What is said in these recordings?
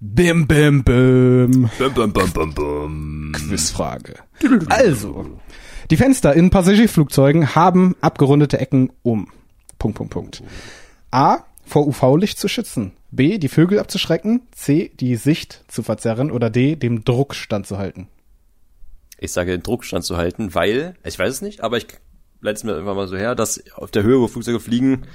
Bim, bim, bim. Bum, bum, bum, bum, bum. Quizfrage. Also, die Fenster in Passagierflugzeugen haben abgerundete Ecken um. Punkt, Punkt, Punkt. A. Vor UV-Licht zu schützen. B. Die Vögel abzuschrecken. C. Die Sicht zu verzerren. Oder D. Dem Druck standzuhalten. Ich sage, den Druckstand zu halten, weil, ich weiß es nicht, aber ich leite es mir einfach mal so her, dass auf der Höhe, wo Flugzeuge fliegen,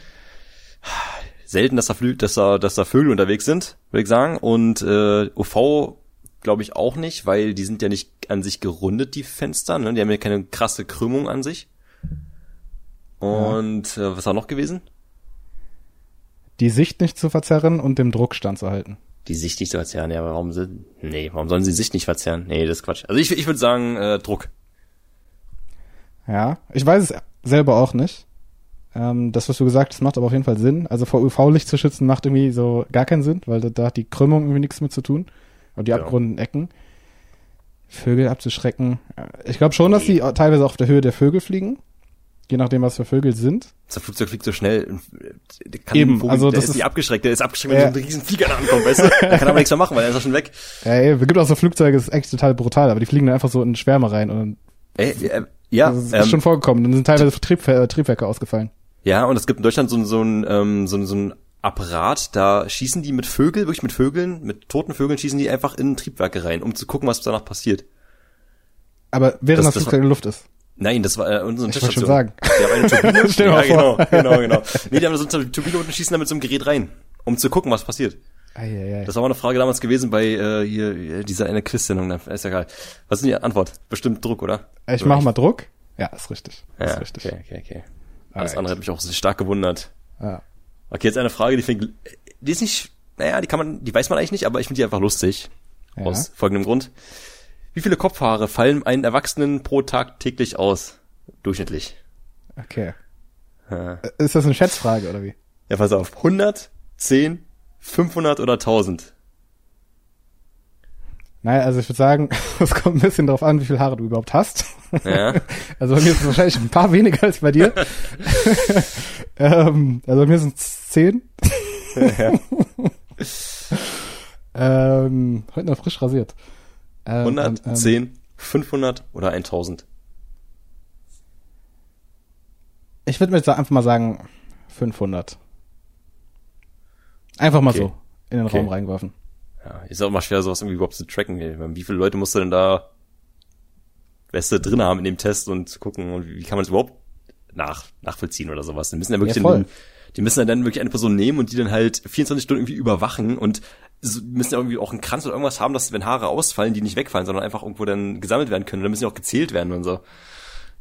selten, dass da, Flü dass da, dass da Vögel unterwegs sind, würde ich sagen. Und äh, UV glaube ich auch nicht, weil die sind ja nicht an sich gerundet, die Fenster. Ne? Die haben ja keine krasse Krümmung an sich. Und äh, was war noch gewesen? Die Sicht nicht zu verzerren und dem Druck standzuhalten. Die Sicht nicht zu verzerren, ja, aber warum sind. Nee, warum sollen sie Sicht nicht verzerren? Nee, das ist Quatsch. Also ich, ich würde sagen, äh, Druck. Ja, ich weiß es selber auch nicht. Ähm, das, was du gesagt hast, macht aber auf jeden Fall Sinn. Also vor UV-Licht zu schützen macht irgendwie so gar keinen Sinn, weil da, da hat die Krümmung irgendwie nichts mit zu tun. Und die Ja. abgerunden Ecken. Vögel abzuschrecken. Äh, Ich glaube schon, dass die teilweise auf der Höhe der Vögel fliegen. Je nachdem, was für Vögel sind. Das Flugzeug fliegt so schnell. Der kann Eben, Vogel, also der das ist ist- nicht abgeschreckt, der ist abgeschreckt, wenn Ja. so ein riesen Flieger da ankommt, weißt du? Der kann aber nichts mehr machen, weil er ist ja schon weg. Ja, ey, es gibt auch so Flugzeuge, das ist echt total brutal, aber die fliegen dann einfach so in Schwärme rein und Ey, äh, ja, das ist ähm, schon vorgekommen. Dann sind teilweise Trieb, äh, Triebwerke ausgefallen. Ja, und es gibt in Deutschland so, ein- so ein, ähm, so, ein- so ein Apparat, da schießen die mit Vögeln, wirklich mit Vögeln, mit toten Vögeln schießen die einfach in Triebwerke rein, um zu gucken, was danach passiert. Aber während Das- das, Flugzeug in der Luft ist. Nein, das war äh, unsere Ich Teststation. schon sagen. Die haben eine Turbine. Stell ja, genau, genau, genau. Nee, die haben so eine Turbine und schießen da mit so einem Gerät rein, um zu gucken, was passiert. Eieiei. Das war mal eine Frage damals gewesen bei äh, hier äh, dieser eine Quiz-Sendung, da ist ja geil. Was ist denn die Antwort? Bestimmt Druck, oder? Ich mache echt? mal Druck. Ja, ist richtig. Ja, ist richtig. okay, okay, okay. Alles Alright. andere hat mich auch stark gewundert. Ja. Okay, jetzt eine Frage, die finde ich, die ist nicht, naja, die kann man, die weiß man eigentlich nicht, aber ich finde die einfach lustig. Ja. Aus folgendem Grund. Wie viele Kopfhaare fallen einem Erwachsenen pro Tag täglich aus? Durchschnittlich. Okay. Ja, Ist das eine Schätzfrage oder wie? Ja, pass auf. 100, 10, 500 oder 1000? Naja, also ich würde sagen, es kommt ein bisschen drauf an, wie viel Haare du überhaupt hast. Ja. Also bei mir ist es wahrscheinlich ein paar weniger als bei dir. ähm, also bei mir sind es zehn. ähm, heute noch frisch rasiert. Ähm, 100, und, ähm, 10, 500 oder 1000? Ich würde mir jetzt einfach mal sagen 500. Einfach mal Okay. so in den Okay. Raum reingeworfen. Ja, ist auch mal schwer, sowas irgendwie überhaupt zu tracken. ey. Wie viele Leute musst du denn da Beste drin haben in dem Test und zu gucken, und wie kann man es überhaupt nach, nachvollziehen oder sowas. Die müssen ja wirklich Ja, den, die müssen ja dann wirklich eine Person nehmen und die dann halt 24 Stunden irgendwie überwachen und müssen ja irgendwie auch einen Kranz oder irgendwas haben, dass wenn Haare ausfallen, die nicht wegfallen, sondern einfach irgendwo dann gesammelt werden können. Und dann müssen die auch gezählt werden und so.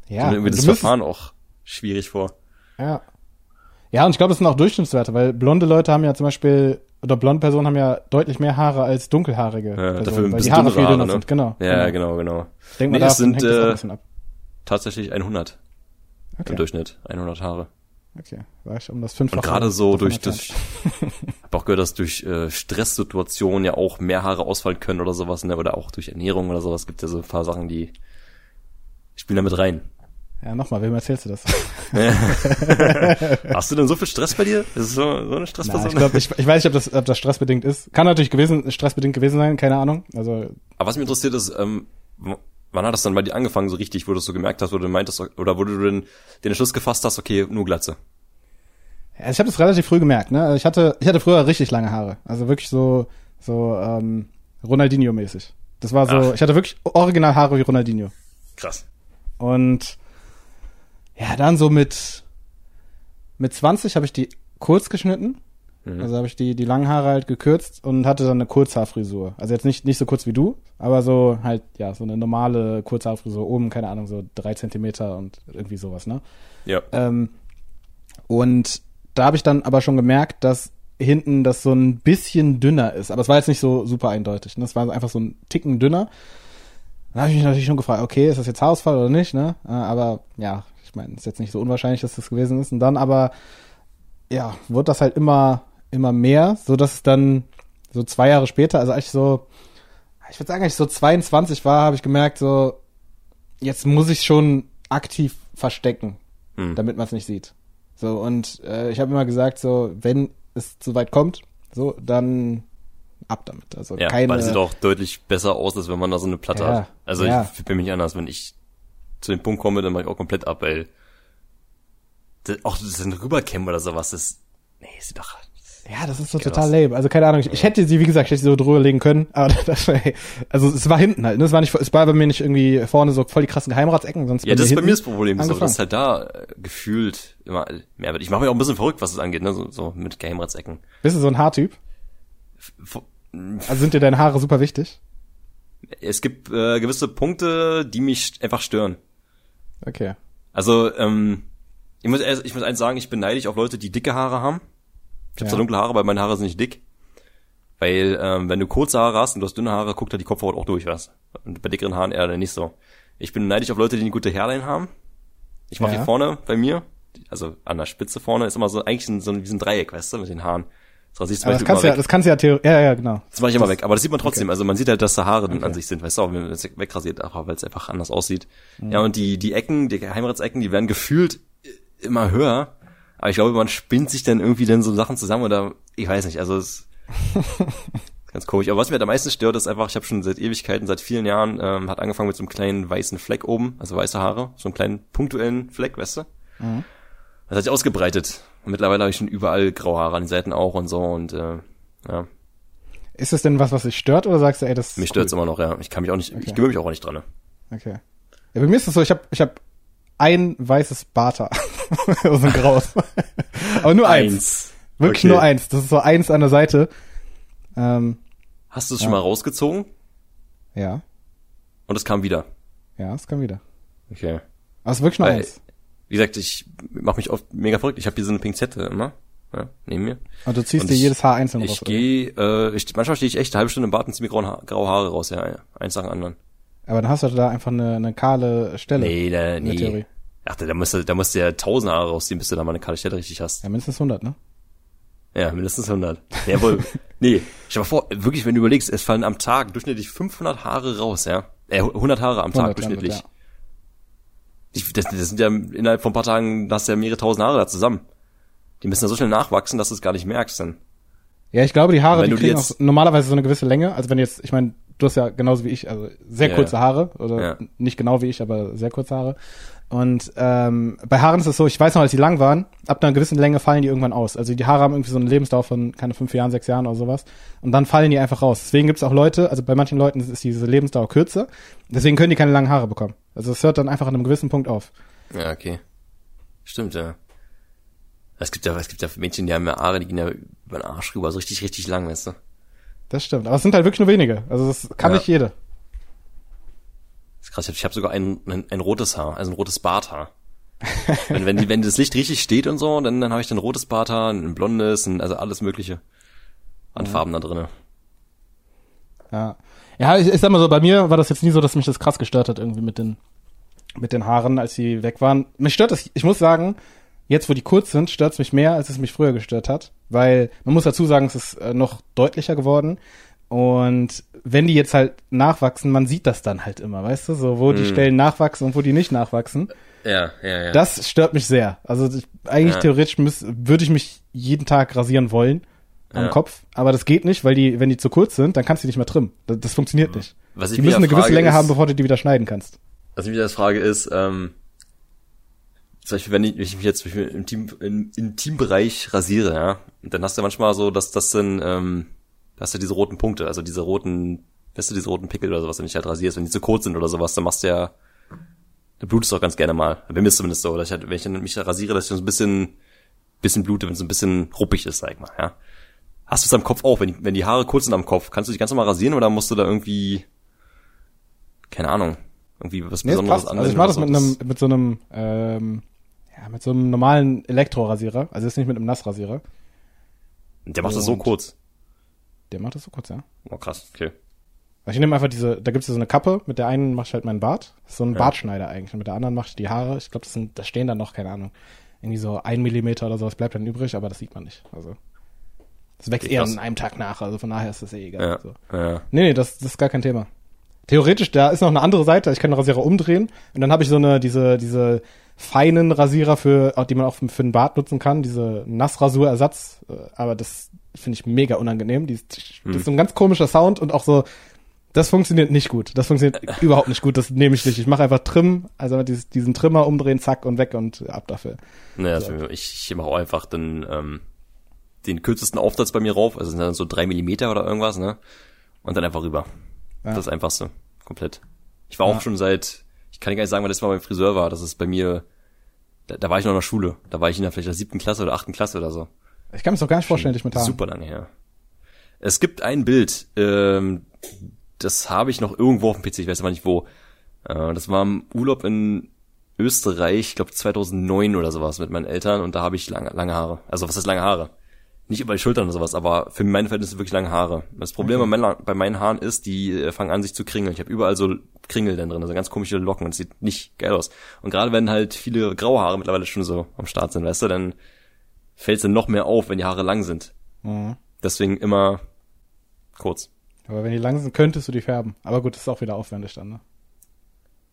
Ja, und irgendwie du das Verfahren auch schwierig vor. Ja. Ja, und ich glaube, das sind auch Durchschnittswerte, weil blonde Leute haben ja zum Beispiel, oder blonde Personen haben ja deutlich mehr Haare als dunkelhaarige Ja, Personen, dafür ein weil die Haare viel dünner ne? sind. Genau. Ja, genau, genau. Ich denke mal, Nee, es davon sind, hängt das äh, bisschen ab. Tatsächlich 100 Okay. im Durchschnitt. 100 Haare. Okay, war ich um das fünffache. Und gerade so durch, durch hab auch gehört, dass durch äh, Stresssituationen ja auch mehr Haare ausfallen können oder sowas, ne? Oder auch durch Ernährung oder sowas. Gibt ja so ein paar Sachen, die spielen da mit rein. Ja, nochmal, wem erzählst du das? Hast du denn so viel Stress bei dir? Ist es so, so eine Na, Stressperson? ich glaube, ich, ich weiß nicht, ob das, ob das stressbedingt ist. Kann natürlich gewesen, stressbedingt gewesen sein, keine Ahnung. Also, Aber was mich interessiert ist, ähm, wann hat das dann bei dir angefangen so richtig, wo du es so gemerkt hast, wo du meintest, oder wo du den, den Entschluss gefasst hast, okay, nur Glatze. ja, ich habe das relativ früh gemerkt, ne? Ich hatte, ich hatte früher richtig lange Haare. Also wirklich so, so, ähm, Ronaldinho-mäßig. Das war so, Ach. ich hatte wirklich original Haare wie Ronaldinho. Krass. Und ja, dann so mit mit 20 habe ich die kurz geschnitten. Mhm. Also habe ich die die langen Haare halt gekürzt und hatte dann eine Kurzhaarfrisur. Also jetzt nicht nicht so kurz wie du, aber so halt ja so eine normale Kurzhaarfrisur oben, keine Ahnung, so drei Zentimeter und irgendwie sowas, ne? Ja. Ähm, und da habe ich dann aber schon gemerkt, dass hinten das so ein bisschen dünner ist. Aber es war jetzt nicht so super eindeutig. Ne? Es war einfach so ein Ticken dünner. Dann habe ich mich natürlich schon gefragt, okay, ist das jetzt Haarausfall oder nicht? Ne? Äh, Aber ja, ich meine, ist jetzt nicht so unwahrscheinlich, dass das gewesen ist. Und dann aber, ja, wurde das halt immer, immer mehr, so dass es dann so zwei Jahre später, also als ich so, ich würde sagen, als ich so 22 war, habe ich gemerkt, so, jetzt muss ich schon aktiv verstecken Mhm. damit man es nicht sieht. So, und äh, ich habe immer gesagt, so, wenn es so weit kommt, so, dann ab damit. Also Ja, keine. weil es sieht auch deutlich besser aus, als wenn man da so eine Platte Ja, hat. Also ja. ich bin mir nicht anders, wenn ich zu dem Punkt komme, dann mache ich auch komplett ab, weil das, auch das ein Rüberkämmen oder sowas, das nee, sieht doch Ja, das ist so total lame. Also keine Ahnung, ich, ich hätte sie, wie gesagt, ich hätte sie so drüber legen können, aber das war, also es war hinten halt, ne? Es war nicht, es war bei mir nicht irgendwie vorne so voll die krassen Geheimratsecken, sonst Ja, das ist bei mir das Problem, so, angefangen. dass halt da äh, gefühlt immer mehr wird. Ich mache mich auch ein bisschen verrückt, was das angeht, ne, so, so mit Geheimratsecken. Bist du so ein Haartyp? Also sind dir deine Haare super wichtig? Es gibt äh, gewisse Punkte, die mich einfach stören. Okay. Also, ähm, ich muss, ich muss eins sagen, ich bin neidisch auf Leute, die dicke Haare haben. Ich habe Ja. zwar dunkle Haare, aber meine Haare sind nicht dick. Weil, ähm, wenn du kurze Haare hast und du hast dünne Haare, guckt da die Kopfhaut auch durch, was. Und bei dickeren Haaren eher nicht so. Ich bin neidisch auf Leute, die eine gute Hairline haben. Ich mache Ja. hier vorne bei mir, also an der Spitze vorne, ist immer so eigentlich ein, so ein, wie so ein Dreieck, weißt du, mit den Haaren. Das Aber das kannst ja, das kannst du ja theoretisch, ja, ja, genau. Das mache ich immer weg, aber das sieht man trotzdem. Also man sieht halt, dass da Haare dann an Okay. sich sind, weißt du, auch wenn man das wegrasiert, aber weil es einfach anders aussieht. Ja, und die, die Ecken, die Geheimratsecken, die werden gefühlt immer höher. Aber ich glaube, man spinnt sich dann irgendwie dann so Sachen zusammen oder ich weiß nicht, also es ist ganz komisch. Aber was mir am meisten stört, ist einfach, ich habe schon seit Ewigkeiten, seit vielen Jahren, ähm, hat angefangen mit so einem kleinen weißen Fleck oben, also weiße Haare, so einen kleinen punktuellen Fleck, weißt du? Mhm. Das hat sich ausgebreitet. Und mittlerweile habe ich schon überall graue Haare an den Seiten auch und so und äh, ja. Ist das denn was, was dich stört oder sagst du, ey, das Mich stört's immer noch, ja. Ich kann mich auch nicht, Okay. ich gewöhne mich auch nicht dran. Ne? Okay. Ja, bei mir ist es so, ich habe ich hab ein weißes Barthaar. so ein graues. Aber nur eins. Wirklich Okay. nur eins. Das ist so eins an der Seite. Ähm, Hast du es schon mal rausgezogen ja. und es kam wieder? Ja, es kann wieder. Okay. Aber es ist wirklich nur Weil- eins. Wie gesagt, ich mache mich oft mega verrückt. Ich habe hier so eine Pinzette immer, ja, neben mir. Und du ziehst und dir ich- jedes Haar einzeln raus. Ich gehe, äh, ich, manchmal stehe ich echt eine halbe Stunde im Bad und ziehe mir graue, graue Haare raus, ja, ja. Eins nach dem anderen. Aber dann hast du da einfach eine, eine kahle Stelle. Nee, da, nee. Theorie. Ach, da musst du, da musst du ja tausend Haare rausziehen, bis du da mal eine kahle Stelle richtig hast. Ja, mindestens 100, ne? Ja, mindestens 100. Jawohl. nee, stell mal vor, wirklich, wenn du überlegst, es fallen am Tag durchschnittlich 500 Haare raus, ja. Äh, 100 Haare am Tag 100 damit, durchschnittlich. ja. Ich, das, das sind ja innerhalb von ein paar Tagen, da hast du ja mehrere tausend Haare da zusammen. Die müssen ja so schnell nachwachsen, dass du es gar nicht merkst dann. Ja, ich glaube, die Haare, die du kriegen jetzt- auch normalerweise so eine gewisse Länge. Also wenn jetzt, ich meine, du hast ja genauso wie ich, also sehr Ja, kurze. Haare oder Ja. nicht genau wie ich, aber sehr kurze Haare. Und ähm, bei Haaren ist es so, ich weiß noch, als die lang waren, ab einer gewissen Länge fallen die irgendwann aus. Also die Haare haben irgendwie so eine Lebensdauer von keine fünf Jahren, sechs Jahren oder sowas. Und dann fallen die einfach raus. Deswegen gibt es auch Leute, also bei manchen Leuten ist diese Lebensdauer kürzer. Deswegen können die keine langen Haare bekommen. Also es hört dann einfach an einem gewissen Punkt auf. Ja, okay. Stimmt, ja. Es gibt ja, es gibt ja Mädchen, die haben ja Haare, die gehen ja über den Arsch rüber, so richtig, richtig lang, weißt du. Das stimmt. Aber es sind halt wirklich nur wenige. Also das kann Ja. nicht jede. Das ist krass, ich habe sogar ein, ein, ein rotes Haar, also ein rotes Barthaar. wenn, wenn, die, wenn das Licht richtig steht und so, dann, dann habe ich ein rotes Barthaar, ein blondes, ein, also alles mögliche an Farben da drinne. Ja. Ja, ich, ich sag mal so, bei mir war das jetzt nie so, dass mich das krass gestört hat irgendwie mit den, mit den Haaren, als sie weg waren. Mich stört das, ich muss sagen, jetzt wo die kurz sind, stört es mich mehr, als es mich früher gestört hat. Weil, man muss dazu sagen, es ist äh, noch deutlicher geworden. Und wenn die jetzt halt nachwachsen, man sieht das dann halt immer, weißt du, so wo die Stellen nachwachsen und wo die nicht nachwachsen. Ja, ja, ja. Das stört mich sehr. Also ich, eigentlich Ja. theoretisch müß, würde ich mich jeden Tag rasieren wollen am Ja. Kopf, aber das geht nicht, weil die, wenn die zu kurz sind, dann kannst du die nicht mehr trimmen. Das, das funktioniert nicht. Was ich Die müssen eine gewisse frage Länge ist- haben, bevor du die wieder schneiden kannst. Was ich mich jetzt frage ist, ähm, zum Beispiel, wenn ich, wenn ich mich jetzt im Team, im Intimbereich rasiere, ja, dann hast du ja manchmal so, dass das sind, ähm, da hast du diese roten Punkte, also diese roten, weißt du, diese roten Pickel oder sowas, wenn ich halt rasierst, wenn die zu kurz sind oder sowas, dann machst du ja, da blutest du auch ganz gerne mal. Bei mir ist es zumindest so, dass ich halt, wenn ich dann mich rasiere, dass ich so ein bisschen, bisschen blute, wenn es so ein bisschen ruppig ist, sag ich mal, ja. Hast du es am Kopf auch, wenn die, wenn die Haare kurz sind am Kopf, kannst du dich ganz normal rasieren oder musst du da irgendwie, keine Ahnung, irgendwie was Nee, Besonderes passt. Also ich mache das mit einem, mit so einem, ähm, ja, mit so einem normalen Elektrorasierer. Also jetzt nicht mit einem Nassrasierer. Der macht das so Und- kurz. Der macht das so kurz, ja. Oh, krass, okay. Also ich nehme einfach diese, da gibt's ja so eine Kappe, mit der einen mache ich halt meinen Bart. Das ist so ein Bartschneider eigentlich. Und mit der anderen mache ich die Haare. Ich glaube, das sind, da stehen dann noch, keine Ahnung, irgendwie so ein Millimeter oder sowas bleibt dann übrig, aber das sieht man nicht. Also. Das wächst eher an einem Tag nach, also von daher ist das eh egal. Ja, So. ja. Nee, nee, das, das ist gar kein Thema. Theoretisch, da ist noch eine andere Seite. Ich kann den Rasierer umdrehen und dann habe ich so eine, diese, diese feinen Rasierer für, die man auch für, für den Bart nutzen kann, diese Nassrasurersatz. Äh, Aber das, finde ich mega unangenehm. Die ist, Das ist so ein ganz komischer Sound und auch so, das funktioniert nicht gut. Das funktioniert überhaupt nicht gut. Das nehme ich nicht. Ich mache einfach Trim, also dieses, diesen Trimmer umdrehen, zack und weg und ab dafür. Naja, so. ich, ich mache auch einfach den, ähm, den kürzesten Aufsatz bei mir rauf, also sind dann so drei Millimeter oder irgendwas, ne? Und dann einfach rüber. Ja. Das einfachste. Komplett. Ich war ja. auch schon seit, ich kann gar nicht sagen, wann das mal beim Friseur war. Das ist bei mir, da, da war ich noch in der Schule. Da war ich in der vielleicht der siebten Klasse oder achten Klasse oder so. Ich kann mir das doch gar nicht vorstellen, dich mit Haaren. Super lange her. Es gibt ein Bild, ähm, das habe ich noch irgendwo auf dem PC, ich weiß aber nicht wo. Äh, das war im Urlaub in Österreich, ich glaube 2009 oder sowas mit meinen Eltern und da habe ich lange, lange Haare. Also was ist lange Haare? Nicht über die Schultern oder sowas, aber für meine Verhältnisse wirklich lange Haare. Das Problem okay. bei, meinen, bei meinen Haaren ist, die äh, fangen an sich zu kringeln. Ich habe überall so Kringel dann drin, also ganz komische Locken und sieht nicht geil aus. Und gerade wenn halt viele graue Haare mittlerweile schon so am Start sind, weißt du, dann fällt es dann noch mehr auf, wenn die Haare lang sind. Mhm. Deswegen immer kurz. Aber wenn die lang sind, könntest du die färben. Aber gut, das ist auch wieder aufwendig dann, ne?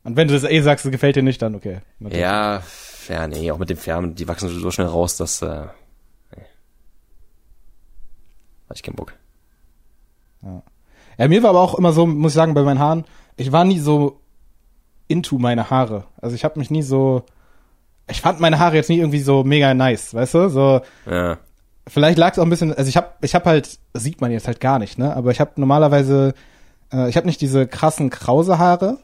Und wenn du das eh sagst, es gefällt dir nicht, dann okay. Natürlich. Ja, ja, nee, auch mit dem Färben, die wachsen so schnell raus, dass, äh, nee. Hatte ich keinen Bock. Ja. ja, mir war aber auch immer so, muss ich sagen, bei meinen Haaren, ich war nie so into meine Haare. Also ich habe mich nie so, ich fand meine Haare jetzt nie irgendwie so mega nice, weißt du? So, ja. Vielleicht lag es auch ein bisschen, also ich habe ich hab halt, sieht man jetzt halt gar nicht, ne? Aber ich habe normalerweise, äh, ich habe nicht diese krassen krause Haare,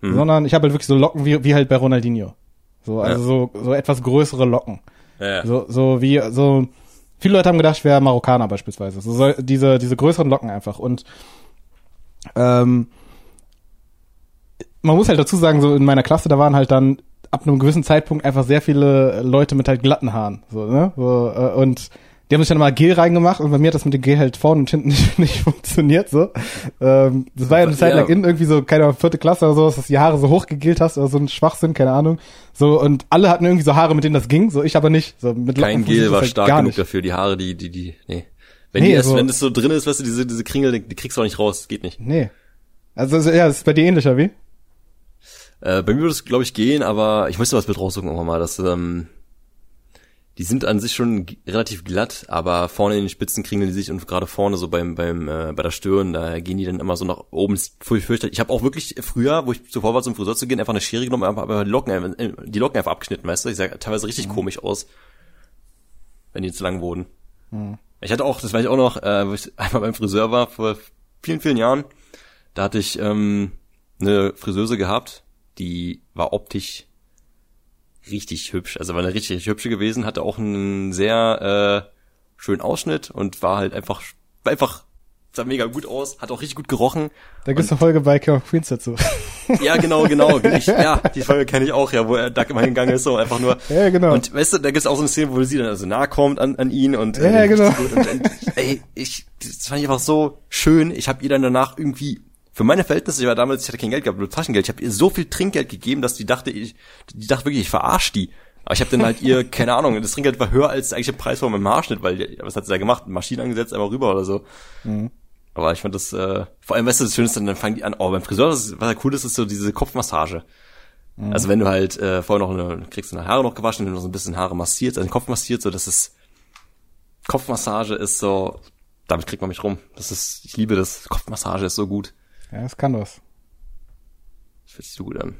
mhm. sondern ich habe halt wirklich so Locken wie, wie halt bei Ronaldinho. So, also ja. so, so etwas größere Locken. Ja. So, so wie, so, viele Leute haben gedacht, ich wäre Marokkaner beispielsweise. So, so diese, diese größeren Locken einfach. Und ähm, man muss halt dazu sagen, so in meiner Klasse, da waren halt dann ab einem gewissen Zeitpunkt einfach sehr viele Leute mit halt glatten Haaren. So, ne? So, äh, und die haben sich dann mal Gel reingemacht und bei mir hat das mit dem Gel halt vorne und hinten nicht, nicht funktioniert. So. Ähm, das war ja eine Zeit lang in irgendwie so, keine Ahnung, vierte Klasse oder so, dass du die Haare so hochgegelt hast oder so ein Schwachsinn, keine Ahnung. So, und alle hatten irgendwie so Haare, mit denen das ging, so ich aber nicht. So, mit Kein Gel war halt stark genug nicht. dafür, die Haare, die, die, die, nee. Wenn nee, die erst, so, wenn das so drin ist, weißt du, diese, diese Kringel, die, die kriegst du auch nicht raus, geht nicht. Nee. Also, ja, das ist bei dir ähnlicher, wie? Äh, bei mir würde es, glaube ich, gehen, aber ich müsste was mit raussuchen irgendwann mal. Das, ähm, die sind an sich schon relativ glatt, aber vorne in den Spitzen kriegen die sich und gerade vorne so beim beim äh, bei der Stirn, da gehen die dann immer so nach oben. Fürchterlich. Ich habe auch wirklich früher, wo ich zuvor war zum Friseur zu gehen, einfach eine Schere genommen, einfach aber die Locken, äh, die Locken einfach abgeschnitten, weißt du? Ich sah teilweise richtig mhm. komisch aus, wenn die zu lang wurden. Mhm. Ich hatte auch, das weiß ich auch noch, äh, wo ich einmal beim Friseur war vor vielen vielen Jahren, da hatte ich ähm, eine Friseuse gehabt, die war optisch richtig hübsch. Also war eine richtig, richtig hübsche gewesen, hatte auch einen sehr äh, schönen Ausschnitt und war halt einfach, war einfach sah mega gut aus, hat auch richtig gut gerochen. Da gibt's eine Folge bei King of Queens dazu. Ja, genau, genau. Ich, ja, die Folge kenne ich auch, ja, wo er da immer hingegangen ist, so einfach nur. Ja, genau. Und weißt du, da gibt's auch so eine Szene, wo sie dann also nahe kommt an, an ihn und ja, äh, genau. Und, und, ey, ich, das fand ich einfach so schön. Ich habe ihr dann danach irgendwie für meine Verhältnisse, ich war damals, ich hatte kein Geld gehabt, nur Taschengeld, ich habe ihr so viel Trinkgeld gegeben, dass die dachte, ich, die dachte wirklich, ich verarsch die. Aber ich habe dann halt ihr, keine Ahnung, das Trinkgeld war höher als der eigentliche Preis von meinem Haarschnitt, weil, was hat sie da gemacht? Maschine angesetzt, einmal rüber oder so. Mhm. Aber ich fand das, äh, vor allem, weißt du, das Schöne ist dann, dann fangen die an, oh, beim Friseur, was halt cool ist, ist so diese Kopfmassage. Mhm. Also wenn du halt äh, vorher noch eine, kriegst du eine Haare noch gewaschen, wenn du noch so ein bisschen Haare massiert, also den Kopf massiert, so das ist, Kopfmassage ist so, damit kriegt man mich rum. Das ist, ich liebe das, Kopfmassage ist so gut. Ja, das kann was. Das fühlt sich so gut an.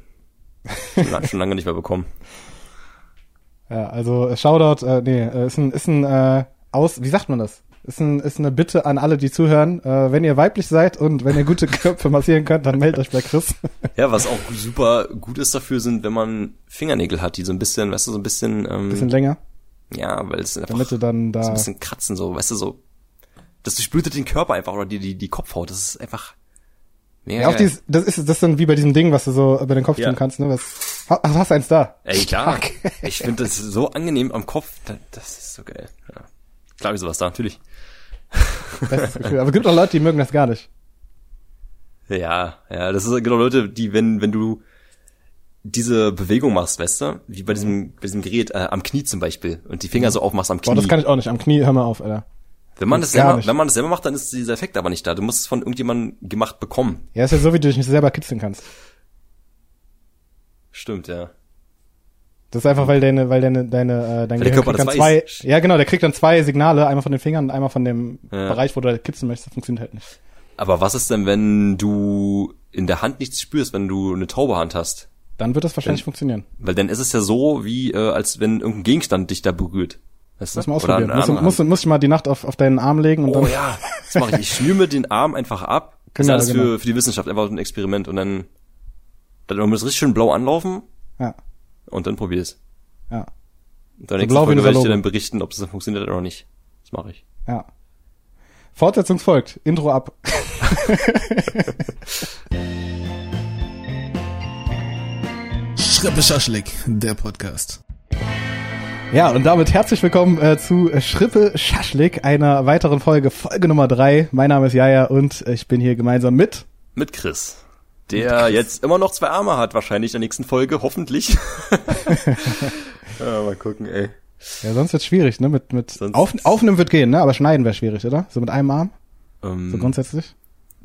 Schon, schon lange nicht mehr bekommen. Ja, also äh, Shoutout, äh, nee, äh, ist ein, ist ein äh, aus, wie sagt man das? Ist, ein, ist eine Bitte an alle, die zuhören. Äh, wenn ihr weiblich seid und wenn ihr gute Köpfe massieren könnt, dann meldet euch bei Chris. Ja, was auch super gut ist dafür sind, wenn man Fingernägel hat, die so ein bisschen, weißt du, so ein bisschen ähm, bisschen länger. Ja, weil es einfach Damit du dann da so ein bisschen kratzen so, weißt du, so das durchblutet den Körper einfach oder die die die Kopfhaut, das ist einfach Mega ja, auch dieses, das ist das ist dann wie bei diesem Ding, was du so über den Kopf ja. tun kannst, ne? Was, hast, hast eins da? Ey, klar. ich finde das so angenehm am Kopf, das ist so geil. Ja. Klar, wie sowas da, natürlich. Bestes Gefühl. Aber es gibt auch Leute, die mögen das gar nicht. Ja, ja, das ist genau Leute, die, wenn, wenn du diese Bewegung machst, weißt du, wie bei diesem, bei diesem Gerät, äh, am Knie zum Beispiel, und die Finger so aufmachst am Knie. Boah, das kann ich auch nicht, am Knie, hör mal auf, Alter. Wenn man das selber, wenn man das selber macht, dann ist dieser Effekt aber nicht da. Du musst es von irgendjemandem gemacht bekommen. Ja, ist ja so, wie du dich nicht selber kitzeln kannst. Stimmt, ja. Das ist einfach, weil deine, weil deine, deine, äh, dein Weil Gehirn Körper kriegt dann zwei, weiß. ja genau, der kriegt dann zwei Signale, einmal von den Fingern und einmal von dem Ja. Bereich, wo du halt kitzeln möchtest, das funktioniert halt nicht. Aber was ist denn, wenn du in der Hand nichts spürst, wenn du eine taube Hand hast? Dann wird das wahrscheinlich funktionieren. Weil dann ist es ja so, wie äh, als wenn irgendein Gegenstand dich da berührt. Weißt du? Lass mal ausprobieren. musst, du- musst du mal die Nacht auf, auf deinen Arm legen und Oh dann, ja, das mache ich. Ich schnür mir den Arm einfach ab. Das Genau, ist alles genau. für, für die Wissenschaft, einfach so ein Experiment. Und dann, dann muss es richtig schön blau anlaufen ja, und dann probier es. ja, Und dann So nächste blau Folge werde ich dir dann berichten, ob es dann funktioniert oder nicht. Das mache ich. ja. Fortsetzung folgt. Intro ab. Schrippe Schaschlik, der Podcast. Ja, und damit herzlich willkommen äh, zu Schrippe Schaschlik, einer weiteren Folge, Folge Nummer drei. Mein Name ist Jaja und ich bin hier gemeinsam mit Mit Chris. Der jetzt immer noch zwei Arme hat, wahrscheinlich in der nächsten Folge, hoffentlich. ja, mal gucken, ey. Ja, sonst wird's schwierig, ne? Mit, mit Sonst- auf, Aufnehmen wird gehen, ne? Aber schneiden wäre schwierig, oder? So mit einem Arm, Ähm, so grundsätzlich.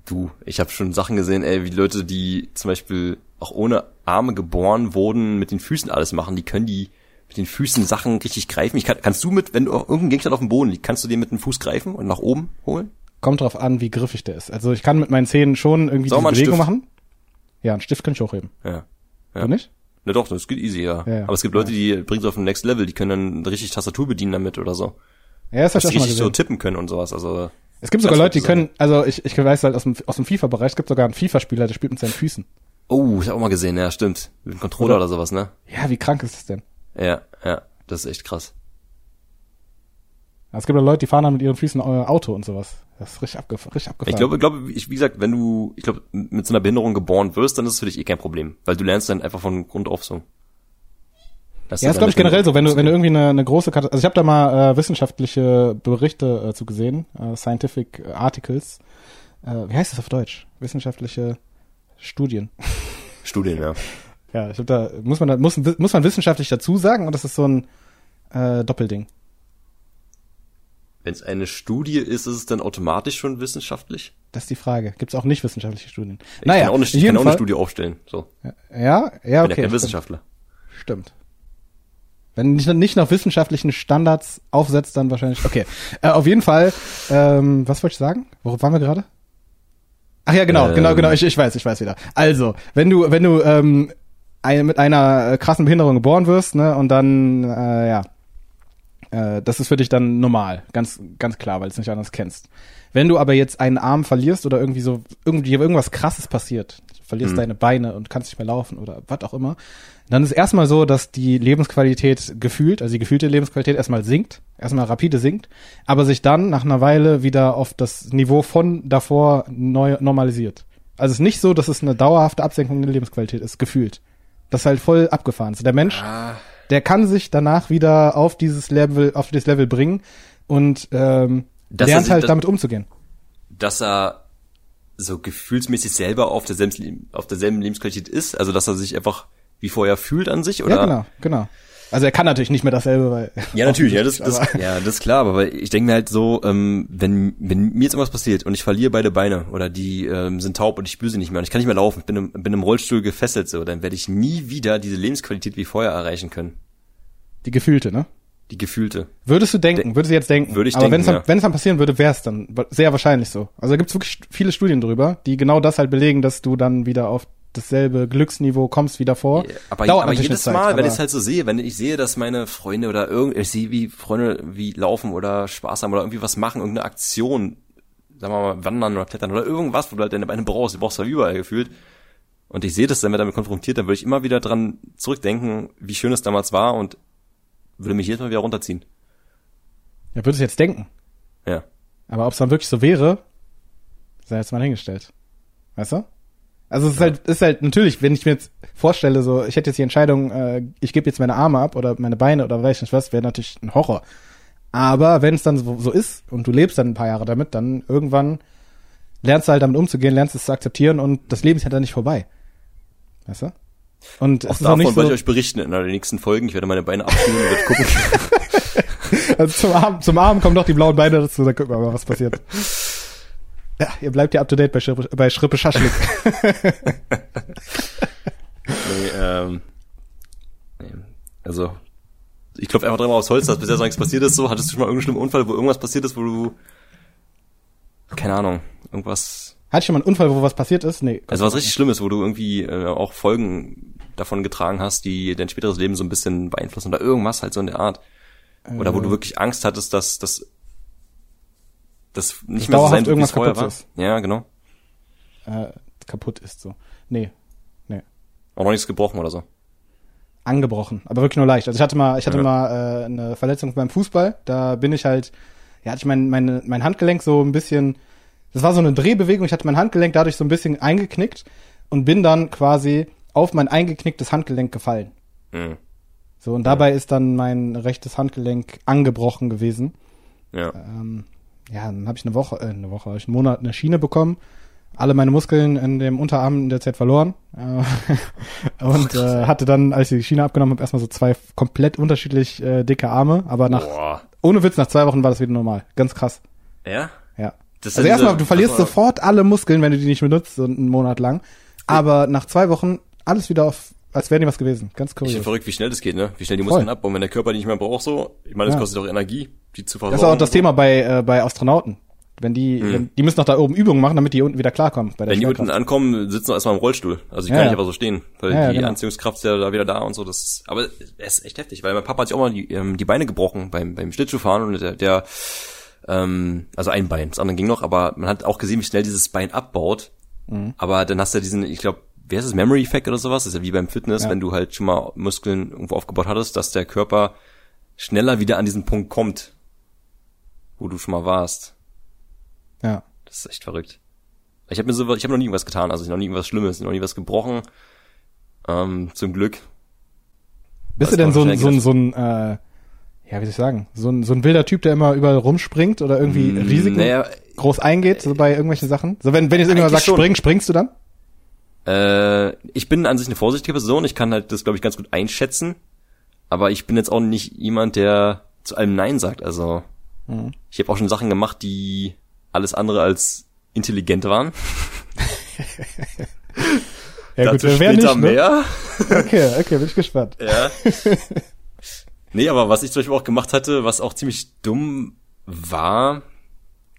Du, ich habe schon Sachen gesehen, ey, wie Leute, die zum Beispiel auch ohne Arme geboren wurden, mit den Füßen alles machen, die können die mit den Füßen Sachen richtig greifen. Ich kann, kannst du mit, wenn du irgendein Gegenstand auf dem Boden liegt, kannst du den mit dem Fuß greifen und nach oben holen? Kommt drauf an, wie griffig der ist. Also ich kann mit meinen Zähnen schon irgendwie einen Bewegung Stift. machen. Ja, einen Stift kann ich hochheben. Ja. Du Ja. nicht? Na doch, das geht easy, ja. Ja, ja. Aber es gibt Leute, die bringen es auf den Next Level, die können dann richtig Tastatur bedienen damit oder so. Ja, das hab ich die auch mal richtig so tippen können und sowas. Also es gibt sogar Leute, die können, also ich, ich weiß halt aus dem, aus dem FIFA-Bereich, es gibt sogar einen FIFA-Spieler, der spielt mit seinen Füßen. Oh, ich hab auch mal gesehen, ja, stimmt. Mit dem Controller Oder? oder sowas, ne? Ja, wie krank ist das denn? Ja, ja. Das ist echt krass. Es gibt ja Leute, die fahren dann mit ihren Füßen Auto und sowas. Das ist richtig, abgef richtig abgefahren. Ich glaube, glaube, ich, wie gesagt, wenn du, ich glaube, mit so einer Behinderung geboren wirst, dann ist es für dich eh kein Problem, weil du lernst dann einfach von Grund auf so. Dass Ja, ist glaube ich generell so, wenn du, wenn du irgendwie eine, eine große Karte, also ich habe da mal äh, wissenschaftliche Berichte äh, zu gesehen, äh, Scientific Articles. Äh, wie heißt das auf Deutsch? Wissenschaftliche Studien. Studien, ja. Ja, ich habe da muss man muss muss man wissenschaftlich dazu sagen und das ist so ein äh, Doppelding. Wenn es eine Studie ist, ist es dann automatisch schon wissenschaftlich? Das ist die Frage. Gibt es auch nicht wissenschaftliche Studien? Ich naja, kann auch eine, in ich kann auch eine Studie aufstellen. So. Ja, ja, Ich bin ja okay. kein. Wissenschaftler. Stimmt. Wenn nicht, nicht nach wissenschaftlichen Standards aufsetzt, dann wahrscheinlich. Okay. Äh, auf jeden Fall, ähm, was wollte ich sagen? Worauf waren wir gerade? Ach ja, genau, Ähm. genau, genau. Ich, ich weiß, ich weiß wieder. Also, wenn du, wenn du ähm, ein, mit einer äh, krassen Behinderung geboren wirst, ne, und dann, äh, ja, äh, das ist für dich dann normal, ganz, ganz klar, weil du es nicht anders kennst. Wenn du aber jetzt einen Arm verlierst oder irgendwie so, irgendwie irgendwas krasses passiert, verlierst Mhm. deine Beine und kannst nicht mehr laufen oder was auch immer, dann ist erstmal so, dass die Lebensqualität gefühlt, also die gefühlte Lebensqualität erstmal sinkt, erstmal rapide sinkt, aber sich dann nach einer Weile wieder auf das Niveau von davor neu normalisiert. Also es ist nicht so, dass es eine dauerhafte Absenkung der Lebensqualität ist, gefühlt. Das ist halt voll abgefahren. So der Mensch, der kann sich danach wieder auf dieses Level, auf dieses Level bringen und ähm, Dass er lernt sich- halt das- damit umzugehen. Dass er so gefühlsmäßig selber auf derselben, auf derselben Lebensqualität ist, also dass er sich einfach wie vorher fühlt an sich, oder? Ja, genau, genau. Also er kann natürlich nicht mehr dasselbe, weil Ja, natürlich, ja, das, das, ja, das ist klar, aber ich denke mir halt so, ähm, wenn, wenn mir jetzt irgendwas passiert und ich verliere beide Beine oder die ähm, sind taub und ich spüre sie nicht mehr und ich kann nicht mehr laufen, ich bin im, bin im Rollstuhl gefesselt so, dann werde ich nie wieder diese Lebensqualität wie vorher erreichen können. die gefühlte, ne? Die gefühlte. Würdest du denken, würdest du jetzt denken. Würde ich aber denken, wenn es dann, ja. wenn es dann passieren würde, wäre es dann sehr wahrscheinlich so. Also da gibt's wirklich viele Studien drüber, die genau das halt belegen, dass du dann wieder auf dasselbe Glücksniveau kommst wie davor. Aber, Dauert aber jedes Zeit, Mal, wenn aber- ich es halt so sehe, wenn ich sehe, dass meine Freunde oder irgend, ich sehe, wie Freunde wie laufen oder Spaß haben oder irgendwie was machen, irgendeine Aktion, sagen wir mal, wandern oder klettern oder irgendwas, wo du halt deine Beine brauchst, du brauchst ja überall gefühlt. Und ich sehe das dann, wenn damit konfrontiert, dann würde ich immer wieder dran zurückdenken, wie schön es damals war und würde mich jedes Mal wieder runterziehen. Ja, würdest du jetzt denken. Ja. Aber ob es dann wirklich so wäre, sei jetzt mal hingestellt. Weißt du? Also es ist halt, ist halt natürlich, wenn ich mir jetzt vorstelle, so, ich hätte jetzt die Entscheidung, äh, ich gebe jetzt meine Arme ab oder meine Beine oder weiß nicht was, wäre natürlich ein Horror. Aber wenn es dann so, so ist und du lebst dann ein paar Jahre damit, dann irgendwann lernst du halt damit umzugehen, lernst es zu akzeptieren und das Leben ist ja dann nicht vorbei. Weißt du? Und Auch davon werde so, ich euch berichten in einer der nächsten Folgen. Ich werde meine Beine abtun und werde gucken. also zum Arm, zum Arm kommen doch die blauen Beine dazu, dann gucken wir mal, was passiert. Ja, ihr bleibt ja up to date bei Schrippe, bei Schrippe Schaschlik. nee, ähm, nee. Also, ich klopfe einfach dreimal aufs Holz, dass bisher so nichts passiert ist. So, hattest du schon mal irgendeinen schlimmen Unfall, wo irgendwas passiert ist, wo du, keine Ahnung, irgendwas, Hatte ich schon mal einen Unfall, wo was passiert ist? Nee. also was richtig Schlimmes, wo du irgendwie äh, auch Folgen davon getragen hast, die dein späteres Leben so ein bisschen beeinflussen oder irgendwas halt so in der Art. Oder wo Äh. du wirklich Angst hattest, dass dass das nicht mehr so sein wird, wie es irgendwas vorher kaputt war. ist. Ja, genau. äh, kaputt ist so. Nee. Nee. Auch noch nichts gebrochen oder so. angebrochen, aber wirklich nur leicht. Also ich hatte mal, ich hatte Ja. mal äh, eine Verletzung beim Fußball. Da bin ich halt, ja, hatte ich mein, meine, mein Handgelenk so ein bisschen, das war so eine Drehbewegung. Ich hatte mein Handgelenk dadurch so ein bisschen eingeknickt und bin dann quasi auf mein eingeknicktes Handgelenk gefallen. Mhm. So und dabei ist dann mein rechtes Handgelenk angebrochen gewesen. Ja. Ähm, ja, dann habe ich eine Woche, äh, eine Woche, ich einen Monat eine Schiene bekommen. Alle meine Muskeln in dem Unterarm in der Zeit verloren. Äh, und äh, hatte dann, als ich die Schiene abgenommen habe, erstmal so zwei komplett unterschiedlich äh, dicke Arme. Aber nach, Boah. ohne Witz, nach zwei Wochen war das wieder normal. Ganz krass. Ja? Ja. Das also erstmal, du verlierst sofort alle Muskeln, wenn du die nicht benutzt, so einen Monat lang. Aber nach zwei Wochen alles wieder auf, als wäre nie was gewesen. Ganz Ich bin kurios. verrückt, wie schnell das geht, ne? Wie schnell die Voll. Muskeln abbauen, wenn der Körper die nicht mehr braucht, so. Ich meine, das Ja. kostet auch Energie, die zu versorgen. Das ist auch das Thema bei, äh, bei Astronauten. Wenn die, wenn, die müssen noch da oben Übungen machen, damit die unten wieder klarkommen. Bei der Mhm. Wenn die unten ankommen, sitzen wir erstmal im Rollstuhl. Also ich Ja, kann ja. nicht einfach so stehen, weil Ja, die genau. Anziehungskraft ist ja da wieder da und so. Das ist, aber es ist echt heftig, weil mein Papa hat sich auch mal die, ähm, die Beine gebrochen beim, beim Schlittschuhfahren und der, der ähm, also ein Bein, das andere ging noch, aber man hat auch gesehen, wie schnell dieses Bein abbaut. Mhm. Aber dann hast du ja diesen, ich glaube, wer ist es, Memory Effect oder sowas? Das ist ja wie beim Fitness, Ja. wenn du halt schon mal Muskeln irgendwo aufgebaut hattest, dass der Körper schneller wieder an diesen Punkt kommt, wo du schon mal warst. Ja. Das ist echt verrückt. Ich habe mir so, ich habe noch nie was getan, also noch nie was Schlimmes, noch nie was gebrochen. Ähm, zum Glück. Bist du denn so ein, so ein, so ein, äh, ja, wie soll ich sagen, so ein, so ein wilder Typ, der immer überall rumspringt oder irgendwie Mm, Risiken naja. groß eingeht, so bei irgendwelchen Sachen? So, wenn, wenn jetzt irgendjemand sagt, schon. spring, springst du dann? Äh, ich bin an sich eine vorsichtige Person, ich kann halt das, glaube ich, ganz gut einschätzen. Aber ich bin jetzt auch nicht jemand, der zu allem Nein sagt. Also Mhm. ich habe auch schon Sachen gemacht, die alles andere als intelligent waren. Ja Dazu wer später nicht, ne? mehr. Okay, okay, bin ich gespannt. Ja. nee, aber was ich zum Beispiel auch gemacht hatte, was auch ziemlich dumm war,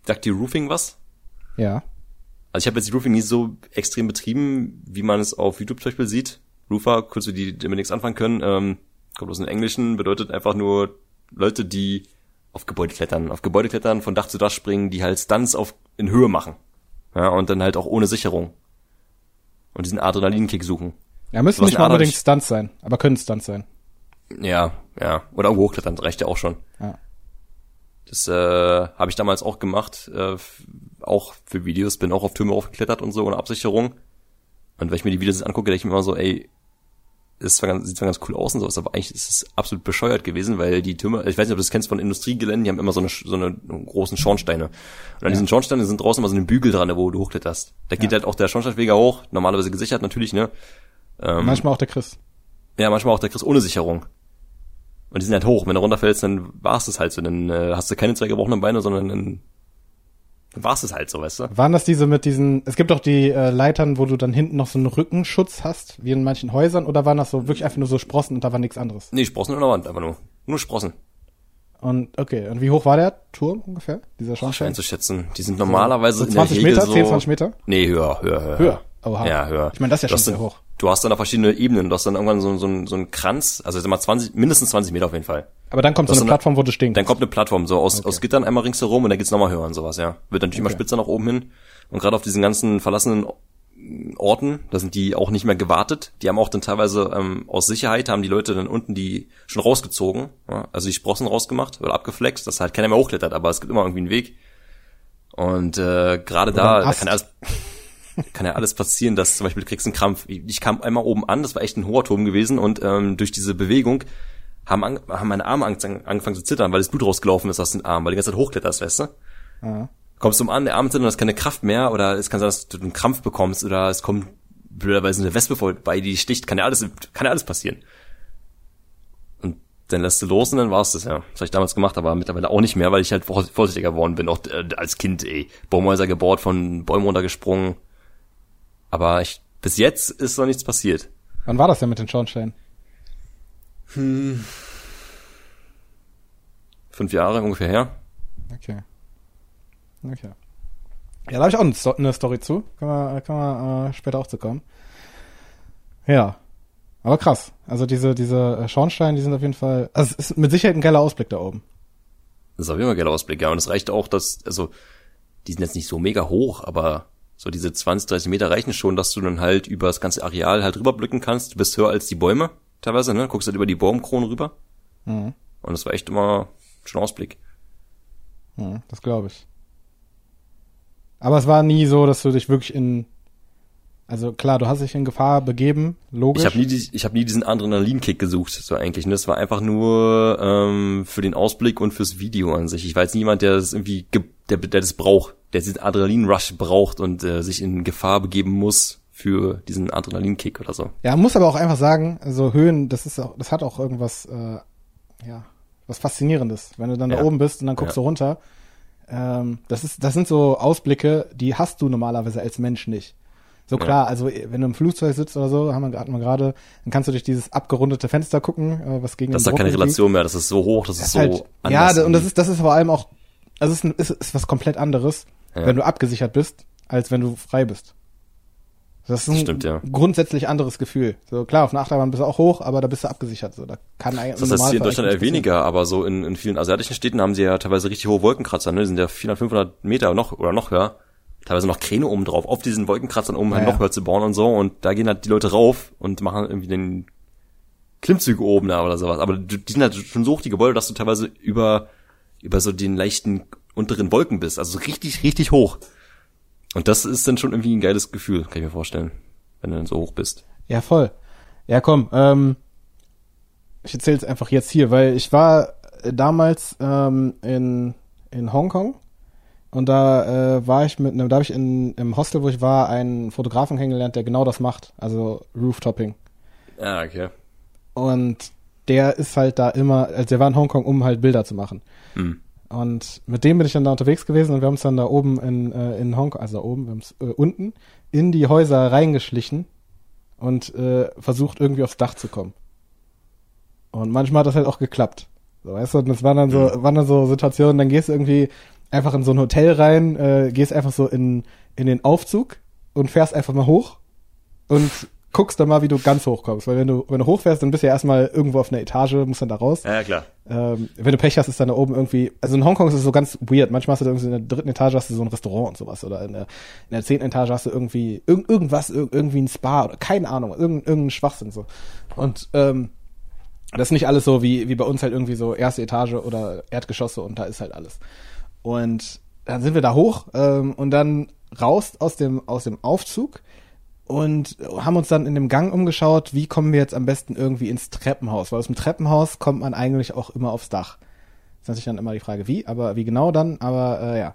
sagt die Roofing was? Ja. Also ich habe jetzt die Roofing nie so extrem betrieben, wie man es auf YouTube zum Beispiel sieht. Roofer, kurz für die, die damit nichts anfangen können, ähm, kommt aus dem Englischen, bedeutet einfach nur Leute, die auf Gebäude klettern, auf Gebäude klettern, von Dach zu Dach springen, die halt Stunts auf, in Höhe machen. Ja, und dann halt auch ohne Sicherung. Und diesen Adrenalinkick suchen. Ja, müssen nicht mal unbedingt Stunts sein, aber können Stunts sein. Ja, ja. Oder irgendwo hochklettern, reicht ja auch schon. Ja. Das äh, habe ich damals auch gemacht, äh, auch für Videos, bin auch auf Türme aufgeklettert und so ohne Absicherung. Und wenn ich mir die Videos angucke, denke ich mir immer so, ey, zwar ganz, sieht zwar ganz cool aus und so, aber eigentlich ist es absolut bescheuert gewesen, weil die Türme, ich weiß nicht, ob du das kennst von Industriegeländen, die haben immer so eine, so eine großen Schornsteine. Und an diesen Schornsteinen sind draußen immer so eine Bügel dran, wo du hochkletterst. Da geht Ja. halt auch der Schornsteinfeger hoch, normalerweise gesichert natürlich, ne? Ähm, Manchmal auch der Chris. ja, manchmal auch der Chris ohne Sicherung. Und die sind halt hoch. Wenn du runterfällst, dann war's das halt so. Dann äh, hast du keine zwei gebrochenen Beine, sondern dann, dann war's das halt so, weißt du? Waren das diese mit diesen, es gibt doch die äh, Leitern, wo du dann hinten noch so einen Rückenschutz hast, wie in manchen Häusern, oder waren das so wirklich einfach nur so Sprossen und da war nichts anderes? Nee, Sprossen an der Wand, einfach nur. Nur Sprossen. Und okay, und wie hoch war der Turm ungefähr, dieser Schornstein? Einzuschätzen. Die sind normalerweise so in der 20 Regel Meter, so, 10, 20 Meter? Nee, höher, höher, höher. Höher. Oha. Ja, höher. Ich meine, das ist ja Du schon sehr dann- hoch. Du hast dann da verschiedene Ebenen. Du hast dann irgendwann so, so, so, einen Kranz, also sag mal 20, mindestens 20 Meter auf jeden Fall. Aber dann kommt so eine eine- Plattform, wo du stehen Dann kommt eine Plattform, so aus, Okay. aus Gittern einmal ringsherum und dann geht's nochmal höher und sowas, ja. Wird natürlich immer Okay. spitzer nach oben hin. Und gerade auf diesen ganzen verlassenen Orten, da sind die auch nicht mehr gewartet. Die haben auch dann teilweise ähm, aus Sicherheit haben die Leute dann unten die schon rausgezogen, ja? also die Sprossen rausgemacht oder abgeflext, dass halt keiner mehr hochklettert, aber es gibt immer irgendwie einen Weg. Und äh, gerade da, da kann alles, kann ja alles passieren, dass zum Beispiel du kriegst einen Krampf. Ich kam einmal oben an, das war echt ein hoher Turm gewesen und ähm, durch diese Bewegung haben, an, haben meine Arme angefangen, zu zittern, weil das Blut rausgelaufen ist aus den Armen, weil du die ganze Zeit hochkletterst, weißt du? Ja. Kommst du an, der Arm zittert und hast keine Kraft mehr oder es kann sein, dass du einen Krampf bekommst oder es kommt blöderweise eine Wespe vorbei, die dich sticht, kann ja alles, kann ja alles passieren. Und dann lässt du los und dann war's das, ja. Das habe ich damals gemacht, aber mittlerweile auch nicht mehr, weil ich halt vor- vorsichtiger geworden bin, auch äh, als Kind, ey. Baumhäuser gebaut, von Bäumen runtergesprungen. Aber ich, bis jetzt ist noch nichts passiert. Wann war das denn mit den Schornsteinen? Hm. Fünf Jahre ungefähr her. Okay. Okay. Ja, da habe ich auch eine, Sto eine Story zu. Kann man, kann man äh, später auch zu kommen. Ja. Aber krass. Also diese, diese äh, Schornsteine, die sind auf jeden Fall. Also es ist mit Sicherheit ein geiler Ausblick da oben. Das ist auf jeden Fall ein geiler Ausblick, ja. Und es reicht auch, dass, also, die sind jetzt nicht so mega hoch, aber so diese 20, 30 Meter reichen schon, dass du dann halt über das ganze Areal halt rüberblicken kannst. Du bist höher als die Bäume, teilweise, ne? Guckst halt über die Baumkronen rüber. Mhm. Und das war echt immer schon Ausblick. Mhm, das glaube ich. Aber es war nie so, dass du dich wirklich in also klar, du hast dich in Gefahr begeben, logisch. Ich habe nie, ich hab nie diesen Adrenalinkick gesucht, so eigentlich. Ne? Das war einfach nur ähm, für den Ausblick und fürs Video an sich. Ich war jetzt niemand, der das irgendwie, der, der das braucht, der diesen Adrenalin-Rush braucht und äh, sich in Gefahr begeben muss für diesen Adrenalinkick oder so. Ja, muss aber auch einfach sagen, also Höhen, das ist auch, das hat auch irgendwas, äh, ja, was Faszinierendes. Wenn du dann ja. da oben bist und dann guckst ja. du runter, ähm, das ist, das sind so Ausblicke, die hast du normalerweise als Mensch nicht. So klar, ja. also wenn du im Flugzeug sitzt oder so, haben wir gerade mal gerade, dann kannst du durch dieses abgerundete Fenster gucken, äh, was gegen Das ist da keine Relation mehr, das ist so hoch, das, das ist so halt, anders. Ja, und das ist das ist vor allem auch also es ist, ist, ist was komplett anderes, ja. wenn du abgesichert bist, als wenn du frei bist. Das ist ein Stimmt, ja. grundsätzlich anderes Gefühl. So klar, auf einer Achterbahn bist du auch hoch, aber da bist du abgesichert. So, da kann eigentlich Das heißt hier in Deutschland eher weniger, aber so in, in vielen asiatischen Städten haben sie ja teilweise richtig hohe Wolkenkratzer, ne? Die sind ja 400, 500 Meter noch oder noch höher teilweise noch Kräne oben drauf, auf diesen Wolkenkratzern, halt ja, noch höher zu bauen und so. Und da gehen halt die Leute rauf und machen irgendwie den Klimmzüge oben da oder sowas. Aber die sind halt schon so hoch, die Gebäude, dass du teilweise über, über so den leichten unteren Wolken bist. Also richtig, richtig hoch. Und das ist dann schon irgendwie ein geiles Gefühl, kann ich mir vorstellen, wenn du dann so hoch bist. Ja, voll. Ja, komm, ähm, ich erzähl's einfach jetzt hier, weil ich war damals ähm, in, in Hongkong und da äh, war ich mit einem, da habe ich in, im Hostel, wo ich war, einen Fotografen kennengelernt, der genau das macht, also Rooftopping. Ah, okay. Und der ist halt da immer, also der war in Hongkong, um halt Bilder zu machen. Hm. Und mit dem bin ich dann da unterwegs gewesen und wir haben uns dann da oben in, äh, in Hongkong, also da oben, wir haben uns äh, unten in die Häuser reingeschlichen und äh, versucht irgendwie aufs Dach zu kommen. Und manchmal hat das halt auch geklappt. So, weißt du, und das waren dann so, hm. waren dann so Situationen, dann gehst du irgendwie einfach in so ein Hotel rein, äh, gehst einfach so in, in den Aufzug und fährst einfach mal hoch und guckst dann mal, wie du ganz hoch kommst. Weil wenn du, wenn du hochfährst, dann bist du ja erstmal irgendwo auf einer Etage, musst dann da raus. Ja, klar. Ähm, wenn du Pech hast, ist dann da oben irgendwie, also in Hongkong ist es so ganz weird. Manchmal hast du irgendwie in der dritten Etage hast du so ein Restaurant und sowas. Oder in der, in der zehnten Etage hast du irgendwie irg irgendwas, irg irgendwie ein Spa oder keine Ahnung, irgendein, irgendein Schwachsinn so. Und ähm, das ist nicht alles so wie, wie bei uns halt irgendwie so erste Etage oder Erdgeschosse und da ist halt alles. Und dann sind wir da hoch ähm, und dann raus aus dem, aus dem Aufzug und haben uns dann in dem Gang umgeschaut, wie kommen wir jetzt am besten irgendwie ins Treppenhaus, weil aus dem Treppenhaus kommt man eigentlich auch immer aufs Dach. Das ist natürlich dann immer die Frage, wie, aber wie genau dann, aber äh, ja.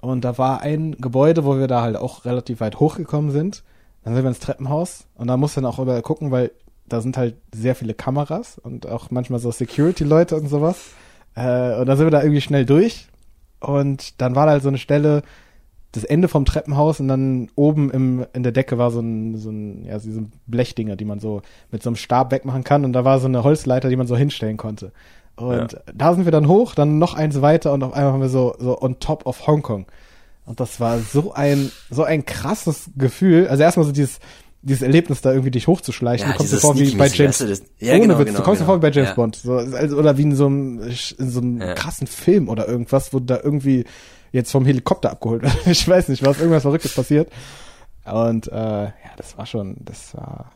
Und da war ein Gebäude, wo wir da halt auch relativ weit hochgekommen sind. Dann sind wir ins Treppenhaus und da muss dann auch überall gucken, weil da sind halt sehr viele Kameras und auch manchmal so Security-Leute und sowas. Äh, und dann sind wir da irgendwie schnell durch und dann war da halt so eine Stelle, das Ende vom Treppenhaus und dann oben im, in der Decke war so ein, so ein, ja, so Blechdinger, die man so mit so einem Stab wegmachen kann und da war so eine Holzleiter, die man so hinstellen konnte. Und ja. da sind wir dann hoch, dann noch eins weiter und auf einmal haben wir so, so on top of Hongkong. Und das war so ein, so ein krasses Gefühl. Also erstmal so dieses, dieses Erlebnis da irgendwie dich hochzuschleichen. Ja, du kommst dir vor wie bei James, ja, ohne genau, Witz, genau, du kommst dir genau. vor wie bei James ja. Bond, so, also, oder wie in so einem, in so einem krassen Film oder irgendwas, wo da irgendwie jetzt vom Helikopter abgeholt wird. ich weiß nicht, was irgendwas Verrücktes passiert. Und äh, ja, das war schon, das war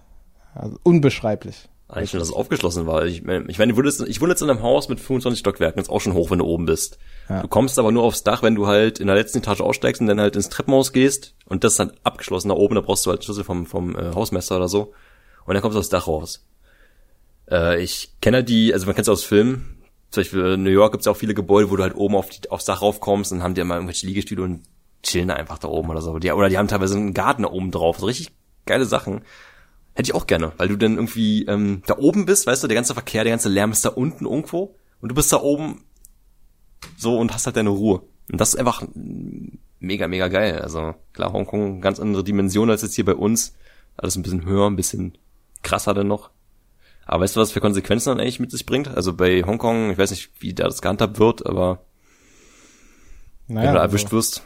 also unbeschreiblich. Eigentlich schon, dass es aufgeschlossen war. Ich meine, ich, mein, ich, wohne jetzt, ich wohne jetzt in einem Haus mit 25 Stockwerken, ist auch schon hoch, wenn du oben bist. Ja. Du kommst aber nur aufs Dach, wenn du halt in der letzten Etage aussteigst und dann halt ins Treppenhaus gehst und das ist dann abgeschlossen da oben, da brauchst du halt Schlüssel vom, vom äh, Hausmeister oder so. Und dann kommst du aufs Dach raus. Äh, ich kenne die, also man kennt es aus Filmen, zum Beispiel in New York gibt es ja auch viele Gebäude, wo du halt oben auf die, aufs Dach raufkommst und haben die immer irgendwelche Liegestühle und chillen einfach da oben oder so. Die, oder die haben teilweise einen Garten da oben drauf. So richtig geile Sachen. Hätte ich auch gerne, weil du dann irgendwie ähm, da oben bist, weißt du, der ganze Verkehr, der ganze Lärm ist da unten irgendwo und du bist da oben so und hast halt deine Ruhe. Und das ist einfach mega, mega geil. Also klar, Hongkong, ganz andere Dimension als jetzt hier bei uns. Alles ein bisschen höher, ein bisschen krasser denn noch. Aber weißt du, was für Konsequenzen dann eigentlich mit sich bringt? Also bei Hongkong, ich weiß nicht, wie da das gehandhabt wird, aber Naja, wenn du also, erwischt wirst.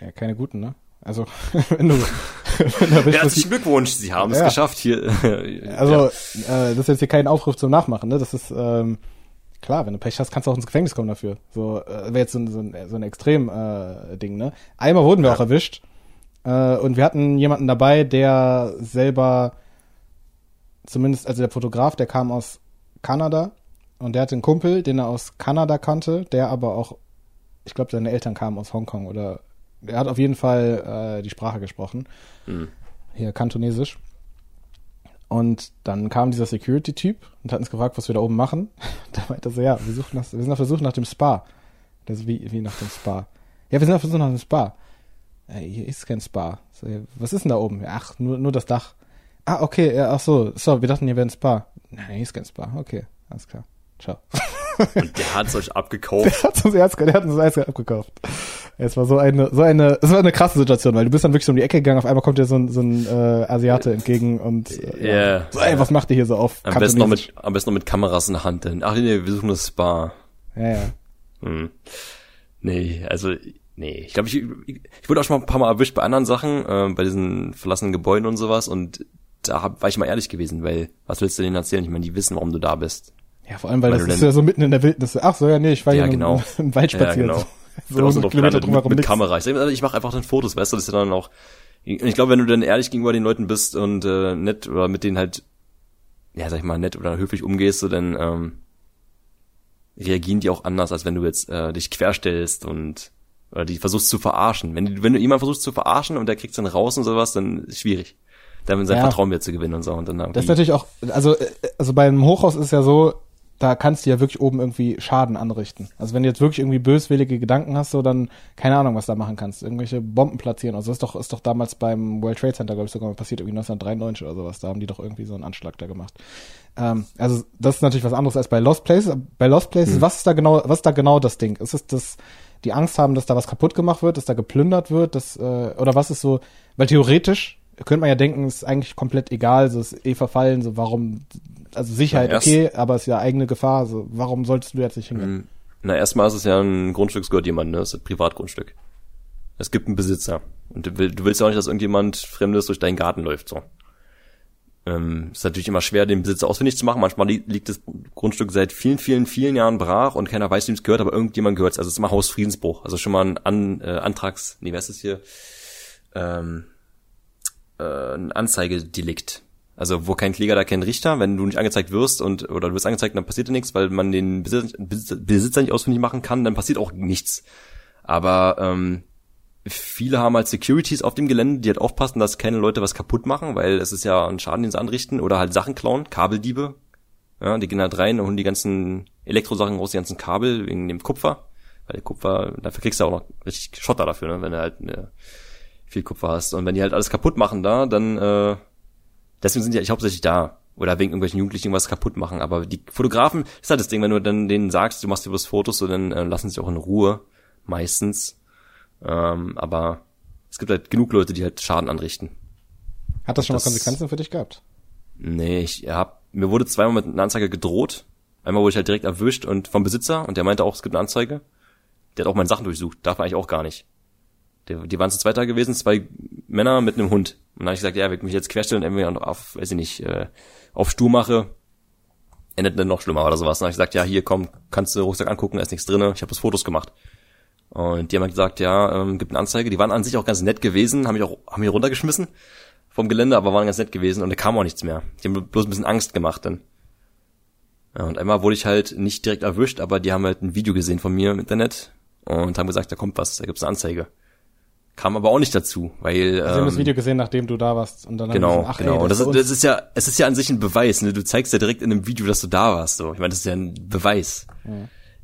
ja, keine guten, ne? Also, wenn du, wenn du erwischt wirst, Herzlichen Glückwunsch, Sie haben es Ja. geschafft hier. Also, ja. äh, das ist jetzt hier kein Aufruf zum Nachmachen, ne? Das ist, ähm, klar, wenn du Pech hast, kannst du auch ins Gefängnis kommen dafür. So, äh, wäre jetzt so ein, so ein, so ein Extrem-Ding, äh, Ding, ne? Einmal wurden wir Ja. auch erwischt. Äh, und wir hatten jemanden dabei, der selber, zumindest, also der Fotograf, der kam aus Kanada und der hatte einen Kumpel, den er aus Kanada kannte, der aber auch, ich glaube, seine Eltern kamen aus Hongkong oder er hat auf jeden Fall äh, die Sprache gesprochen. Hm. Hier Kantonesisch. Und dann kam dieser Security-Typ und hat uns gefragt, was wir da oben machen. Da meinte er so, ja, wir, suchen nach, wir sind auf der Suche nach dem Spa. Das wie, wie nach dem Spa. Ja, wir sind auf der Suche nach dem Spa. Äh, hier ist kein Spa. So, ja, was ist denn da oben? Ach, nur, nur das Dach. Ah, okay, ja, ach so, so, wir dachten, hier wäre ein Spa. Nein, hier ist kein Spa. Okay, alles klar. Ciao. Und der hat's euch abgekauft. Der hat uns Herz, der hat uns das Eis abgekauft. Es war so eine, so eine, es war eine krasse Situation, weil du bist dann wirklich so um die Ecke gegangen, auf einmal kommt dir so ein, so ein äh, Asiate entgegen und äh, Ja. so, ey, was macht ihr hier so auf? Am besten, noch mit, am besten noch mit Kameras in der Hand. Denn, ach nee, wir suchen das Spa. Ja, ja. Hm. Nee, also, nee. Ich glaube, ich, ich wurde auch schon mal ein paar Mal erwischt bei anderen Sachen, äh, bei diesen verlassenen Gebäuden und sowas. Und da hab, war ich mal ehrlich gewesen, weil was willst du denen erzählen? Ich meine, die wissen, warum du da bist. Ja, vor allem, weil Weil das ist ja so mitten in der Wildnis. Ach so, ja, nee, ich war Ja, genau. im, im Wald Ja, spazieren. genau. So, Genau, so auch Kilometer mit, drumherum mit nix. Kamera. Ich, ich mache einfach dann Fotos, weißt du, das ist ja dann auch. Und ich glaube, wenn du dann ehrlich gegenüber den Leuten bist und äh, nett oder mit denen halt, ja, sag ich mal, nett oder höflich umgehst, so dann ähm, reagieren die auch anders, als wenn du jetzt äh, dich querstellst und oder die versuchst zu verarschen. Wenn, du- wenn du jemanden versuchst zu verarschen und der kriegt's dann raus und sowas, dann ist schwierig. Dann sein Ja. Vertrauen wieder zu gewinnen und so. Und dann Das ist natürlich auch, also, äh, also beim Hochhaus ist ja so, da kannst du ja wirklich oben irgendwie Schaden anrichten. Also wenn du jetzt wirklich irgendwie böswillige Gedanken hast, so dann, keine Ahnung, was da machen kannst. Irgendwelche Bomben platzieren. Also das ist doch, ist doch damals beim World Trade Center, glaube ich, sogar mal passiert, irgendwie 1993 oder sowas. Da haben die doch irgendwie so einen Anschlag da gemacht. Ähm, also das ist natürlich was anderes als bei Lost Places. Bei Lost Places, was ist da genau, was ist da genau das Ding? Ist es das, die Angst haben, dass da was kaputt gemacht wird, dass da geplündert wird, dass, äh, oder was ist so, weil theoretisch könnte man ja denken, ist eigentlich komplett egal, so ist eh verfallen, so warum, also Sicherheit okay, aber es ist ja eigene Gefahr, so warum solltest du jetzt nicht hingehen? Hm. Na, erstmal ist es ja ein Grundstück, es gehört jemandem, ne? Es ist ein Privatgrundstück. Es gibt einen Besitzer. Und du, will, du willst ja auch nicht, dass irgendjemand Fremdes durch deinen Garten läuft, so. Ähm, ist natürlich immer schwer, den Besitzer ausfindig zu machen. Manchmal li liegt das Grundstück seit vielen, vielen, vielen Jahren brach und keiner weiß, wem es gehört, aber irgendjemand gehört Also es ist immer Hausfriedensbruch. Also schon mal ein An, äh, Antrags, nee, wer ist das hier? Ähm, äh, ein Anzeigedelikt. Also wo kein Kläger, da kein Richter. Wenn du nicht angezeigt wirst und oder du wirst angezeigt, dann passiert dir nichts, weil man den Besitzer, Besitzer, Besitzer nicht ausfindig machen kann, dann passiert auch nichts. Aber ähm, viele haben halt Securities auf dem Gelände, die halt aufpassen, dass keine Leute was kaputt machen, weil es ist ja ein Schaden, den sie anrichten oder halt Sachen klauen, Kabeldiebe. Ja, die gehen halt rein und holen die ganzen Elektrosachen raus, die ganzen Kabel wegen dem Kupfer. Weil der Kupfer, dafür kriegst du auch noch richtig Schotter dafür, ne, wenn du halt ne, viel Kupfer hast. Und wenn die halt alles kaputt machen da, dann äh, deswegen sind die eigentlich hauptsächlich da. Oder wegen irgendwelchen Jugendlichen irgendwas kaputt machen. Aber die Fotografen, das ist halt das Ding, wenn du dann denen sagst, du machst dir bloß Fotos, so dann äh, lassen sie auch in Ruhe. Meistens. Ähm, aber es gibt halt genug Leute, die halt Schaden anrichten. Hat das schon das- mal Konsequenzen für dich gehabt? Nee, ich hab, mir wurde zweimal mit einer Anzeige gedroht. Einmal wurde ich halt direkt erwischt und vom Besitzer und der meinte auch, es gibt eine Anzeige. Der hat auch meine Sachen durchsucht. Darf man eigentlich auch gar nicht. Der, die waren zu zweit da gewesen, zwei Männer mit einem Hund. Und dann habe ich gesagt, ja, wenn ich mich jetzt querstellen, entweder auf, weiß ich nicht, äh, auf stur mache, endet dann noch schlimmer oder sowas. Und dann habe ich gesagt, ja, hier, komm, kannst du den Rucksack angucken, da ist nichts drinne. Ich habe das Fotos gemacht. Und die haben halt gesagt, ja, ähm, gibt eine Anzeige. Die waren an sich auch ganz nett gewesen, haben mich auch, haben mich runtergeschmissen vom Gelände, aber waren ganz nett gewesen und da kam auch nichts mehr. Die haben bloß ein bisschen Angst gemacht dann. Ja, und einmal wurde ich halt nicht direkt erwischt, aber die haben halt ein Video gesehen von mir im Internet und haben gesagt, da kommt was, da gibt's eine Anzeige. Kam aber auch nicht dazu, weil Sie haben das ähm, Video gesehen, nachdem du da warst und dann haben Genau, sie gesagt, ach, genau. Ey, das, das ist, das ist ja, es ist ja an sich ein Beweis. Ne? Du zeigst ja direkt in einem Video, dass du da warst. So, ich meine, das ist ja ein Beweis.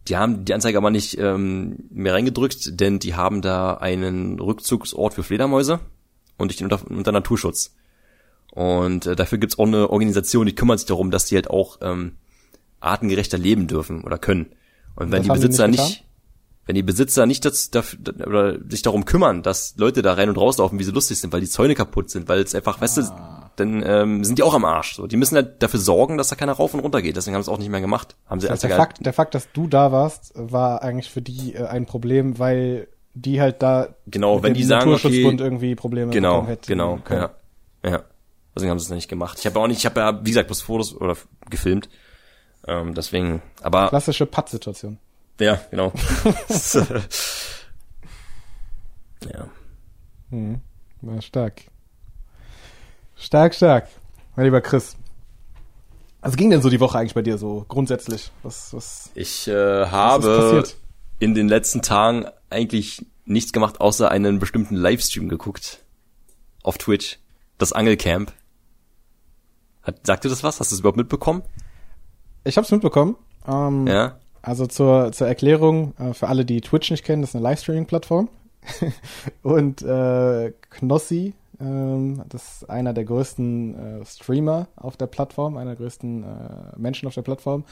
Die haben die Anzeige aber nicht ähm, mehr reingedrückt, denn die haben da einen Rückzugsort für Fledermäuse und ich den unter, unter Naturschutz. Und äh, dafür gibt's auch eine Organisation, die kümmert sich darum, dass die halt auch ähm, artengerechter leben dürfen oder können. Und wenn das die haben die Besitzer nicht nicht, wenn die Besitzer nicht das, dafür, oder sich darum kümmern, dass Leute da rein und rauslaufen, wie sie lustig sind, weil die Zäune kaputt sind, weil es einfach, weißt du, dann ähm, sind die auch am Arsch. So, die müssen halt dafür sorgen, dass da keiner rauf und runter geht. Deswegen haben sie es auch nicht mehr gemacht. Haben sie Das heißt, der, Fakt, der Fakt, dass du da warst, war eigentlich für die äh, ein Problem, weil die halt da Genau, wenn die sagen, Naturschutzbund okay, irgendwie Probleme Genau, hätten genau, können. ja, ja. Deswegen haben sie es nicht gemacht. Ich habe auch nicht, ich habe ja, wie gesagt, bloß Fotos oder gefilmt. Ähm, deswegen, aber Klassische Patt-Situation. Ja, genau. ja. Mhm. War stark. Stark, stark. Mein lieber Chris. Was ging denn so die Woche eigentlich bei dir so grundsätzlich? Was, was, Ich äh, habe in den letzten Tagen eigentlich nichts gemacht, außer einen bestimmten Livestream geguckt. Auf Twitch. Das Angelcamp. Hat, sagt dir das was? Hast du es überhaupt mitbekommen? Ich hab's mitbekommen. Ähm, Ja. Also zur, zur Erklärung, äh, für alle, die Twitch nicht kennen, das ist eine Livestreaming-Plattform. Und äh, Knossi, ähm, das ist einer der größten äh, Streamer auf der Plattform, einer der größten äh, Menschen auf der Plattform,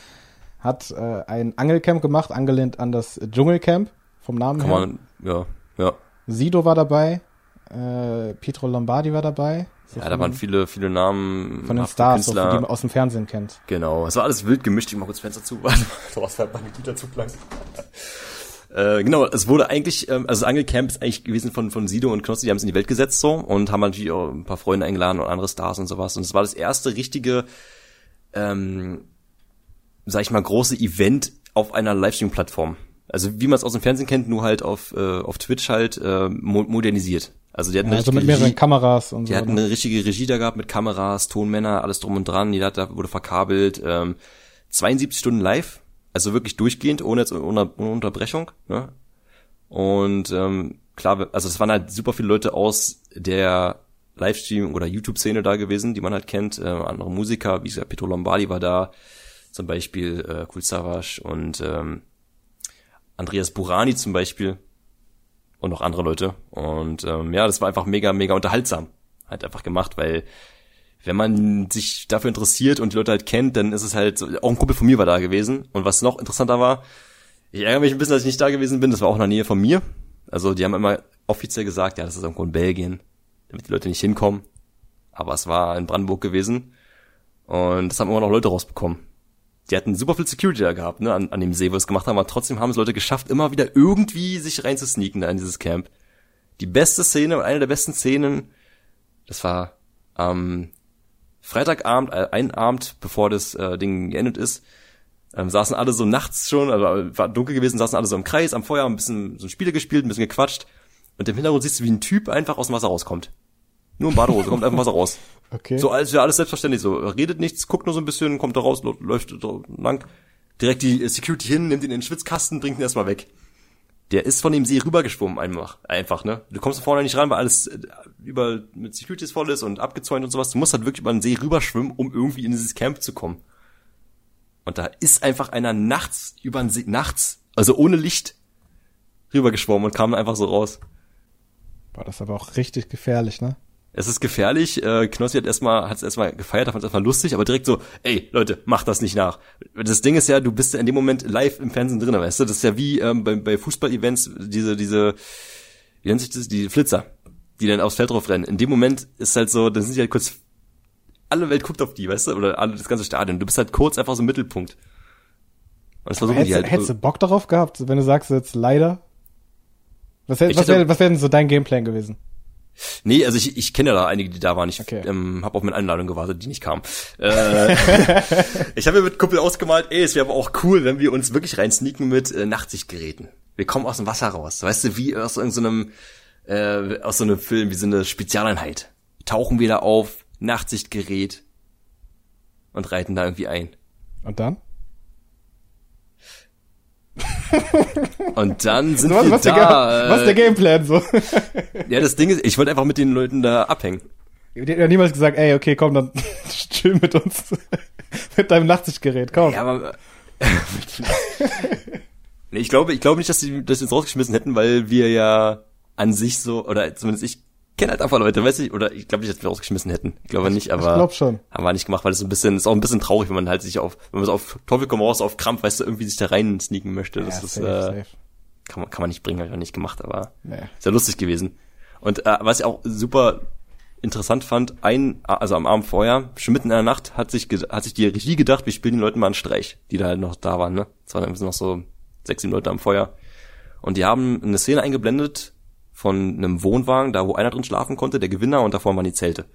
hat äh, ein Angelcamp gemacht, angelehnt an das Dschungelcamp vom Namen Kann her. man, ja, ja. Sido war dabei, äh, Pietro Lombardi war dabei. So Ja, da waren viele, viele Namen. von den Stars, so, die man aus dem Fernsehen kennt. Genau, es war alles wild gemischt. Ich mach kurz Fenster zu. Warte mal, Thomas fährt meine Güterzug lang. äh, genau, es wurde eigentlich, ähm, also das Angelcamp ist eigentlich gewesen von, von Sido und Knossi, die haben es in die Welt gesetzt so und haben natürlich auch ein paar Freunde eingeladen und andere Stars und sowas. Und es war das erste richtige, ähm, sag ich mal, große Event auf einer Livestream-Plattform. Also wie man es aus dem Fernsehen kennt, nur halt auf, äh, auf Twitch halt äh, mo modernisiert. Also die hatten Ja, eine also mit richtige mehreren Regie- Kameras und die so. hatten ne? eine richtige Regie da gehabt mit Kameras, Tonmänner, alles drum und dran. Jeder hat, da wurde verkabelt. Ähm, 72 Stunden live, also wirklich durchgehend, ohne jetzt ohne, ohne Unterbrechung. Ne? Und ähm, klar, also es waren halt super viele Leute aus der Livestream- oder YouTube-Szene da gewesen, die man halt kennt. Äh, andere Musiker, wie gesagt, Pietro Lombardi war da, zum Beispiel äh, Kul Savas und ähm, Andreas Burani zum Beispiel und noch andere Leute. Und ähm, ja, das war einfach mega, mega unterhaltsam. Halt einfach gemacht, weil wenn man sich dafür interessiert und die Leute halt kennt, dann ist es halt so, auch ein Kumpel von mir war da gewesen. Und was noch interessanter war, ich ärgere mich ein bisschen, dass ich nicht da gewesen bin, das war auch in der Nähe von mir. Also die haben immer offiziell gesagt, ja, das ist irgendwo in Belgien, damit die Leute nicht hinkommen. Aber es war in Brandenburg gewesen. Und das haben immer noch Leute rausbekommen. Die hatten super viel Security da gehabt, ne, an, an dem See, wo es gemacht haben, aber trotzdem haben es Leute geschafft, immer wieder irgendwie sich reinzusneaken da in dieses Camp. Die beste Szene eine der besten Szenen, das war am Freitagabend, äh, ein Abend, bevor das äh, Ding geendet ist, ähm, saßen alle so nachts schon, also war dunkel gewesen, saßen alle so im Kreis am Feuer, ein bisschen so ein Spiele gespielt, ein bisschen gequatscht. Und im Hintergrund siehst du, wie ein Typ einfach aus dem Wasser rauskommt. Nur in Badehose, kommt einfach Wasser raus. Okay. So als wäre alles selbstverständlich so. Er redet nichts, guckt nur so ein bisschen, kommt da raus, läuft lang. Direkt die äh, Security hin, nimmt ihn in den Schwitzkasten, bringt ihn erstmal weg. Der ist von dem See rübergeschwommen einfach, einfach, ne? Du kommst da vorne nicht rein, weil alles äh, über mit Securities voll ist und abgezäunt und sowas. Du musst halt wirklich über den See rüberschwimmen, um irgendwie in dieses Camp zu kommen. Und da ist einfach einer nachts über den See, nachts, also ohne Licht, rübergeschwommen und kam einfach so raus. War das aber auch richtig gefährlich, ne? Es ist gefährlich. Äh, Knossi hat erstmal hat es erstmal gefeiert, fand es erstmal lustig, aber direkt so, ey Leute, macht das nicht nach. Das Ding ist ja, du bist ja in dem Moment live im Fernsehen drin, weißt du? Das ist ja wie ähm, bei, bei Fußball-Events diese diese wie nennt sich das? Die Flitzer, die dann aufs Feld drauf rennen. In dem Moment ist halt so, dann sind die halt kurz alle Welt guckt auf die, weißt du? Oder alle das ganze Stadion. Du bist halt kurz einfach so im Mittelpunkt. Und das versuchen Hättest, die halt. hättest du Bock darauf gehabt, wenn du sagst jetzt leider? Was, Ich was wäre was wär denn so dein Gameplan gewesen? Nee, also ich, ich kenne ja da einige, die da waren. Ich Okay. ähm, habe auf meine Einladung gewartet, die nicht kam. Äh, ich habe mir mit Kumpel ausgemalt, ey, es wäre aber auch cool, wenn wir uns wirklich reinsneaken mit äh, Nachtsichtgeräten. Wir kommen aus dem Wasser raus, weißt du, wie aus irgendeinem äh, aus so einem Film, wie so eine Spezialeinheit. Tauchen wir da auf, Nachtsichtgerät und reiten da irgendwie ein. Und dann? Und dann sind So, was, wir was, der, da. Ga- was ist der äh, Gameplan so? ja, das Ding ist, ich wollte einfach mit den Leuten da abhängen. Die hat ja niemals gesagt, ey, okay, komm, dann chill mit uns. mit deinem Nachtsichtgerät, komm. Ja, aber. ich glaube, ich glaube nicht, dass sie das jetzt rausgeschmissen hätten, weil wir ja an sich so, oder zumindest ich kenne halt einfach Leute, weiß ich, oder ich glaube nicht, dass wir rausgeschmissen hätten. Ich glaube nicht, aber. ich glaub schon. Haben wir nicht gemacht, weil das so ein bisschen, ist auch ein bisschen traurig, wenn man halt sich auf, wenn man so auf Teufel komm raus, auf Krampf, weißt du, irgendwie sich da rein sneaken möchte. Das ja, ist, safe, äh, safe. kann man, kann man nicht bringen, habe ich auch nicht gemacht, aber Nee. ist ja lustig gewesen. Und äh, was ich auch super interessant fand, ein, also am Abend vorher, schon mitten in der Nacht, hat sich, hat sich die Regie gedacht, wir spielen den Leuten mal einen Streich, die da halt noch da waren, ne? Es waren noch so sechs, sieben Leute am Feuer. Und die haben eine Szene eingeblendet von einem Wohnwagen, da wo einer drin schlafen konnte, der Gewinner, und davor waren die Zelte.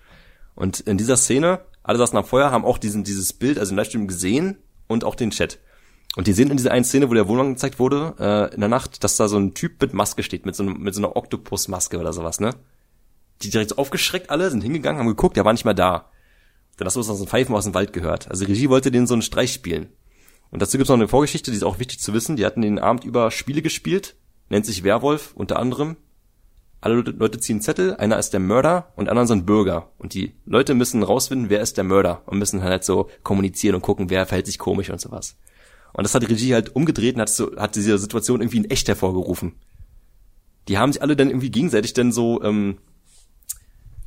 Und in dieser Szene, alle saßen am Feuer, haben auch diesen, dieses Bild, also den Livestream gesehen und auch den Chat. Und die sehen in dieser einen Szene, wo der Wohnwagen gezeigt wurde, äh, in der Nacht, dass da so ein Typ mit Maske steht, mit so, einem, mit so einer Oktopusmaske oder sowas, ne? Die direkt aufgeschreckt alle, sind hingegangen, haben geguckt, der war nicht mehr da. Dann hast du so ein Pfeifen aus dem Wald gehört. Also Regie wollte denen so einen Streich spielen. Und dazu gibt's noch eine Vorgeschichte, die ist auch wichtig zu wissen. Die hatten den Abend über Spiele gespielt, nennt sich Werwolf unter anderem. Alle Leute ziehen Zettel, einer ist der Mörder und anderen sind Bürger. Und die Leute müssen rausfinden, wer ist der Mörder und müssen halt so kommunizieren und gucken, wer verhält sich komisch und sowas. Und das hat die Regie halt umgedreht und hat, so, hat diese Situation irgendwie in echt hervorgerufen. Die haben sich alle dann irgendwie gegenseitig dann so, ähm,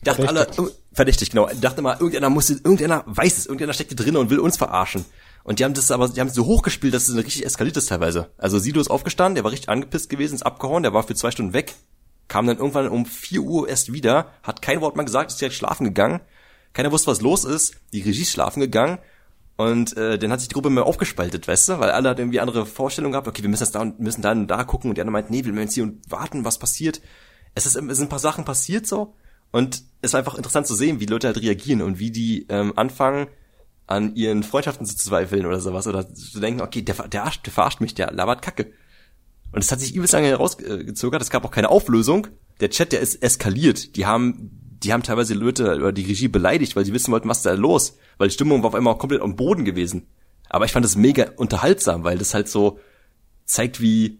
dachten alle, äh, verdächtig, genau, dachte mal, irgendeiner muss, irgendeiner weiß es, irgendeiner steckt hier drin und will uns verarschen. Und die haben das aber, die haben so hochgespielt, dass es richtig eskaliert ist teilweise. Also Sido ist aufgestanden, der war richtig angepisst gewesen, ist abgehauen, der war für zwei Stunden weg, kam dann irgendwann um vier Uhr erst wieder, hat kein Wort mehr gesagt, ist direkt schlafen gegangen. Keiner wusste, was los ist. Die Regie ist schlafen gegangen. Und äh, dann hat sich die Gruppe mehr aufgespaltet, weißt du, weil alle hatten irgendwie andere Vorstellungen gehabt. Okay, wir müssen jetzt da und müssen da und da gucken. Und die anderen meinten, nee, wir müssen jetzt hier und warten, was passiert. Es, ist, es sind ein paar Sachen passiert so. Und es war einfach interessant zu sehen, wie Leute halt reagieren und wie die ähm, anfangen, an ihren Freundschaften zu zweifeln oder sowas. Oder zu denken, okay, der, der, der verarscht mich, der labert Kacke. Und es hat sich übelst lange herausgezögert. Es gab auch keine Auflösung. Der Chat, der ist eskaliert. Die haben die haben teilweise Leute oder die Regie beleidigt, weil sie wissen wollten, was da los, weil die Stimmung war auf einmal komplett am Boden gewesen. Aber ich fand das mega unterhaltsam, weil das halt so zeigt, wie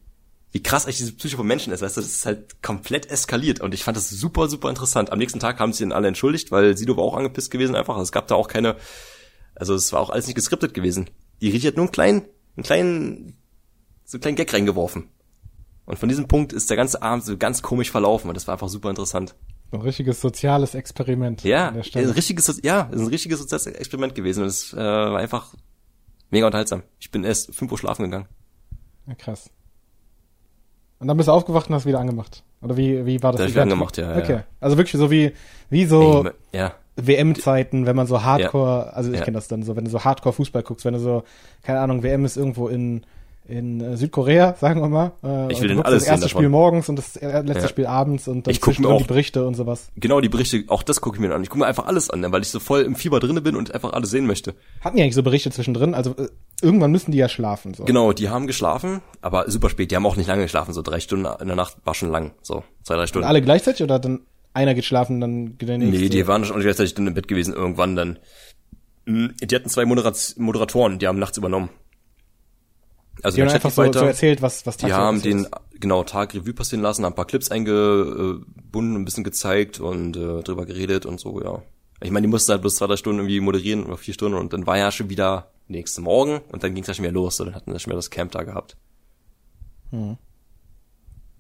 wie krass eigentlich diese Psyche von Menschen ist, weißt du, das ist halt komplett eskaliert und ich fand das super, super interessant. Am nächsten Tag haben sie ihn alle entschuldigt, weil Sido war auch angepisst gewesen einfach. Es gab da auch keine, also es war auch alles nicht geskriptet gewesen. Die Regie hat nur einen kleinen, einen kleinen, so einen kleinen Gag reingeworfen. Und von diesem Punkt ist der ganze Abend so ganz komisch verlaufen und das war einfach super interessant. Ein richtiges soziales Experiment. Ja, ein richtiges, ja, ist ein richtiges soziales Experiment gewesen und es äh, war einfach mega unterhaltsam. Ich bin erst fünf Uhr schlafen gegangen. Ja, krass. Und dann bist du aufgewacht und hast wieder angemacht. Oder wie, wie war das? Da ich wieder angemacht, ja. Okay. Ja. Also wirklich so wie, wie so ja. WM-Zeiten, wenn man so Hardcore, ja. also ich ja. kenne das dann so, wenn du so Hardcore Fußball guckst, wenn du so, keine Ahnung, WM ist irgendwo in in äh, Südkorea, sagen wir mal. Äh, ich will denn alles Das erste Spiel morgens und das letzte ja. Spiel abends und dann ich gucke mir auch die Berichte und sowas. Genau, die Berichte, auch das gucke ich mir an. Ich gucke mir einfach alles an, weil ich so voll im Fieber drinne bin und einfach alles sehen möchte. Hatten die eigentlich so Berichte zwischendrin? Also äh, irgendwann müssen die ja schlafen. So. Genau, die haben geschlafen, aber super spät. Die haben auch nicht lange geschlafen, so drei Stunden in der Nacht war schon lang, so zwei, drei Stunden. Und alle gleichzeitig oder dann einer geht schlafen, dann geht der nächste? Nee, die waren schon gleichzeitig dann im Bett gewesen irgendwann dann. Hm, die hatten zwei Moderat Moderatoren, die haben nachts übernommen. Also die haben einfach so, so erzählt, was was Die haben den genau Tag Revue passieren lassen, haben ein paar Clips eingebunden, ein bisschen gezeigt und äh, drüber geredet und so, ja. Ich meine, die mussten halt bloß zwei, drei Stunden irgendwie moderieren oder vier Stunden und dann war ja schon wieder nächste Morgen und dann ging es ja schon wieder los. Und dann hatten wir schon wieder das Camp da gehabt. Hm.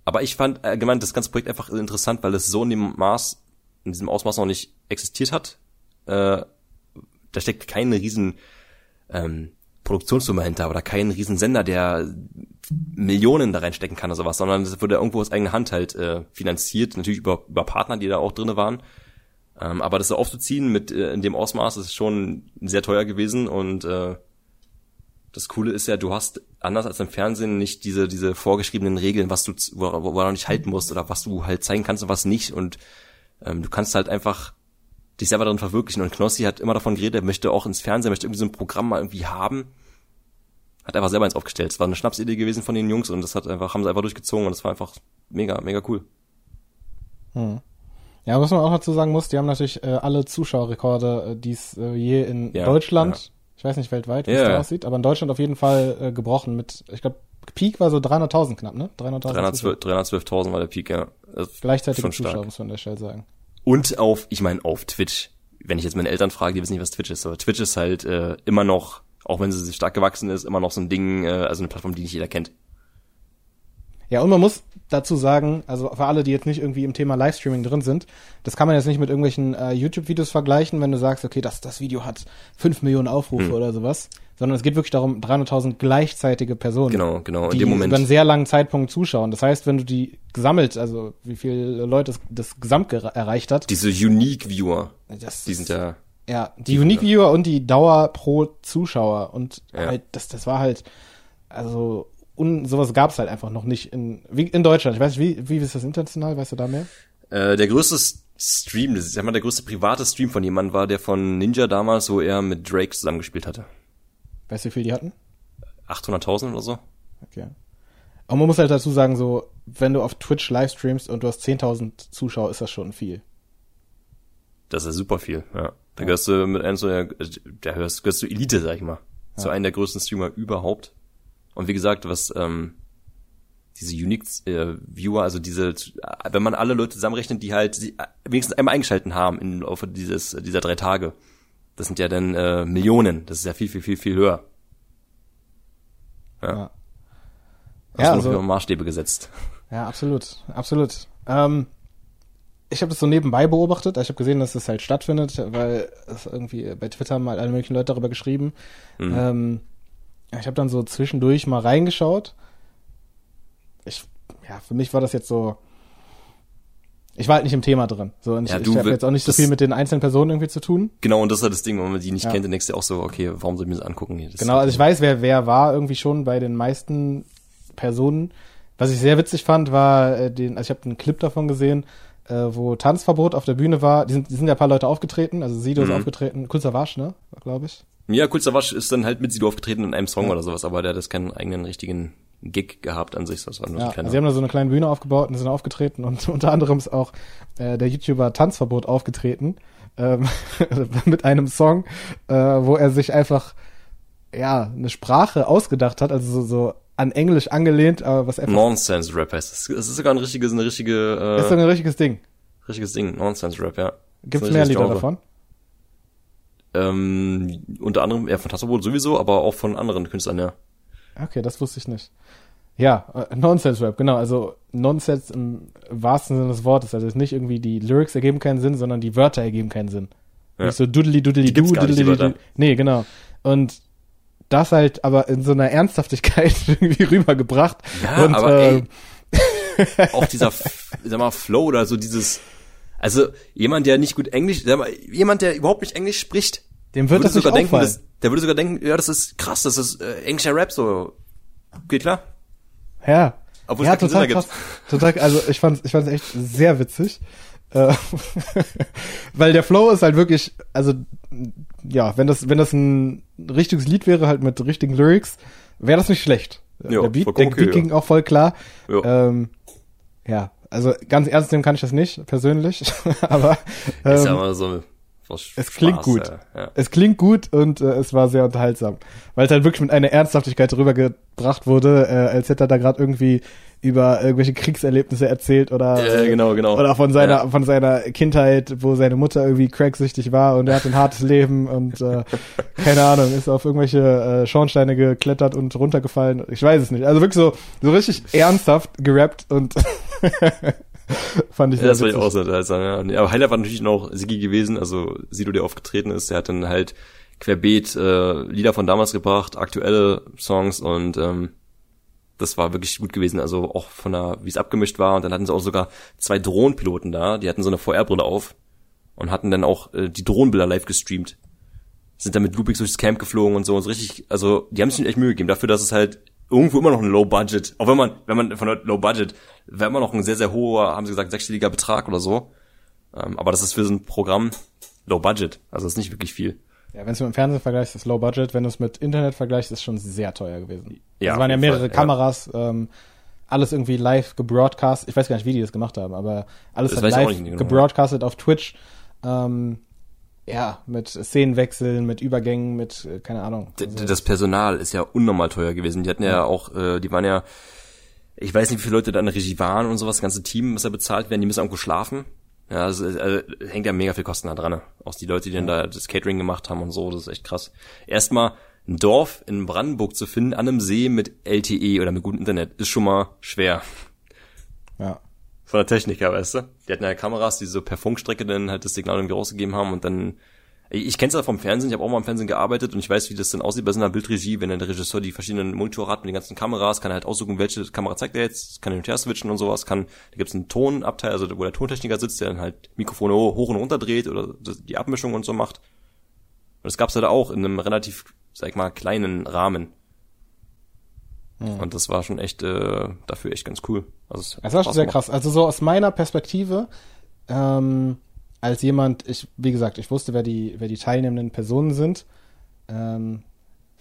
Aber ich fand allgemein das ganze Projekt einfach interessant, weil es so in dem Maß, in diesem Ausmaß noch nicht existiert hat. Äh, da steckt keine riesen ähm, Produktionssumme hinter oder kein Riesensender, der Millionen da reinstecken kann oder sowas, sondern das wurde irgendwo aus eigener Hand halt äh, finanziert, natürlich über, über Partner, die da auch drinne waren. Ähm, aber das so aufzuziehen mit äh, in dem Ausmaß ist schon sehr teuer gewesen und äh, das Coole ist ja, du hast anders als im Fernsehen nicht diese diese vorgeschriebenen Regeln, was du wo, wo, wo du nicht halten musst oder was du halt zeigen kannst und was nicht und ähm, du kannst halt einfach dich selber darin verwirklichen. Und Knossi hat immer davon geredet, er möchte auch ins Fernsehen, möchte irgendwie so ein Programm mal irgendwie haben. Hat einfach selber eins aufgestellt. Es war eine Schnapsidee gewesen von den Jungs und das hat einfach, haben sie einfach durchgezogen und es war einfach mega, mega cool. Hm. Ja, was man auch dazu sagen muss, die haben natürlich äh, alle Zuschauerrekorde, äh, die es äh, je in ja, Deutschland, ja. ich weiß nicht weltweit, wie es da aussieht, aber in Deutschland auf jeden Fall äh, gebrochen mit, ich glaube, Peak war so 300.000 knapp, ne? 300.000 312.000 war der Peak, ja. Gleichzeitige Zuschauer, muss man an der Stelle sagen. Und auf, ich meine, auf Twitch. Wenn ich jetzt meine Eltern frage, die wissen nicht, was Twitch ist, aber Twitch ist halt äh, immer noch, auch wenn sie stark gewachsen ist, immer noch so ein Ding, äh, also eine Plattform, die nicht jeder kennt. Ja, und man muss dazu sagen, also für alle, die jetzt nicht irgendwie im Thema Livestreaming drin sind, das kann man jetzt nicht mit irgendwelchen äh, YouTube-Videos vergleichen, wenn du sagst, okay, das, das Video hat fünf Millionen Aufrufe Hm. oder sowas, sondern es geht wirklich darum, 300.000 gleichzeitige Personen, Genau, genau, in die dem Moment. über einen sehr langen Zeitpunkt zuschauen. Das heißt, wenn du die gesammelt, also wie viele Leute das, das gesamt erreicht hat, Diese Unique Viewer, das die sind ja, ja, die Unique Viewer und die Dauer pro Zuschauer und Ja. halt, das, das war halt, also, un, sowas gab's halt einfach noch nicht in, wie, in Deutschland. Ich weiß nicht, wie, wie ist das international? Weißt du da mehr? äh, der größte Stream, das ist, sag mal, der größte private Stream von jemandem war der von Ninja damals, wo er mit Drake zusammengespielt hatte. Weißt du, wie viel die hatten? 800.000 oder so? Okay. Und man muss halt dazu sagen, so, wenn du auf Twitch livestreamst und du hast 10.000 Zuschauer, ist das schon viel. Das ist super viel, ja. Da gehörst du mit einem so der, der gehörst, gehörst du Elite, sag ich mal. Zu einem der größten Streamer überhaupt. Und wie gesagt, was ähm, diese Unique äh, Viewer, also diese, wenn man alle Leute zusammenrechnet, die halt sie, äh, wenigstens einmal eingeschalten haben im Laufe dieses dieser drei Tage, das sind ja dann äh, Millionen. Das ist ja viel, viel, viel, viel höher. Ja. Ja. Hast Ja, also- Maßstäbe gesetzt. Ja, absolut, absolut. Ähm, ich habe das so nebenbei beobachtet. Ich habe gesehen, dass das halt stattfindet, weil es irgendwie bei Twitter haben halt alle möglichen Leute darüber geschrieben. Mhm. Ähm, ich habe dann so zwischendurch mal reingeschaut. Ich, ja, für mich war das jetzt so. Ich war halt nicht im Thema drin. So, und Ja, ich, ich habe jetzt auch nicht so das- viel mit den einzelnen Personen irgendwie zu tun. Genau, und das ist halt das Ding, wenn man die nicht Ja. kennt, dann denkst du auch so, okay, warum soll ich mir das angucken? Das Genau, also ich weiß, wer wer war irgendwie schon bei den meisten Personen. Was ich sehr witzig fand, war äh, den, also ich habe einen Clip davon gesehen, äh, wo Tanzverbot auf der Bühne war. Die sind, die sind ja ein paar Leute aufgetreten, also Sido ist Mhm. aufgetreten, Kurzer Wasch, ne, glaube ich. Ja, Kurzer Wasch ist dann halt mit Sido aufgetreten in einem Song oder sowas, aber der hat jetzt keinen eigenen richtigen Gig gehabt an sich. Das war nur Ja, ein kleiner. sie haben da so eine kleine Bühne aufgebaut und sind aufgetreten und unter anderem ist auch äh, der YouTuber Tanzverbot aufgetreten ähm, mit einem Song, äh, wo er sich einfach ja eine Sprache ausgedacht hat, also so, so an Englisch angelehnt, aber was einfach Nonsense Rap heißt das. Es ist sogar ein richtiges, eine richtige, ist so äh, ein richtiges Ding. richtiges Ding. Nonsense Rap, ja. Gibt's Ist ein mehr Lieder Genre. davon? Ähm, unter anderem, ja, von Tassobot sowieso, aber auch von anderen Künstlern, ja. Okay, das wusste ich nicht. Ja, äh, Nonsense Rap, genau. Also Nonsense im wahrsten Sinne des Wortes. Also es ist nicht irgendwie die Lyrics ergeben keinen Sinn, sondern die Wörter ergeben keinen Sinn. Ja. Nicht so nicht, die duddeli Wörter. du. Nee, genau. Und das halt aber in so einer Ernsthaftigkeit irgendwie rübergebracht. Ja, und, aber äh, ey, auch dieser, sag mal, Flow oder so dieses, also jemand, der nicht gut Englisch, sag mal, jemand, der überhaupt nicht Englisch spricht, dem wird würde das sogar denken, auffallen. das, der würde sogar denken, ja, das ist krass, das ist äh, englischer Rap, so. Geht klar? Ja. Obwohl es ja, keinen total Sinn krass. Total, also ich fand's, ich fand's echt sehr witzig. Äh, Weil der Flow ist halt wirklich, also ja, wenn das, wenn das ein richtiges Lied wäre, halt mit richtigen Lyrics, wäre das nicht schlecht. Ja, der Beat, der Beat okay, ging auch voll klar. Ja. Ähm, ja, also ganz ernst nehmen kann ich das nicht, persönlich. Aber ist ja ähm, immer so was es klingt Spaß, gut. Ja, ja. es klingt gut und äh, es war sehr unterhaltsam. Weil es halt wirklich mit einer Ernsthaftigkeit rübergebracht wurde, äh, als hätte er da gerade irgendwie über irgendwelche Kriegserlebnisse erzählt oder Ja, genau, genau. oder von seiner Ja. von seiner Kindheit, wo seine Mutter irgendwie cracksüchtig war und er hat ein hartes Leben und äh, keine Ahnung, ist auf irgendwelche äh, Schornsteine geklettert und runtergefallen. Ich weiß es nicht. Also wirklich so so richtig ernsthaft gerappt und fand ich Ja, sehr das war ich witzig. auch so unterhaltsam, ja. Aber Highlight war natürlich noch Sigi gewesen, also Sido, der aufgetreten ist, der hat dann halt querbeet äh, Lieder von damals gebracht, aktuelle Songs und ähm, das war wirklich gut gewesen, also auch von der, wie es abgemischt war und dann hatten sie auch sogar zwei Drohnenpiloten da, die hatten so eine VR-Brille auf und hatten dann auch äh, die Drohnenbilder live gestreamt. Sind dann mit Loopings durchs Camp geflogen und so und so richtig, also die haben sich echt Mühe gegeben dafür, dass es halt irgendwo immer noch ein Low Budget, auch wenn man, wenn man von der Low Budget, wäre immer noch ein sehr, sehr hoher, haben sie gesagt, sechsstelliger Betrag oder so. Ähm, aber das ist für so ein Programm Low Budget, also das ist nicht wirklich viel. Ja, wenn du mit dem Fernsehen vergleichst, ist Low Budget. Wenn du es mit Internet vergleichst, ist schon sehr teuer gewesen. Ja, es waren ja mehrere Fall, ja. Kameras, ähm, alles irgendwie live gebroadcast. Ich weiß gar nicht, wie die das gemacht haben, aber alles Das auch live genau. gebroadcastet auf Twitch. Ähm, ja, mit Szenenwechseln, mit Übergängen, mit, äh, keine Ahnung. D- Das Personal ist ja unnormal teuer gewesen. Die hatten ja auch, äh, die waren ja, ich weiß nicht, wie viele Leute da in der Regie waren und sowas, das ganze Team muss ja bezahlt werden, die müssen irgendwo schlafen. Ja, also, also hängt ja mega viel Kosten da dran. ne? Auch die Leute, die dann da das Catering gemacht haben und so, das ist echt krass. Erstmal ein Dorf in Brandenburg zu finden an einem See mit LTE oder mit gutem Internet ist schon mal schwer. Ja. Von der Technik her, weißt du? Die hatten ja Kameras, die so per Funkstrecke dann halt das Signal irgendwie rausgegeben haben und dann ich kenn's ja vom Fernsehen, ich habe auch mal im Fernsehen gearbeitet und ich weiß, wie das dann aussieht bei so einer Bildregie, wenn dann der Regisseur die verschiedenen Monitore hat mit den ganzen Kameras, kann er halt aussuchen, welche Kamera zeigt er jetzt, kann hin und her switchen und sowas, kann, da gibt's einen Tonabteil, also wo der Tontechniker sitzt, der dann halt Mikrofone hoch und runter dreht oder die Abmischung und so macht. Und das gab's halt auch in einem relativ, sag ich mal, kleinen Rahmen. Und das war schon echt äh, dafür echt ganz cool. Also es, war schon sehr krass. Also so aus meiner Perspektive, ähm, als jemand, ich, wie gesagt, ich wusste, wer die, wer die teilnehmenden Personen sind, ähm,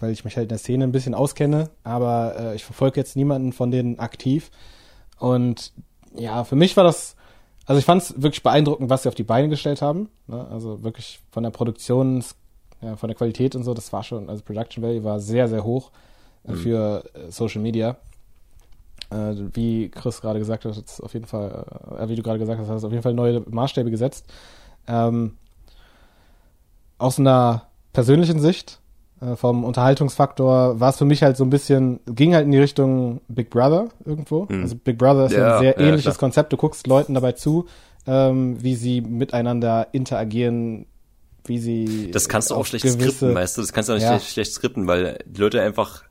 weil ich mich halt in der Szene ein bisschen auskenne, aber äh, ich verfolge jetzt niemanden von denen aktiv. Und ja, für mich war das, also ich fand es wirklich beeindruckend, was sie auf die Beine gestellt haben. Ne? Also wirklich von der Produktion, ja, von der Qualität und so, das war schon, also Production Value war sehr, sehr hoch mhm. für äh, Social Media äh, wie Chris gerade gesagt hat, ist auf jeden Fall, äh, wie du gerade gesagt hast, hast auf jeden Fall neue Maßstäbe gesetzt. Ähm, aus einer persönlichen Sicht, vom Unterhaltungsfaktor, war es für mich halt so ein bisschen, ging halt in die Richtung Big Brother irgendwo. Mhm. Also Big Brother ist ja, ein sehr ja, ähnliches klar. Konzept. Du guckst Leuten dabei zu, ähm, wie sie miteinander interagieren, wie sie. Das kannst du auch schlecht skripten, weißt du? Das kannst du auch nicht ja. schlecht, schlecht skripten, weil die Leute einfach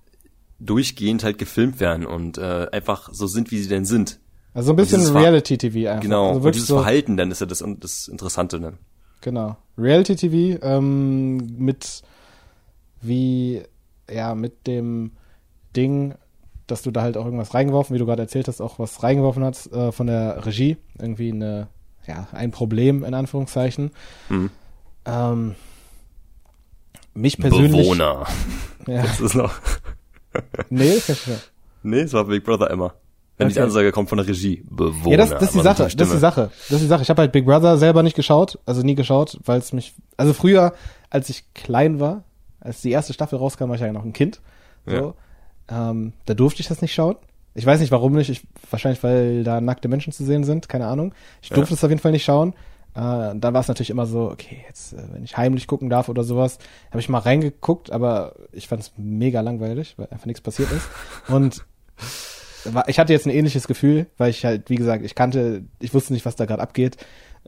durchgehend halt gefilmt werden und äh, einfach so sind, wie sie denn sind. Also ein bisschen Reality-TV einfach. Genau, also und dieses so Verhalten dann ist ja das, das Interessante dann. Genau. Reality-TV ähm, mit wie, ja, mit dem Ding, dass du da halt auch irgendwas reingeworfen, wie du gerade erzählt hast, auch was reingeworfen hast äh, von der Regie. Irgendwie eine, ja, ein Problem in Anführungszeichen. Hm. Ähm, mich persönlich. Bewohner. Ja. Das ist noch. Nee, das kann ich Nee, es war Big Brother immer. Wenn okay. die Ansage kommt von der Regie, Bewohner. Ja, das, das ist die Sache, das ist die Sache. Das ist die Sache. Ich habe halt Big Brother selber nicht geschaut, also nie geschaut, weil es mich, also früher, als ich klein war, als die erste Staffel rauskam, war ich ja noch ein Kind. So, ja. ähm, da durfte ich das nicht schauen. Ich weiß nicht, warum nicht. Ich, wahrscheinlich, weil da nackte Menschen zu sehen sind. Keine Ahnung. Ich durfte es auf jeden Fall nicht schauen. Äh, dann war es natürlich immer so, okay, jetzt, äh, wenn ich heimlich gucken darf oder sowas, habe ich mal reingeguckt, aber ich fand es mega langweilig, weil einfach nichts passiert ist. Und ich hatte jetzt ein ähnliches Gefühl, weil ich halt, wie gesagt, ich kannte, ich wusste nicht, was da gerade abgeht.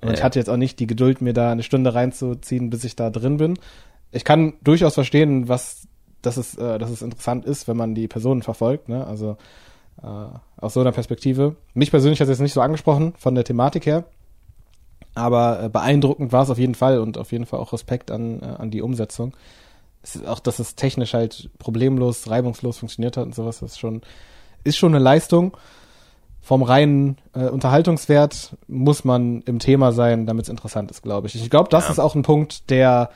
Und ja. ich hatte jetzt auch nicht die Geduld, mir da eine Stunde reinzuziehen, bis ich da drin bin. Ich kann durchaus verstehen, was, dass es, äh, dass es interessant ist, wenn man die Personen verfolgt, ne? Also äh, aus so einer Perspektive. Mich persönlich hat es jetzt nicht so angesprochen von der Thematik her. Aber äh, beeindruckend war es auf jeden Fall und auf jeden Fall auch Respekt an, äh, an die Umsetzung. Es ist auch, dass es technisch halt problemlos, reibungslos funktioniert hat und sowas, das ist schon, ist schon eine Leistung. Vom reinen äh, Unterhaltungswert muss man im Thema sein, damit es interessant ist, glaube ich. Ich glaube, das ja. ist auch ein Punkt, der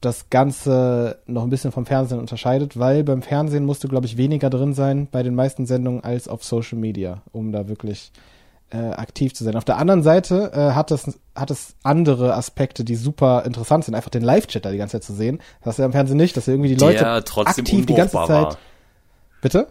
das Ganze noch ein bisschen vom Fernsehen unterscheidet, weil beim Fernsehen musst du, glaube ich, weniger drin sein bei den meisten Sendungen als auf Social Media, um da wirklich äh, aktiv zu sein. Auf der anderen Seite äh, hat es hat es andere Aspekte, die super interessant sind. Einfach den Live-Chat da die ganze Zeit zu sehen. Das hast du ja im Fernsehen nicht, dass irgendwie die Leute aktiv die ganze Zeit. War. Bitte?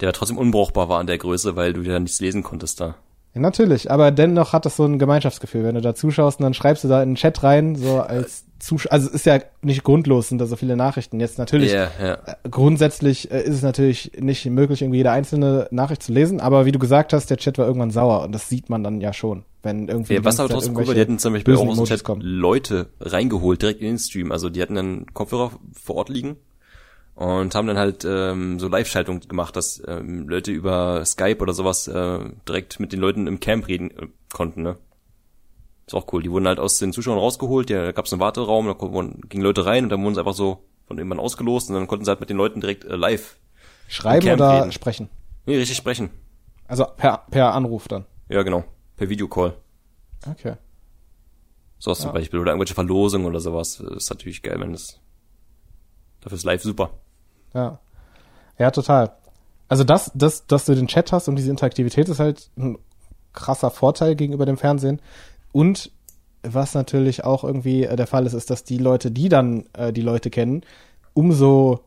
Der trotzdem unbrauchbar war an der Größe, weil du ja nichts lesen konntest da. Ja, natürlich, aber dennoch hat das so ein Gemeinschaftsgefühl, wenn du da zuschaust und dann schreibst du da in den Chat rein, so als Zuschauer, also es ist ja nicht grundlos, sind da so viele Nachrichten. Jetzt natürlich, yeah, yeah. Äh, grundsätzlich äh, ist es natürlich nicht möglich, irgendwie jede einzelne Nachricht zu lesen, aber wie du gesagt hast, der Chat war irgendwann sauer und das sieht man dann ja schon, wenn irgendwie. Ja, was aber trotzdem cool war, die hatten zum Beispiel auch aus dem Chat kommen. Leute reingeholt, direkt in den Stream, also die hatten dann Kopfhörer vor Ort liegen und haben dann halt ähm, so Live-Schaltung gemacht, dass ähm, Leute über Skype oder sowas äh, direkt mit den Leuten im Camp reden äh, konnten, ne? Ist auch cool. Die wurden halt aus den Zuschauern rausgeholt, da gab es einen Warteraum, da gingen Leute rein und dann wurden sie einfach so von irgendwann ausgelost und dann konnten sie halt mit den Leuten direkt äh, live schreiben oder reden. sprechen. Nee, richtig sprechen. Also per per Anruf dann. Ja, genau. Per Videocall. Okay. So ja. zum Beispiel. Oder irgendwelche Verlosungen oder sowas. Das ist natürlich geil, wenn das. Dafür ist live super. Ja. Ja, total. Also das, das, dass du den Chat hast und diese Interaktivität ist halt ein krasser Vorteil gegenüber dem Fernsehen. Und was natürlich auch irgendwie äh, der Fall ist, ist, dass die Leute, die dann äh, die Leute kennen, umso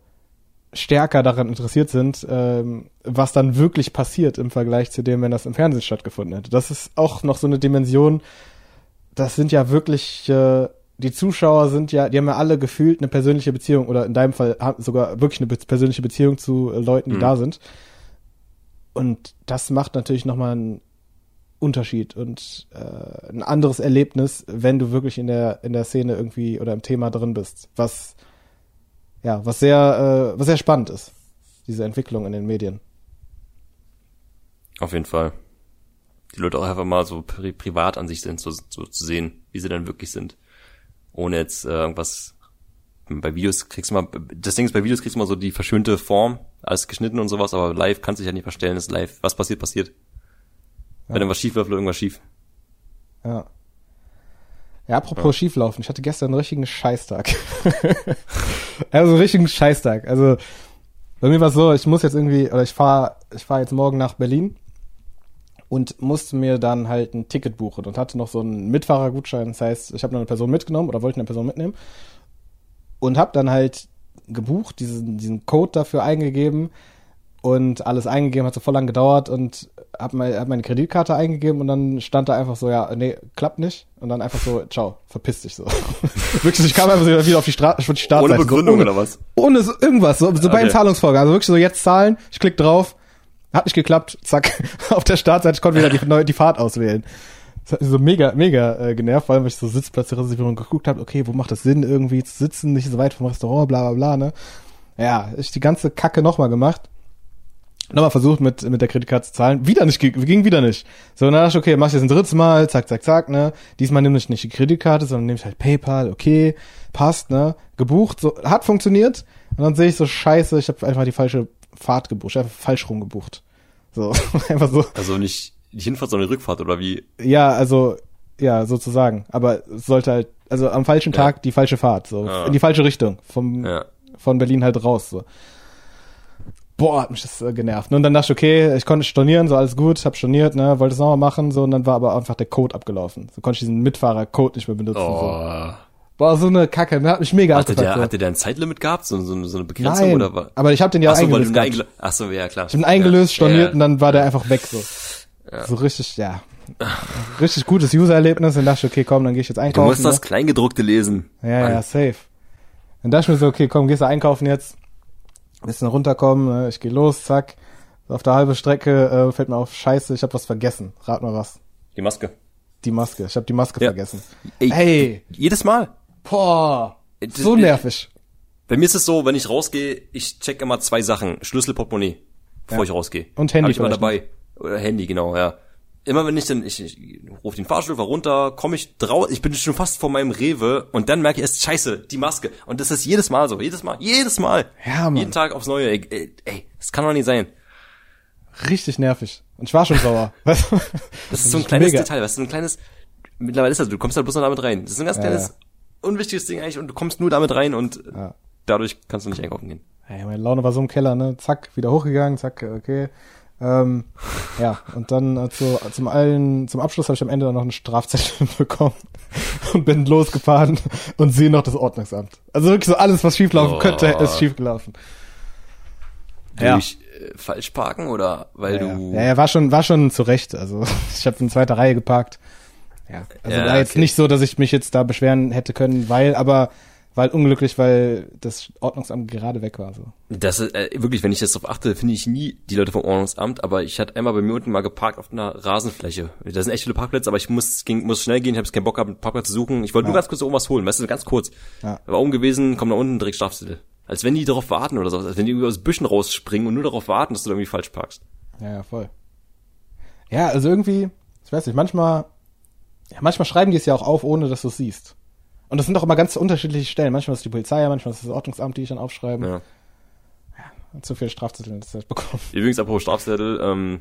stärker daran interessiert sind, ähm, was dann wirklich passiert im Vergleich zu dem, wenn das im Fernsehen stattgefunden hätte. Das ist auch noch so eine Dimension. Das sind ja wirklich äh, die Zuschauer sind ja, die haben ja alle gefühlt eine persönliche Beziehung oder in deinem Fall haben sogar wirklich eine persönliche Beziehung zu äh, Leuten, die Mhm. da sind. Und das macht natürlich nochmal einen Unterschied und äh, ein anderes Erlebnis, wenn du wirklich in der in der Szene irgendwie oder im Thema drin bist, was ja, was sehr äh, was sehr spannend ist, diese Entwicklung in den Medien. Auf jeden Fall. Die Leute auch einfach mal so pri privat an sich sind, so, so zu sehen, wie sie dann wirklich sind. Ohne jetzt äh, irgendwas. Bei Videos kriegst du mal, das Ding ist, bei Videos kriegst du mal so die verschönte Form, alles geschnitten und sowas, aber live kannst du dich ja nicht verstellen, ist live. Was passiert, passiert. Wenn irgendwas schief läuft, irgendwas schief. Ja. Ja, apropos schieflaufen, ich hatte gestern einen richtigen Scheißtag. also einen richtigen Scheißtag. Also bei mir war es so, ich muss jetzt irgendwie, oder ich fahre ich fahr jetzt morgen nach Berlin und musste mir dann halt ein Ticket buchen und hatte noch so einen Mitfahrergutschein. Das heißt, ich habe noch eine Person mitgenommen oder wollte eine Person mitnehmen und habe dann halt gebucht, diesen, diesen Code dafür eingegeben und alles eingegeben, hat so voll lang gedauert und hab, mal, hab meine Kreditkarte eingegeben und dann stand da einfach so, ja, nee, klappt nicht. Und dann einfach so, ciao, verpiss dich so. Wirklich, ich kam einfach so wieder auf die, Stra auf die Startseite. Ohne Begründung so, ohne, oder was? Ohne so, irgendwas, so, so bei Okay. den Zahlungsfolgen. Also wirklich so jetzt zahlen, ich klick drauf, hat nicht geklappt, zack, auf der Startseite, ich konnte wieder die, neue, die Fahrt auswählen. Das hat mich so mega, mega äh, genervt, weil ich so Sitzplatzreservierung geguckt habe, okay, wo macht das Sinn, irgendwie zu sitzen, nicht so weit vom Restaurant, bla bla bla, ne? Ja, ich die ganze Kacke nochmal gemacht. Nochmal versucht mit, mit der Kreditkarte zu zahlen. Wieder nicht, ging ging wieder nicht. So, dann dachte ich, okay, mach ich jetzt ein drittes Mal, zack, zack, zack, ne. Diesmal nehme ich nicht die Kreditkarte, sondern nehme ich halt PayPal, okay, passt, ne. Gebucht, so, hat funktioniert. Und dann sehe ich so, scheiße, ich habe einfach die falsche Fahrt gebucht, ich einfach falsch rum gebucht. So, einfach so. Also nicht die Hinfahrt, sondern die Rückfahrt, oder wie? Ja, also, ja, sozusagen. Aber es sollte halt, also am falschen Ja. Tag die falsche Fahrt, so, Ah. in die falsche Richtung, vom, Ja. von Berlin halt raus, so. Boah, hat mich das äh, genervt. Und dann dachte ich, okay, ich konnte stornieren, so alles gut, hab storniert, ne, wollte es nochmal machen, so, und dann war aber einfach der Code abgelaufen. So konnte ich diesen Mitfahrer-Code nicht mehr benutzen, so. Boah, so eine Kacke, ne, hat mich mega Hatte der, hatte der ein Zeitlimit gehabt? So, so, so eine Begrenzung Nein, oder was? aber ich habe den ja Ach so, weil du eingelöst. ihn Ach so, ja, klar. Ich bin eingelöst, ja. storniert ja. und dann war der einfach weg, so. So richtig, ja. Richtig gutes User-Erlebnis. Dann dachte ich, okay, komm, dann gehe ich jetzt Du einkaufen. musst das ne? Kleingedruckte lesen. Ja, Mann. ja, safe. Dann dachte ich mir so, okay, komm, gehst du einkaufen jetzt. Bisschen runterkommen, ne? ich gehe los, zack. Auf der halben Strecke äh, fällt mir auf, scheiße, ich habe was vergessen. Rat mal was. Die Maske. Die Maske. Ich habe die Maske Ja. vergessen. Ey, Hey, Jedes Mal. Boah, Das- so nervig. Bei mir ist es so, wenn ich rausgehe, ich check immer zwei Sachen. Schlüssel, Portemonnaie, bevor Ja. ich rausgehe. Und Handy Hab ich immer vielleicht dabei. Oder Handy, genau, ja. Immer wenn ich dann, ich, ich rufe den Fahrstuhl fahr runter, komme ich draus, ich bin schon fast vor meinem Rewe und dann merke ich erst, scheiße, die Maske. Und das ist jedes Mal so, jedes Mal, jedes Mal. Ja, Mann. Jeden Tag aufs Neue. Ey, ey, ey, das kann doch nicht sein. Richtig nervig. Und ich war schon sauer. Das ist so ein ist kleines mega. Detail, weißt du, so ein kleines, mittlerweile ist das, du kommst da bloß noch damit rein. Das ist ein ganz Ja, kleines, ja. Unwichtiges Ding eigentlich und du kommst nur damit rein und Ja. dadurch kannst du nicht einkaufen gehen. Ey, meine Laune war so im Keller, ne? Zack, wieder hochgegangen, zack, okay. Ähm, ja, und dann äh, zu, zum allen, zum Abschluss habe ich am Ende dann noch einen Strafzettel bekommen und bin losgefahren und sehe noch das Ordnungsamt. Also wirklich so alles, was schieflaufen Oh. könnte, ist schiefgelaufen. Ja. Durch äh, falsch parken oder weil Ja, du ja, ja, war schon, war schon zurecht. Also ich habe in zweiter Reihe geparkt. Ja, also Ja, war jetzt okay. nicht so, dass ich mich jetzt da beschweren hätte können, weil, aber weil unglücklich, weil das Ordnungsamt gerade weg war. So. Das ist äh, wirklich, wenn ich jetzt darauf achte, finde ich nie die Leute vom Ordnungsamt, aber ich hatte einmal bei mir unten mal geparkt auf einer Rasenfläche. Da sind echt viele Parkplätze, aber ich muss, ging, muss schnell gehen, ich habe keinen Bock gehabt, einen Parkplatz zu suchen. Ich wollte nur ganz kurz oben was holen, weißt du, ganz kurz. Ja. War oben gewesen, komm da unten, direkt Strafzettel. Als wenn die darauf warten oder so, als wenn die irgendwie aus Büschen rausspringen und nur darauf warten, dass du da irgendwie falsch parkst. Ja, ja, voll. Ja, also irgendwie, ich weiß nicht, manchmal, ja, manchmal schreiben die es ja auch auf, ohne dass du es siehst. Und das sind doch immer ganz unterschiedliche Stellen. Manchmal ist es die Polizei, manchmal ist es das Ordnungsamt, die ich dann aufschreiben. Ja. Zu viele Strafzettel in der Zeit bekommen. Übrigens, apropos Strafzettel, ähm,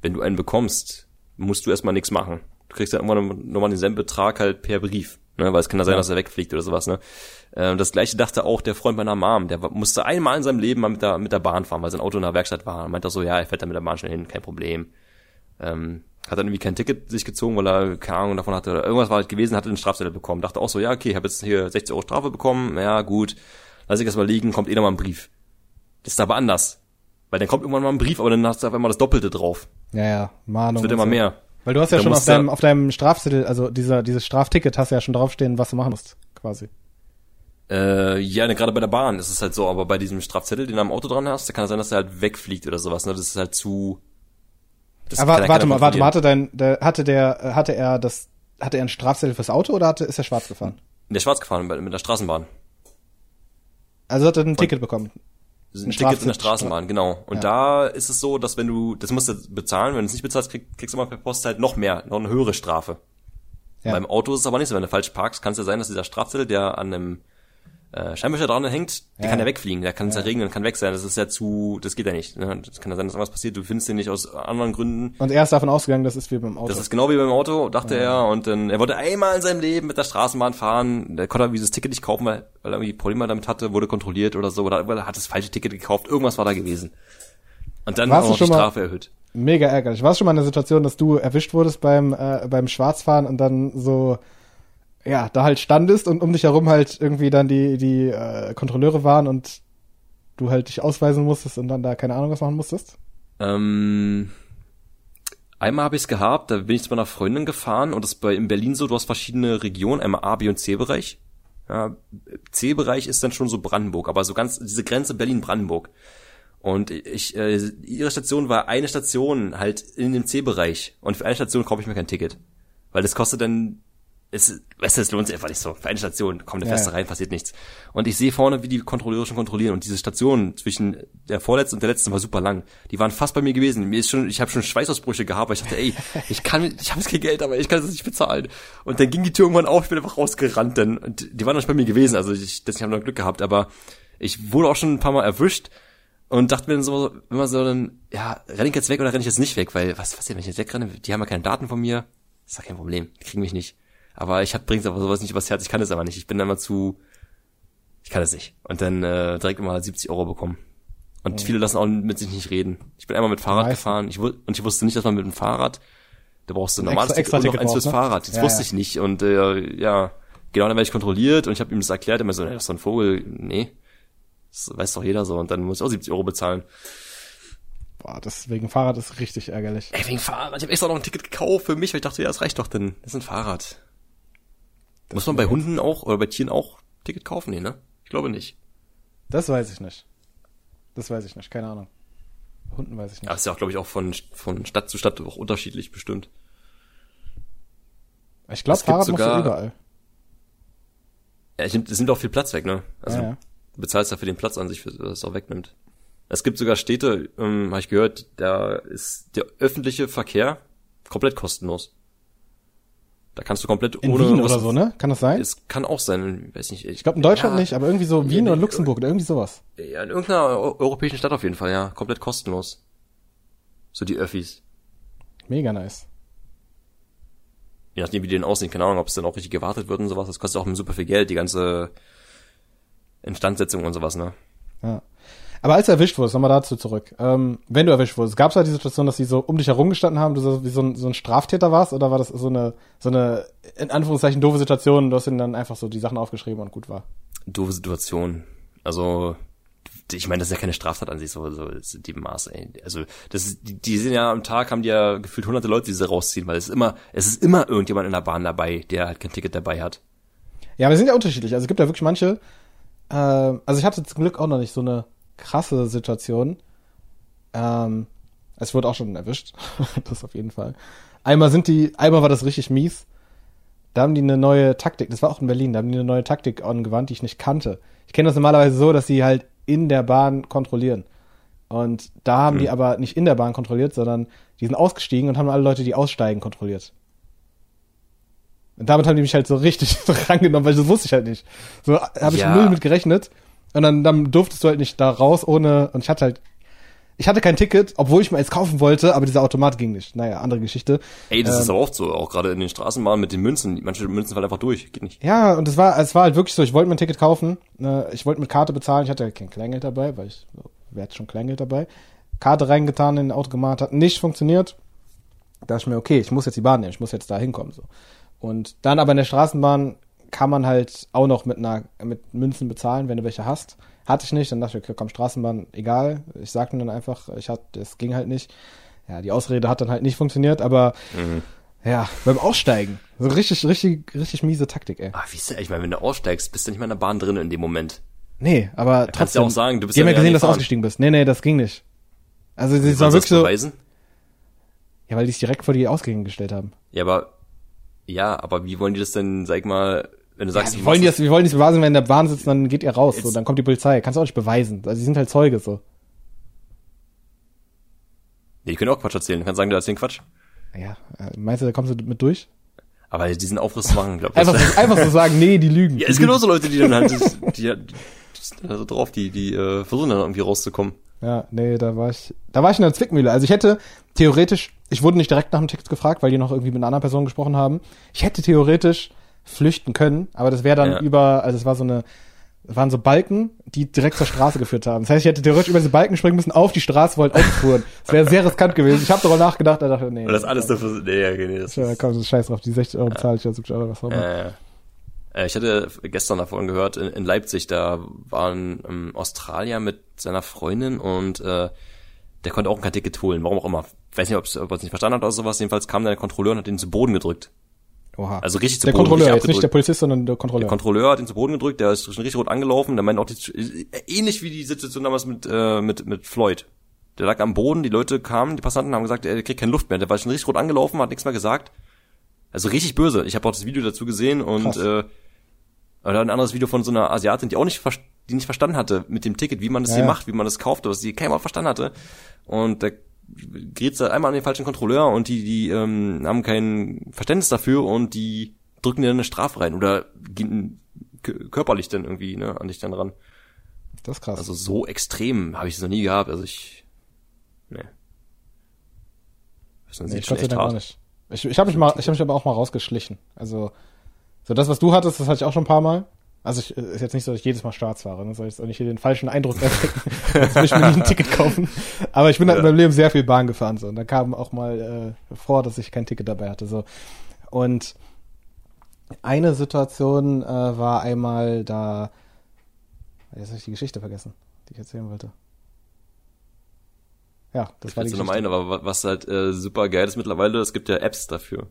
wenn du einen bekommst, musst du erstmal nichts machen. Du kriegst ja irgendwann nochmal denselben Betrag halt per Brief. Ne? Weil es kann ja sein, Ja. dass er wegfliegt oder sowas. Ne? Ähm, das gleiche dachte auch der Freund meiner Mom. Der musste einmal in seinem Leben mal mit der, mit der Bahn fahren, weil sein Auto in der Werkstatt war. Und meinte auch so, ja, er fährt da mit der Bahn schnell hin, kein Problem. Ähm, hat dann irgendwie kein Ticket sich gezogen, weil er keine Ahnung davon hatte oder irgendwas war halt gewesen, hatte einen Strafzettel bekommen. Dachte auch so, ja, okay, ich habe jetzt hier 60 Euro Strafe bekommen, ja gut, lass ich das mal liegen, kommt eh nochmal ein Brief. Das ist aber anders. Weil dann kommt irgendwann mal ein Brief, aber dann hast du auf einmal das Doppelte drauf. Ja, ja, Mahnung. Es wird immer so. mehr. Weil du hast ja Da schon auf deinem, auf deinem Strafzettel, also dieser, dieses Strafticket hast du ja schon draufstehen, was du machen musst. quasi. Äh, ja, ne, gerade bei der Bahn ist es halt so, aber bei diesem Strafzettel, den du am Auto dran hast, da kann es sein, dass er halt wegfliegt oder sowas, ne? Das ist halt zu. Das Aber warte mal, warte mal, hatte dein, der, hatte der, hatte er das, hatte er ein Strafzettel fürs Auto oder hatte, ist er schwarz gefahren? In der Schwarz gefahren, mit der Straßenbahn. Also hat er ein Ticket bekommen. Ein ein Ticket in der Straßenbahn, genau. Und Ja. da ist es so, dass wenn du, das musst du bezahlen, wenn du es nicht bezahlst, krieg, kriegst du mal per Post halt noch mehr, noch eine höhere Strafe. Ja. Beim Auto ist es aber nicht so, wenn du falsch parkst, kann es ja sein, dass dieser Strafzettel, der an einem äh, Scheinwischer dran hängt, der Ja. kann ja wegfliegen, der kann es ja. regnen und kann weg sein. Das ist ja zu, das geht ja nicht. Ne? Das kann ja sein, dass irgendwas passiert, du findest den nicht aus anderen Gründen. Und er ist davon ausgegangen, das ist wie beim Auto. Das ist genau wie beim Auto, dachte er. Und dann, er wollte einmal in seinem Leben mit der Straßenbahn fahren. Der konnte aber dieses Ticket nicht kaufen, weil, weil er irgendwie Probleme damit hatte, wurde kontrolliert oder so. Oder er hat das falsche Ticket gekauft. Irgendwas war da gewesen. Und dann Warst auch du die Strafe erhöht. Mega ärgerlich. War es schon mal eine Situation, dass du erwischt wurdest beim, äh, beim Schwarzfahren und dann so, ja, da halt standest und um dich herum halt irgendwie dann die, die äh, Kontrolleure waren und du halt dich ausweisen musstest und dann da keine Ahnung was machen musstest? Ähm, einmal habe ich es gehabt, da bin ich zu meiner Freundin gefahren und das ist bei in Berlin so, du hast verschiedene Regionen, einmal A, B und C-Bereich. Ja, C-Bereich ist dann schon so Brandenburg, aber so ganz diese Grenze Berlin-Brandenburg. Und ich, äh, ihre Station war eine Station halt in dem C-Bereich und für eine Station kaufe ich mir kein Ticket, weil das kostet dann es, weißt du, es lohnt sich einfach nicht so. Für eine Station kommt der Ja, Feste rein, passiert nichts. Und ich sehe vorne, wie die Kontrolleure schon kontrollieren. Und diese Station zwischen der vorletzten und der letzten war super lang. Die waren fast bei mir gewesen. Mir ist schon, ich habe schon Schweißausbrüche gehabt, weil ich dachte, ey, ich kann, ich habe jetzt kein Geld, aber ich kann es nicht bezahlen. Und dann ging die Tür irgendwann auf, ich bin einfach rausgerannt. Dann, und die waren noch nicht bei mir gewesen. Also ich, das, ich habe noch Glück gehabt, aber ich wurde auch schon ein paar Mal erwischt und dachte mir dann so, immer so dann, ja, renne ich jetzt weg oder renne ich jetzt nicht weg? Weil, was passiert, wenn ich jetzt wegrenne? Die haben ja keine Daten von mir. ist ja kein Problem. Die kriegen mich nicht. Aber ich hab, bring's aber sowas nicht übers Herz. Ich kann das aber nicht. Ich bin da immer zu, ich kann das nicht. Und dann äh, direkt immer 70 Euro bekommen. Und viele lassen auch mit sich nicht reden. Ich bin einmal mit Fahrrad Meisten. gefahren. Ich, und ich wusste nicht, dass man mit dem Fahrrad, da brauchst du ein normales extra- extra Ticket und noch eins fürs ne? Fahrrad. Das Ja, wusste ja. ich nicht. Und äh, ja, genau, dann werde ich kontrolliert und ich habe ihm das erklärt. Immer so, nee, das ist doch ein Vogel. Nee, das weiß doch jeder so. Und dann muss ich auch 70 Euro bezahlen. Boah, deswegen Fahrrad ist richtig ärgerlich. Ey, wegen Fahrrad. Ich habe extra noch ein Ticket gekauft für mich, weil ich dachte, ja, das reicht doch denn. Das ist ein Fahrrad. Muss man bei Hunden auch oder bei Tieren auch Ticket kaufen? Nee, ne? Ich glaube nicht. Das weiß ich nicht. Das weiß ich nicht, keine Ahnung. Hunden weiß ich nicht. Aber ist ja auch, glaube ich, auch von, von Stadt zu Stadt auch unterschiedlich bestimmt. ich glaube, es gibt Fahrrad musst du sogar- überall. Ja, es nimmt, es nimmt auch viel Platz weg, ne? Also Ja, ja. du bezahlst ja für den Platz an sich, für, das es auch wegnimmt. Es gibt sogar Städte, ähm, habe ich gehört, da ist der öffentliche Verkehr komplett kostenlos. Da kannst du komplett In ohne Wien oder so, ne? Kann das sein? Es kann auch sein, ich weiß nicht. Ich glaube in Deutschland ja, nicht, aber irgendwie so Wien oder Luxemburg oder irgendwie sowas. Ja, in irgendeiner eu- europäischen Stadt auf jeden Fall, ja. Komplett kostenlos. So die Öffis. Mega nice. Je nachdem, wie die denn aussehen, keine Ahnung, ob es dann auch richtig gewartet wird und sowas. Das kostet auch super viel Geld, die ganze Instandsetzung und sowas, ne? Ja. Aber als du erwischt wurdest, nochmal dazu zurück. Ähm, wenn du erwischt wurdest, gab es halt die Situation, dass sie so um dich herum gestanden haben, du so wie so ein, so ein Straftäter warst, oder war das so eine, so eine, in Anführungszeichen, doofe Situation, du hast ihnen dann einfach so die Sachen aufgeschrieben und gut war? Doofe Situation. Also, ich meine, das ist ja keine Straftat an sich, so, so ist die Maß, ey. Also, das ist, die, die sind ja am Tag, haben die ja gefühlt hunderte Leute, die sie rausziehen, weil es ist immer, es ist immer irgendjemand in der Bahn dabei, der halt kein Ticket dabei hat. Ja, aber wir sind ja unterschiedlich. Also es gibt ja wirklich manche, äh, also ich hatte zum Glück auch noch nicht so eine krasse Situation. Ähm, es wurde auch schon erwischt, das auf jeden Fall. Einmal sind die, einmal war das richtig mies. Da haben die eine neue Taktik, das war auch in Berlin, da haben die eine neue Taktik angewandt, die ich nicht kannte. Ich kenne das normalerweise so, dass sie halt in der Bahn kontrollieren. Und da haben die aber nicht in der Bahn kontrolliert, sondern die sind ausgestiegen und haben alle Leute, die aussteigen, kontrolliert. Und damit haben die mich halt so richtig rangenommen, weil das wusste ich halt nicht. So habe ich Ja. null mit gerechnet. Und dann, dann durftest du halt nicht da raus ohne, und ich hatte halt, ich hatte kein Ticket, obwohl ich mir eins kaufen wollte, aber dieser Automat ging nicht. Naja, andere Geschichte. Ey, das Ähm. ist aber oft so, auch gerade in den Straßenbahnen mit den Münzen. Manche Münzen fallen einfach durch, geht nicht. Ja, und es war, es war halt wirklich so, ich wollte mir ein Ticket kaufen, äh, ich wollte mit Karte bezahlen, ich hatte halt kein Kleingeld dabei, weil ich, wer hat schon Kleingeld dabei? Karte reingetan in den Automat, hat nicht funktioniert. Da dachte ich mir, okay, ich muss jetzt die Bahn nehmen, ich muss jetzt da hinkommen, so. Und dann aber in der Straßenbahn kann man halt auch noch mit einer, mit Münzen bezahlen, wenn du welche hast. Hatte ich nicht, dann dachte ich, okay, komm, Straßenbahn, egal. Ich sagte dann einfach, ich hatte, es ging halt nicht. Ja, die Ausrede hat dann halt nicht funktioniert, aber Ja, beim Aussteigen. So richtig, richtig, richtig miese Taktik, ey. Ah, wie ist das? Ich meine, wenn du aussteigst, bist du nicht mal in der Bahn drin in dem Moment. Nee, aber kannst trotzdem. ja auch sagen, du bist Die haben ja ja gesehen, dass du ausgestiegen bist. Nee, nee, das ging nicht. Also, das Wollen war sie wirklich das so. beweisen? Ja, weil die es direkt vor die Ausgänge gestellt haben. Ja, aber, ja, aber wie wollen die das denn, sag ich mal, wenn du sagst, Ja, wir wollen die das, wir wollen nicht beweisen, wenn in der Bahn sitzen, dann geht ihr raus, so, dann kommt die Polizei. Kannst du auch nicht beweisen. Also, die sind halt Zeuge, so. Nee, die können auch Quatsch erzählen. Du kannst sagen, du erzählst Quatsch. Ja, äh, meinst du, da kommst du mit durch? Aber diesen Aufriss machen, glaub ich. Einfach, so- einfach so sagen, nee, die lügen. Ja, Die es gibt auch so Leute, die dann halt, die, die, die sind da so drauf, die, die äh, versuchen dann irgendwie rauszukommen. Ja, nee, da war ich, da war ich in der Zwickmühle. Also ich hätte theoretisch, ich wurde nicht direkt nach dem Ticket gefragt, weil die noch irgendwie mit einer anderen Person gesprochen haben. Ich hätte theoretisch flüchten können, aber das wäre dann Ja. über, also es war so eine, waren so Balken, die direkt zur Straße geführt haben. Das heißt, ich hätte theoretisch über diese Balken springen müssen, auf die Straße, wo halt Autos fuhren. Das wäre sehr riskant gewesen. Ich habe darüber nachgedacht, da dachte ich, nee. Und das alles dafür, nee, ja, nee, das Ja, komm, das ist scheiß drauf, die 60 Euro bezahle ich ja 70 Euro, was auch immer. äh, ich hatte gestern davon gehört, in, in Leipzig, da war ein ähm, Australier mit seiner Freundin und äh, der konnte auch kein Ticket holen, warum auch immer. Ich weiß nicht, ob er es nicht verstanden hat oder sowas. Jedenfalls kam der Kontrolleur und hat ihn zu Boden gedrückt. Oha. Also richtig zu der Boden. Kontrolleur, richtig jetzt nicht der. Polizist, sondern der Kontrolleur. Der Kontrolleur hat ihn zu Boden gedrückt, der ist schon richtig rot angelaufen. Der meint auch, die, äh, ähnlich wie die Situation damals mit, äh, mit, mit Floyd. Der lag am Boden, die Leute kamen, die Passanten haben gesagt, er kriegt keine Luft mehr. Der war schon richtig rot angelaufen, hat nichts mehr gesagt. Also richtig böse. Ich habe auch das Video dazu gesehen und Krass. äh, oder ein anderes Video von so einer Asiatin, die auch nicht, die nicht verstanden hatte mit dem Ticket, wie man das Ja, hier ja. macht, wie man das kauft, was sie keiner verstanden hatte. Und der gerät da einmal an den falschen Kontrolleur und die, die ähm, haben kein Verständnis dafür und die drücken dir dann eine Strafe rein oder gehen körperlich dann irgendwie ne, an dich dann ran. Das ist krass. Also so extrem habe ich es noch nie gehabt. Also ich, ne. Das Nee, ich schon echt hart. nicht. Ich, ich habe mich mal, ich habe mich aber auch mal rausgeschlichen. Also so das, was du hattest, das hatte ich auch schon ein paar Mal. Also ich, ist jetzt nicht so, dass ich jedes Mal Starts fahre, ne? soll ich jetzt auch nicht hier den falschen Eindruck erwecken. Will ich mir nicht ein Ticket kaufen. Aber ich bin halt in meinem Leben sehr viel Bahn gefahren so und da kam auch mal äh, vor, dass ich kein Ticket dabei hatte so. Und eine Situation äh, war einmal da, jetzt habe ich die Geschichte vergessen, die ich erzählen wollte. Ja, das Das war die fällt noch Geschichte. ein, aber wa- was halt äh, super geil ist mittlerweile, es gibt ja Apps dafür.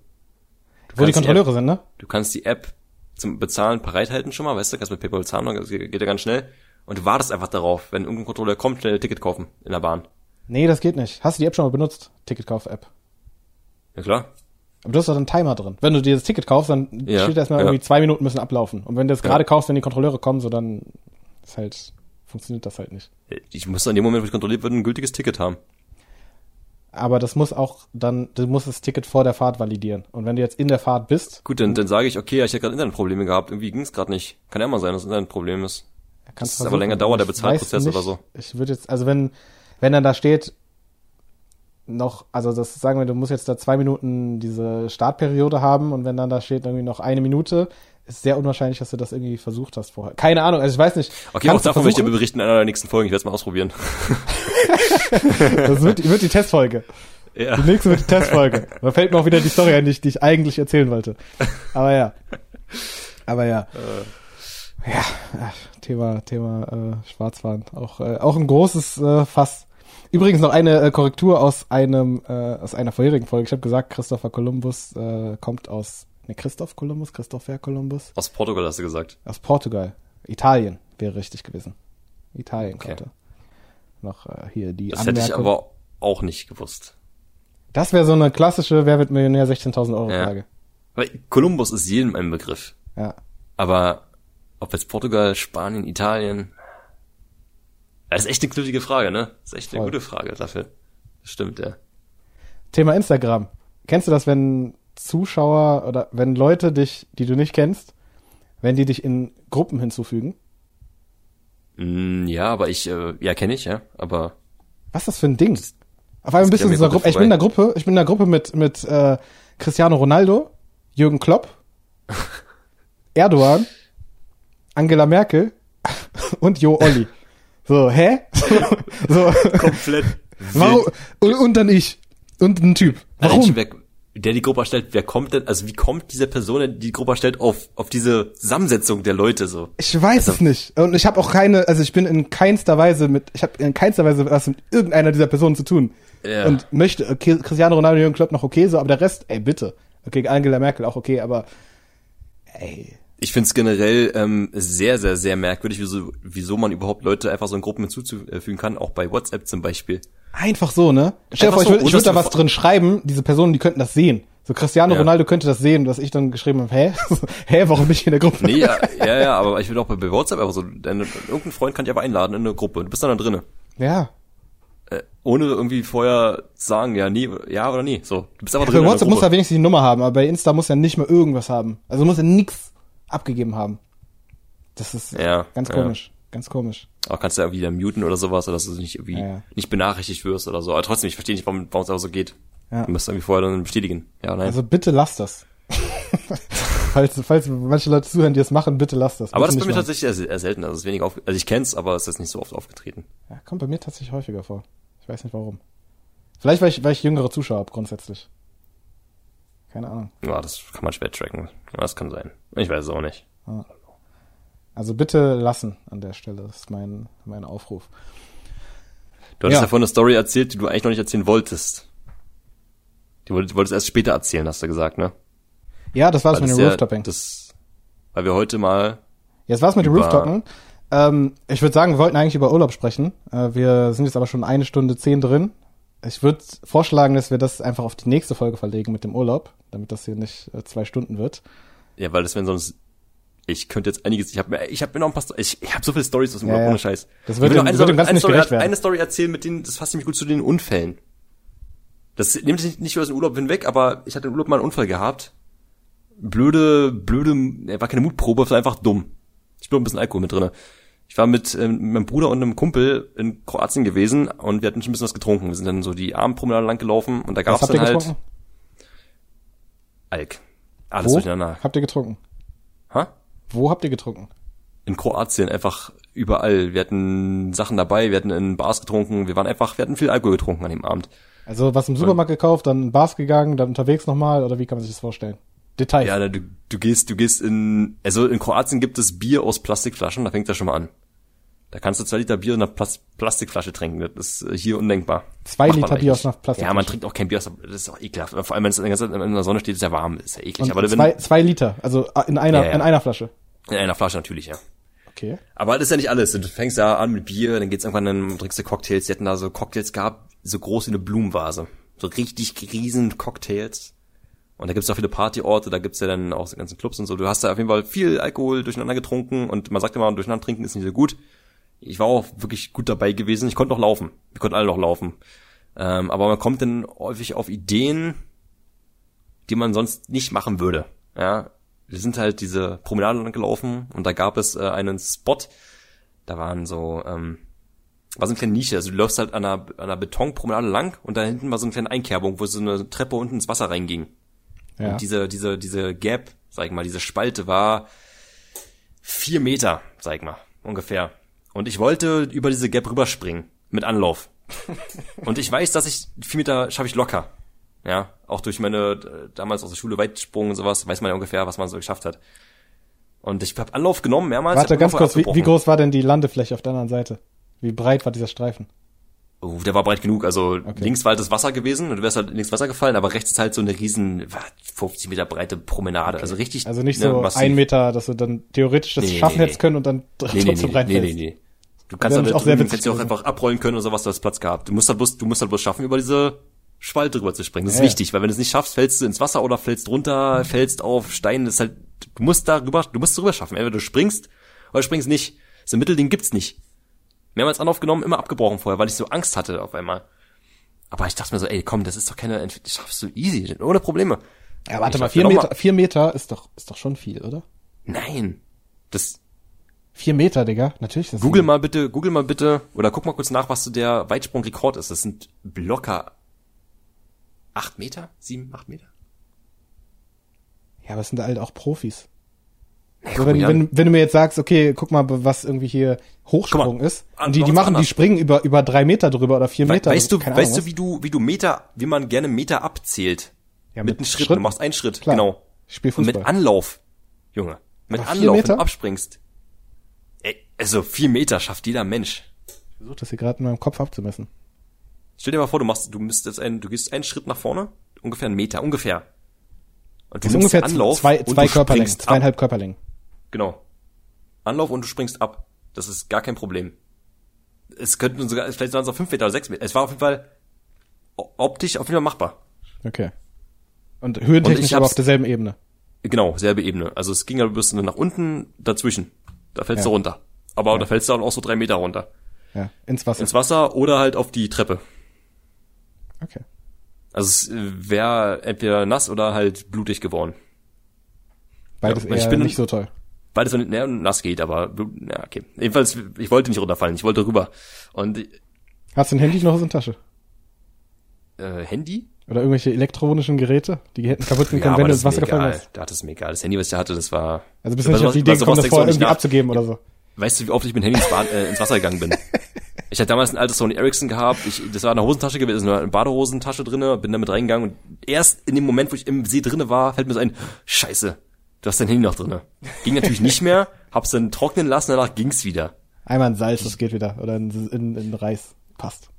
Du Wo die Kontrolleure sind, ne? App, du kannst die App zum Bezahlen bereithalten schon mal, weißt du, kannst mit PayPal bezahlen, das geht ja ganz schnell. Und du wartest einfach darauf, wenn irgendein Kontrolleur kommt, schnell ein Ticket kaufen in der Bahn. Nee, das geht nicht. Hast du die App schon mal benutzt? Ticketkauf-App. Ja klar. Aber du hast doch einen Timer drin. Wenn du dir das Ticket kaufst, dann Ja, steht erstmal ja. irgendwie zwei Minuten müssen ablaufen. Und wenn du das Ja. gerade kaufst, wenn die Kontrolleure kommen, so dann ist halt, funktioniert das halt nicht. Ich muss in dem Moment, wo ich kontrolliert werde, ein gültiges Ticket haben. Aber das muss auch dann, du musst das Ticket vor der Fahrt validieren. Und wenn du jetzt in der Fahrt bist, Gut, dann, dann sage ich, okay, ich habe gerade Internetprobleme gehabt, irgendwie ging's gerade nicht. Kann ja mal sein, dass Internetproblem ist. kannst Das ist aber länger dauert, der Bezahlprozess oder so. Ich würde jetzt, also wenn, wenn dann da steht, noch, also das sagen wir, du musst jetzt da zwei Minuten diese Startperiode haben und wenn dann da steht irgendwie noch eine Minute, ist sehr unwahrscheinlich, dass du das irgendwie versucht hast vorher. Keine Ahnung, also ich weiß nicht. Okay, auch davon möchte ich dir berichten in einer der nächsten Folgen. Ich werde es mal ausprobieren. Das wird, wird die Testfolge. ja. Die nächste wird die Testfolge. Da fällt mir auch wieder die Story ein, die ich, die ich eigentlich erzählen wollte. Aber ja. Aber ja. Ja, ach, Thema, Thema äh, Schwarzfahren. Auch, äh, auch ein großes äh, Fass. Übrigens noch eine äh, Korrektur aus einem äh, aus einer vorherigen Folge. Ich habe gesagt, Christopher Columbus äh, kommt aus ne Christoph Columbus, Christopher Columbus Aus Portugal hast du gesagt. aus Portugal. Italien wäre richtig gewesen. Italien Okay. kommt er. Noch äh, hier die Das hätte ich Anmerkung. aber auch nicht gewusst. Das wäre so eine klassische Wer wird Millionär 16.000 Euro Ja. Frage. Weil Kolumbus ist jedem ein Begriff. Ja. Aber ob jetzt Portugal, Spanien, Italien. Das ist echt eine knüttige Frage, ne? Das ist echt eine Voll. gute Frage dafür. Das stimmt, ja. Thema Instagram. Kennst du das, wenn Zuschauer oder wenn Leute dich, die du nicht kennst, wenn die dich in Gruppen hinzufügen? Mm, ja, aber ich, äh, ja, kenne ich, ja. Aber Was ist das für ein Ding? Auf einmal bist du in dieser Gruppe. Ich bin in der Gruppe. Ich bin in der Gruppe mit mit äh, Cristiano Ronaldo, Jürgen Klopp, Erdogan, Angela Merkel und Jo Olli. So, hä? so, komplett. warum? Und, und dann ich und ein Typ. Warum? Warum? Der die Gruppe erstellt, wer kommt denn, also wie kommt diese Person, die die Gruppe erstellt, auf, auf diese Zusammensetzung der Leute so? Ich weiß Also es nicht. Und ich habe auch keine, also ich bin in keinster Weise mit, ich habe in keinster Weise was mit irgendeiner dieser Personen zu tun. Ja. Und möchte, okay, Cristiano Ronaldo, Jürgen Klopp noch okay so, aber der Rest, ey, bitte. Okay, Angela Merkel auch okay, aber ey. Ich find's generell ähm, sehr, sehr, sehr merkwürdig, wieso, wieso man überhaupt Leute einfach so in Gruppen hinzufügen kann, auch bei WhatsApp zum Beispiel. Einfach so, ne? Stell dir vor, Einfach ich so, würde würd da was drin schreiben, diese Personen, die könnten das sehen. So Cristiano Ja. Ronaldo könnte das sehen, dass ich dann geschrieben habe, hä? hä, warum bin ich in der Gruppe? Nee, ja, ja, ja, aber ich will auch bei, bei WhatsApp einfach so, deine, irgendein Freund kann dich aber einladen in eine Gruppe. Du bist dann da drinne. Ja. Äh, ohne irgendwie vorher sagen, ja, nee, ja oder nee. So, du bist einfach Bei drin. in der WhatsApp muss er wenigstens die Nummer haben, aber bei Insta muss er nicht mal irgendwas haben. Also muss er nix abgegeben haben. Das ist Ja, ganz ja. komisch. Ganz komisch. Auch kannst du ja irgendwie dann muten oder sowas, oder dass du nicht irgendwie Ja, ja. nicht benachrichtigt wirst oder so. Aber trotzdem, ich verstehe nicht, warum warum es aber so geht. Ja. Du musst irgendwie vorher dann bestätigen. Ja, nein. Also bitte lasst das. falls, falls manche Leute zuhören, die das machen, bitte lasst das. aber das Bitte ist bei mir machen. tatsächlich eher selten. Also es ist wenig auf, also ich kenn's, aber es ist nicht so oft aufgetreten. Ja, kommt bei mir tatsächlich häufiger vor. Ich weiß nicht warum. Vielleicht, weil ich, weil ich jüngere Zuschauer habe, grundsätzlich. Keine Ahnung. Ja, das kann man schwer tracken. Ja, das kann sein. Ich weiß es auch nicht. Also bitte lassen an der Stelle. Das ist mein, mein Aufruf. Du hattest Ja. ja vorhin eine Story erzählt, die du eigentlich noch nicht erzählen wolltest. Die wolltest, wolltest erst später erzählen, hast du gesagt, ne? Ja, das war's Weil mit das dem ja- Rooftopping. Das, weil wir heute mal, Jetzt war's mit dem Rooftopping. Ähm, ich würde sagen, wir wollten eigentlich über Urlaub sprechen. Äh, wir sind jetzt aber schon eine Stunde zehn drin. Ich würde vorschlagen, dass wir das einfach auf die nächste Folge verlegen mit dem Urlaub, damit das hier nicht äh, zwei Stunden wird. ja, weil das wenn sonst, ich könnte jetzt einiges, ich habe mir, ich habe mir noch ein paar, ich, ich habe so viele Stories aus dem Ja, Urlaub, ja. ohne Scheiß. Das Ich wird will dem- noch eine, wird dem Story- Ganzen eine, Story, eine Story erzählen, mit denen, das fasst nämlich gut zu den Unfällen. Das nimmt sich nicht über den Urlaub hinweg, aber ich hatte im Urlaub mal einen Unfall gehabt. Blöde, blöde, er war keine Mutprobe, war einfach dumm. Ich bin ein bisschen Alkohol mit drinne. Ich war mit, ähm, mit meinem Bruder und einem Kumpel in Kroatien gewesen und wir hatten schon ein bisschen was getrunken. Wir sind dann so die Abendpromenade lang gelaufen und da Was gab's habt dann ihr halt getrunken? Alk. Alles Wo durcheinander. habt ihr getrunken? Ha? Wo habt ihr getrunken? in Kroatien einfach überall. Wir hatten Sachen dabei, wir hatten in Bars getrunken, wir waren einfach, wir hatten viel Alkohol getrunken an dem Abend. Also was im Supermarkt gekauft, dann in Bars gegangen, dann unterwegs nochmal oder wie kann man sich das vorstellen? Details. Ja, du, du gehst, du gehst in, also in Kroatien gibt es Bier aus Plastikflaschen, da fängt das schon mal an. Da kannst du zwei Liter Bier in einer Plas Plastikflasche trinken. Das ist äh, hier undenkbar. Zwei Liter Bier aus einer Plastikflasche. Ja, man trinkt auch kein Bier aus, das ist auch ekelhaft. Vor allem, wenn es in der Sonne steht, ist ja warm, ist ja eklig. Und Aber wenn, zwei, zwei Liter, also äh, in einer, Ja, ja. in einer Flasche. in einer Flasche natürlich, ja. Okay. Aber das ist ja nicht alles. Du fängst ja an mit Bier, dann geht's irgendwann, dann trinkst du Cocktails. Die hatten da so Cocktails gehabt, so groß wie eine Blumenvase. So richtig riesen Cocktails. Und da gibt's auch viele Partyorte, da gibt's ja dann auch so ganzen Clubs und so. Du hast da auf jeden Fall viel Alkohol durcheinander getrunken und man sagt immer, durcheinander trinken ist nicht so gut. Ich war auch wirklich gut dabei gewesen. Ich konnte noch laufen. Wir konnten alle noch laufen. Ähm, aber man kommt dann häufig auf Ideen, die man sonst nicht machen würde. Ja, wir sind halt diese Promenade lang gelaufen und da gab es äh, einen Spot, da waren so, ähm, war so eine kleine Nische, also du läufst halt an einer, an einer Betonpromenade lang und da hinten war so eine kleine Einkerbung, wo so eine Treppe unten ins Wasser reinging. Ja. Und diese, diese, diese Gap, sag ich mal, diese Spalte war vier Meter, sag ich mal, ungefähr. Und ich wollte über diese Gap rüberspringen, mit Anlauf. Und ich weiß, dass ich vier Meter schaffe ich locker. Ja, auch durch meine äh, damals aus der Schule Weitsprung und sowas, weiß man ja ungefähr, was man so geschafft hat. Und ich habe Anlauf genommen mehrmals. Warte ganz kurz, wie, wie groß war denn die Landefläche auf der anderen Seite? Wie breit war dieser Streifen? Oh, der war breit genug. Also links war halt das Wasser gewesen und du wärst halt links Wasser gefallen, aber rechts ist halt so eine riesen war 50 Meter breite Promenade. Also richtig. Also nicht ne, so massiv. ein Meter, dass du dann theoretisch das Nee, schaffen nee, hättest können und dann Nee, nee, trotzdem nee, reinfällst. nee, nee, nee. Du kannst halt auch drüben, kannst du auch einfach abrollen können oder sowas, du hast Platz gehabt. Du musst halt bloß, du musst halt bloß schaffen, über diese Spalte drüber zu springen. Das ist Ja, ja. wichtig, weil wenn du es nicht schaffst, fällst du ins Wasser oder fällst runter, fällst auf Steine. Das ist halt, du musst da rüber, du musst drüber schaffen. Entweder du springst oder du springst nicht. So ein Mittelding gibt's nicht. Mehrmals Anlauf genommen, immer abgebrochen vorher, weil ich so Angst hatte auf einmal. Aber ich dachte mir so, ey, komm, das ist doch keine, das schaffst du easy, ohne Probleme. Ja, warte mal, vier Meter, vier Meter ist doch, ist doch schon viel, oder? Nein. Das, Vier Meter, Digga. Natürlich das Google mal bitte, Google mal bitte, oder guck mal kurz nach, was so der Weitsprung-Rekord ist. Das sind locker acht Meter? Sieben, acht Meter? Ja, aber es sind halt auch Profis. Ja, So, guck wenn, wenn, wenn du mir jetzt sagst, okay, guck mal, was irgendwie hier Hochsprung mal, ist, und die, die machen, die anders. springen über, über drei Meter drüber oder vier We Meter. weißt du, keine weißt Ahnung du, wie du, wie du Meter, wie man gerne Meter abzählt? Ja, mit mit einem Schritt. Schritten. Du machst einen Schritt, Klar. genau. Ich spiel Und mit. Anlauf, Junge. Mit vier Anlauf, wenn du abspringst. Ey, also vier Meter schafft jeder Mensch. Ich versuche das hier gerade in meinem Kopf abzumessen. Stell dir mal vor, du machst, du müsstest einen, du gehst einen Schritt nach vorne, ungefähr einen Meter, ungefähr. Und Das ist ungefähr Anlauf zwei, zwei du Körperlängen, springst ab. zweieinhalb Körperlängen. Genau. Anlauf und du springst ab. Das ist gar kein Problem. Es könnten sogar, vielleicht waren es auch fünf Meter oder sechs Meter. Es war auf jeden Fall optisch auf jeden Fall machbar. Okay. Und Und höhentechnisch ich aber auf derselben Ebene. Genau, selbe Ebene. Also es ging ja bloß nach unten, dazwischen. Da fällst Ja. du runter. Aber da fällst du dann auch so drei Meter runter. Ja, ins Wasser. Ins Wasser oder halt auf die Treppe. Okay. Also es wäre entweder nass oder halt blutig geworden. Beides Ja, ich eher bin- nicht so toll. Beides, wenn ne, nass geht, aber ja, okay. Jedenfalls, ich wollte nicht runterfallen, ich wollte rüber. Und Hast du ein Handy noch in der Tasche? äh, Handy? Oder irgendwelche elektronischen Geräte, die hätten kaputt gehen können, wenn aber du das ins Wasser gefallen wärst? Da hat es mir egal. Das Handy, was ich hatte, das war. Also bist du nicht Über auf die Idee über gekommen, das vorher irgendwie nach. abzugeben oder so? Weißt du, wie oft ich mit dem Handy ins, Bad, äh, ins Wasser gegangen bin? Ich hatte damals ein altes Sony Ericsson gehabt, ich, das war eine Hosentasche gewesen, eine Badehosentasche drinne, bin damit reingegangen und erst in dem Moment, wo ich im See drinne war, fällt mir so ein, scheiße, du hast dein Handy noch drinne. Ging natürlich nicht mehr, hab's dann trocknen lassen, danach ging's wieder. Einmal in Salz, das geht wieder. Oder in, in, in Reis. Passt.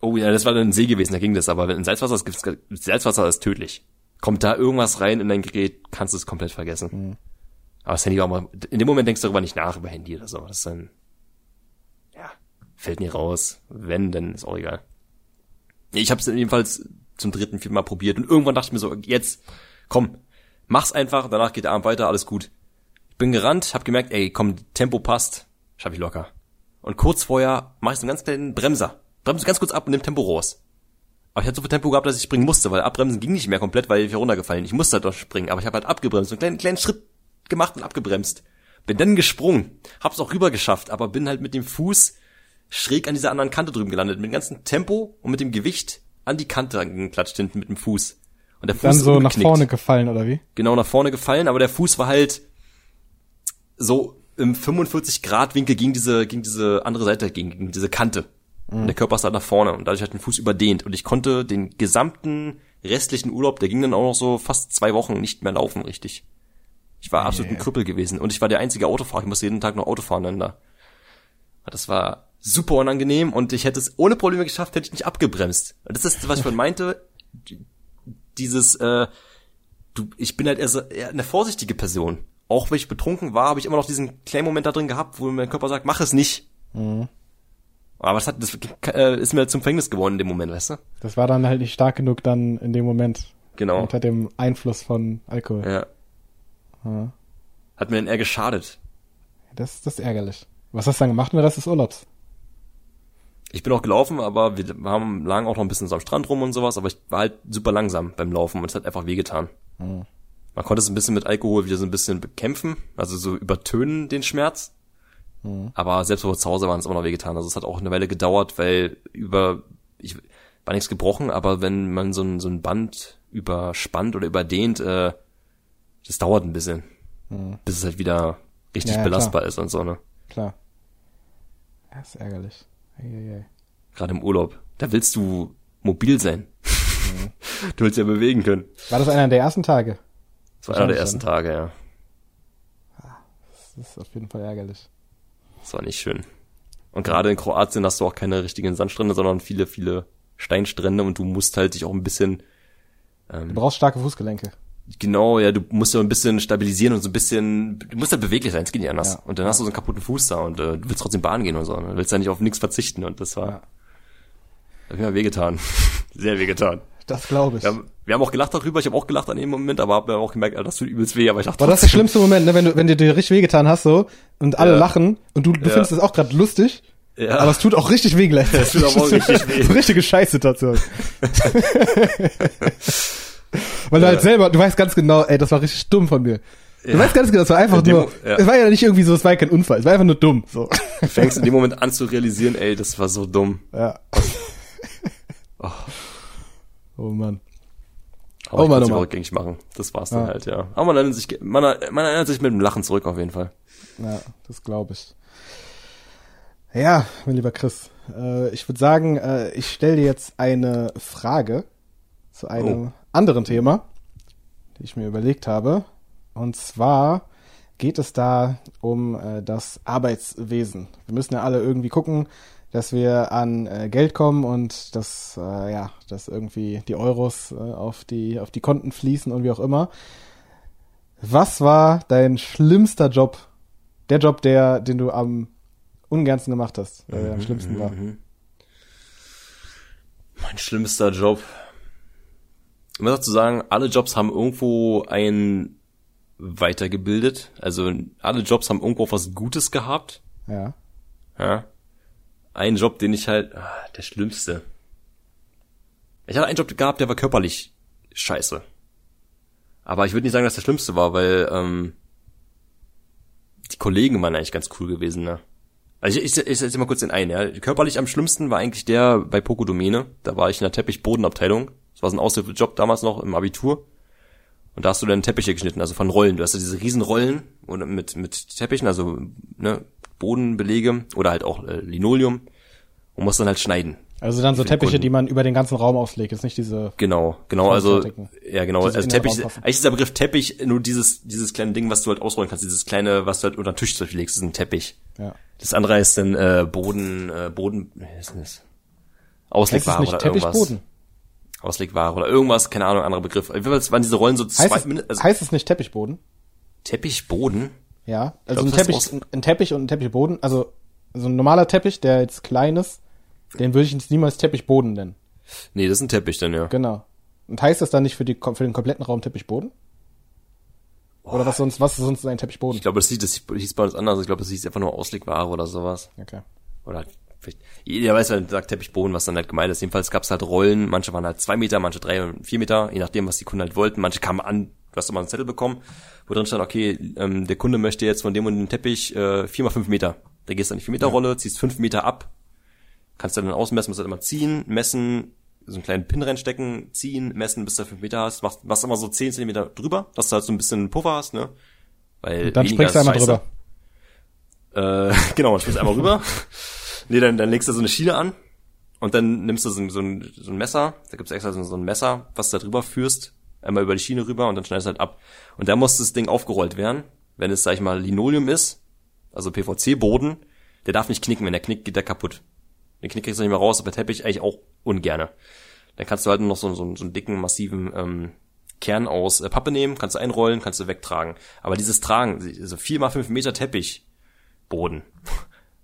Oh ja, das war dann ein See gewesen, da ging das, aber wenn in Salzwasser ist, gibt's, Salzwasser ist tödlich. Kommt da irgendwas rein in dein Gerät, kannst du es komplett vergessen. Aber das Handy war mal, in dem Moment denkst du darüber nicht nach, über Handy oder so. Das ist dann, ja, fällt nie raus. Wenn, dann ist auch egal. Ich habe es jedenfalls zum dritten, vierten Mal probiert und irgendwann dachte ich mir so, jetzt, komm, mach's einfach, danach geht der Abend weiter, alles gut. Ich bin gerannt, hab gemerkt, ey, komm, Tempo passt, schaff ich locker. Und kurz vorher mach ich so einen ganz kleinen Bremser. Bremse ganz kurz ab und nimm Tempo raus. Aber ich hatte so viel Tempo gehabt, dass ich springen musste, weil abbremsen ging nicht mehr komplett, weil ich wäre runtergefallen. Ich musste halt doch springen, aber ich habe halt abgebremst, einen kleinen, kleinen Schritt gemacht und abgebremst. Bin dann gesprungen, hab's auch rüber geschafft, aber bin halt mit dem Fuß schräg an dieser anderen Kante drüben gelandet, mit dem ganzen Tempo und mit dem Gewicht an die Kante geklatscht hinten mit dem Fuß. Und der Fuß Dann ist so nach vorne gefallen, oder wie? Genau nach vorne gefallen, aber der Fuß war halt so im 45 Grad Winkel gegen diese, gegen diese andere Seite, gegen, gegen diese Kante. Und der Körper ist halt nach vorne und dadurch hat den Fuß überdehnt und ich konnte den gesamten restlichen Urlaub, der ging dann auch noch so fast zwei Wochen nicht mehr laufen, richtig. Ich war absolut ein Krüppel gewesen und ich war der einzige Autofahrer, ich musste jeden Tag noch Auto fahren dann da. Das war super unangenehm und ich hätte es ohne Probleme geschafft, hätte ich nicht abgebremst. Und das ist, was ich vorhin meinte, dieses, äh, du, ich bin halt eher, so, eher eine vorsichtige Person. Auch wenn ich betrunken war, habe ich immer noch diesen kleinen Moment da drin gehabt, wo mein Körper sagt, mach es nicht. Aber das hat, das äh, ist mir zum Verhängnis geworden in dem Moment, weißt du? Das war dann halt nicht stark genug dann in dem Moment. Genau. Unter dem Einfluss von Alkohol. Ja. Ja. Hat mir dann eher geschadet. Das, das ist ärgerlich. Was hast du dann gemacht Rest des Urlaubs? Ich bin auch gelaufen, aber wir haben lagen auch noch ein bisschen so am Strand rum und sowas, aber ich war halt super langsam beim Laufen und es hat einfach wehgetan. Man konnte es ein bisschen mit Alkohol wieder so ein bisschen bekämpfen, also so übertönen den Schmerz. Aber selbst wo wir zu Hause waren, es immer noch wehgetan. Also es hat auch eine Weile gedauert, weil über, ich war nichts gebrochen, aber wenn man so ein, so ein Band überspannt oder überdehnt, äh, das dauert ein bisschen, bis es halt wieder richtig Ja, ja, belastbar ist und so, ne? Klar. Ja, ist ärgerlich. Gerade im Urlaub. Da willst du mobil sein. du willst ja bewegen können. War das einer der ersten Tage? Das war einer der ersten Tage, ja. Das ist auf jeden Fall ärgerlich. Das war nicht schön. Und gerade in Kroatien hast du auch keine richtigen Sandstrände, sondern viele, viele Steinstrände und du musst halt dich auch ein bisschen, Du brauchst starke Fußgelenke. Genau, ja, du musst ja ein bisschen stabilisieren und so ein bisschen, du musst halt beweglich sein, es geht nicht anders. Ja. Und dann hast du so einen kaputten Fuß da und äh, du willst trotzdem Bahn gehen und so. Ne? Du willst ja nicht auf nichts verzichten und das war, Ja. hat mir wehgetan. Sehr wehgetan. Das glaube ich. Wir haben, wir haben auch gelacht darüber, ich habe auch gelacht an dem Moment, aber habe auch gemerkt, das tut übelst weh, aber ich dachte, War das der schlimmste Moment, ne? wenn du, wenn dir dir richtig wehgetan hast so und alle Ja. lachen und du, du findest es auch gerade lustig, Ja. aber es tut auch richtig weh gleichzeitig. Es tut auch richtig weh. Richtige Scheißsituation. Weil du halt selber, du weißt ganz genau, ey, das war richtig dumm von mir. Du Ja. weißt ganz genau, es war einfach nur, Mo- ja. es war ja nicht irgendwie so, es war ja kein Unfall, es war einfach nur dumm, so. Du fängst in dem Moment an zu realisieren, ey, das war so dumm. Ja. Oh Mann. Aber Oh Mann, konnte oh es Mann. rückgängig machen. Das war's dann Ja. halt, ja. Aber man erinnert sich, man, man erinnert sich mit dem Lachen zurück auf jeden Fall. Ja, das glaube ich. Ja, mein lieber Chris, äh, ich würde sagen, äh, ich stelle dir jetzt eine Frage zu einem Oh. Anderen Thema, die ich mir überlegt habe. Und zwar geht es da um äh, das Arbeitswesen. Wir müssen ja alle irgendwie gucken, dass wir an äh, Geld kommen und dass, äh, ja, dass irgendwie die Euros äh, auf die, auf die Konten fließen und wie auch immer. Was war dein schlimmster Job? Der Job, der, den du am ungernsten gemacht hast, der Mhm, am schlimmsten war. Mein schlimmster Job. Ich muss dazu sagen, alle Jobs haben irgendwo einen weitergebildet. Also alle Jobs haben irgendwo was Gutes gehabt. Ja. Ja. Ein Job, den ich halt, ah, der schlimmste. Ich hatte einen Job gehabt, der war körperlich scheiße. Aber ich würde nicht sagen, dass der schlimmste war, weil ähm, die Kollegen waren eigentlich ganz cool gewesen, ne? Also ich, ich, ich setze mal kurz den ein, ja. Körperlich am schlimmsten war eigentlich der bei Poco Domäne. Da war ich in der Teppichbodenabteilung. Das war so ein Aushilfejob damals noch im Abitur. Und da hast du dann Teppiche geschnitten, also von Rollen. Du hast ja diese riesen Rollen und mit, mit Teppichen, also ne, Bodenbelege oder halt auch äh, Linoleum und musst dann halt schneiden. Also dann so Teppiche, die man über den ganzen Raum auslegt, ist nicht diese. Genau, genau, also ja genau, also Teppich, eigentlich ist der Begriff Teppich nur dieses dieses kleine Ding, was du halt ausrollen kannst, dieses kleine, was du halt unter den Tisch legst, ist ein Teppich. Ja. Das andere ist dann äh, Boden, äh, Boden, wie ist denn das? Heißt nicht oder irgendwas. Teppichboden? Auslegware oder irgendwas, keine Ahnung, anderer Begriff. Jedenfalls waren diese Rollen so zwei, Heißt es, also heißt es nicht Teppichboden? Teppichboden. Ja. Also glaub, ein Teppich, aus- ein, Teppich und ein Teppichboden, also so ein normaler Teppich, der jetzt klein ist, den würde ich jetzt niemals Teppichboden nennen. Nee, das ist ein Teppich dann, ja. Genau. Und heißt das dann nicht für, die, für den kompletten Raum Teppichboden? Oder was sonst, was ist sonst ein Teppichboden? Ich glaube, das hieß, das hieß bei uns anders. Ich glaube, das hieß einfach nur Auslegware oder sowas. Okay. Oder jeder weiß, wenn sagt Teppichboden, was dann halt gemeint ist. Jedenfalls gab es halt Rollen, manche waren halt zwei Meter, manche drei und vier Meter, je nachdem, was die Kunden halt wollten. Manche kamen an, du hast immer einen Zettel bekommen, wo drin stand, okay, ähm, der Kunde möchte jetzt von dem und dem Teppich äh, vier mal fünf Meter. Da gehst du an die vier Meter Rolle, ziehst fünf Meter ab, kannst dann ausmessen, musst halt immer ziehen, messen, so einen kleinen Pin reinstecken, ziehen, messen, bis du fünf Meter hast, machst, machst immer so zehn Zentimeter drüber, dass du halt so ein bisschen Puffer hast, ne? Weil Dann weniger springst du einmal scheiße. drüber. Äh, genau, dann springst du einmal rüber. Nee, dann, dann legst du so eine Schiene an und dann nimmst du so, ein- so, ein, so ein Messer, da gibt's extra so, ein Messer, was du da drüber führst, einmal über die Schiene rüber und dann schneidest du halt ab. Und da muss das Ding aufgerollt werden. Wenn es, sag ich mal, Linoleum ist, also PVC-Boden, der darf nicht knicken, wenn der knickt, geht der kaputt. Den Knick kriegst du nicht mehr raus, aber Teppich eigentlich auch ungerne. Dann kannst du halt noch so, so, so einen dicken, massiven ähm, Kern aus äh, Pappe nehmen, kannst du einrollen, kannst du wegtragen. Aber dieses Tragen, also vier mal fünf Meter Teppich, Boden,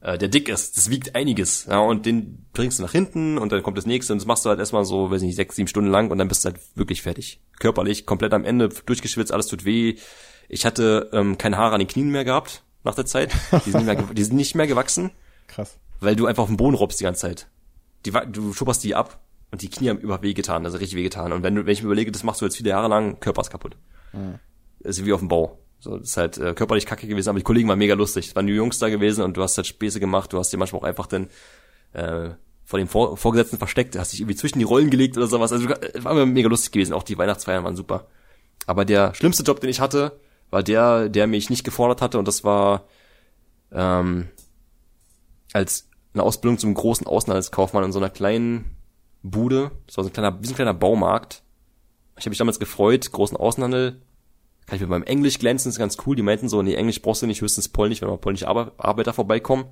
äh, der dick ist, das wiegt einiges. Ja, und den bringst du nach hinten und dann kommt das nächste und das machst du halt erstmal so, weiß nicht, sechs, sieben Stunden lang und dann bist du halt wirklich fertig. Körperlich, komplett am Ende, durchgeschwitzt, alles tut weh. Ich hatte ähm, keine Haare an den Knien mehr gehabt nach der Zeit. Die sind, nicht mehr, die sind nicht mehr gewachsen, Krass. weil du einfach auf den Boden robbst die ganze Zeit. Die, du schupperst die ab und die Knie haben über weh getan, also richtig weh getan. Und wenn du, wenn ich mir überlege, das machst du jetzt viele Jahre lang, Körper ist kaputt. Das ist wie auf dem Bau. So, das ist halt äh, körperlich kacke gewesen, aber die Kollegen waren mega lustig. Es waren die Jungs da gewesen und du hast halt Späße gemacht, du hast dir manchmal auch einfach dann äh, vor dem Vor Vorgesetzten versteckt, hast dich irgendwie zwischen die Rollen gelegt oder sowas. Also äh, war immer mega lustig gewesen. Auch die Weihnachtsfeiern waren super. Aber der schlimmste Job, den ich hatte, war der, der mich nicht gefordert hatte und das war ähm, als eine Ausbildung zum großen Außenhandelskaufmann in so einer kleinen Bude. Das war so ein kleiner, wie so ein kleiner Baumarkt. Ich habe mich damals gefreut, großen Außenhandel. Kann ich mit meinem Englisch glänzen, ist ganz cool. Die meinten so, nee, Englisch brauchst du nicht, höchstens Polnisch, wenn mal polnische Ar Arbeiter vorbeikommen.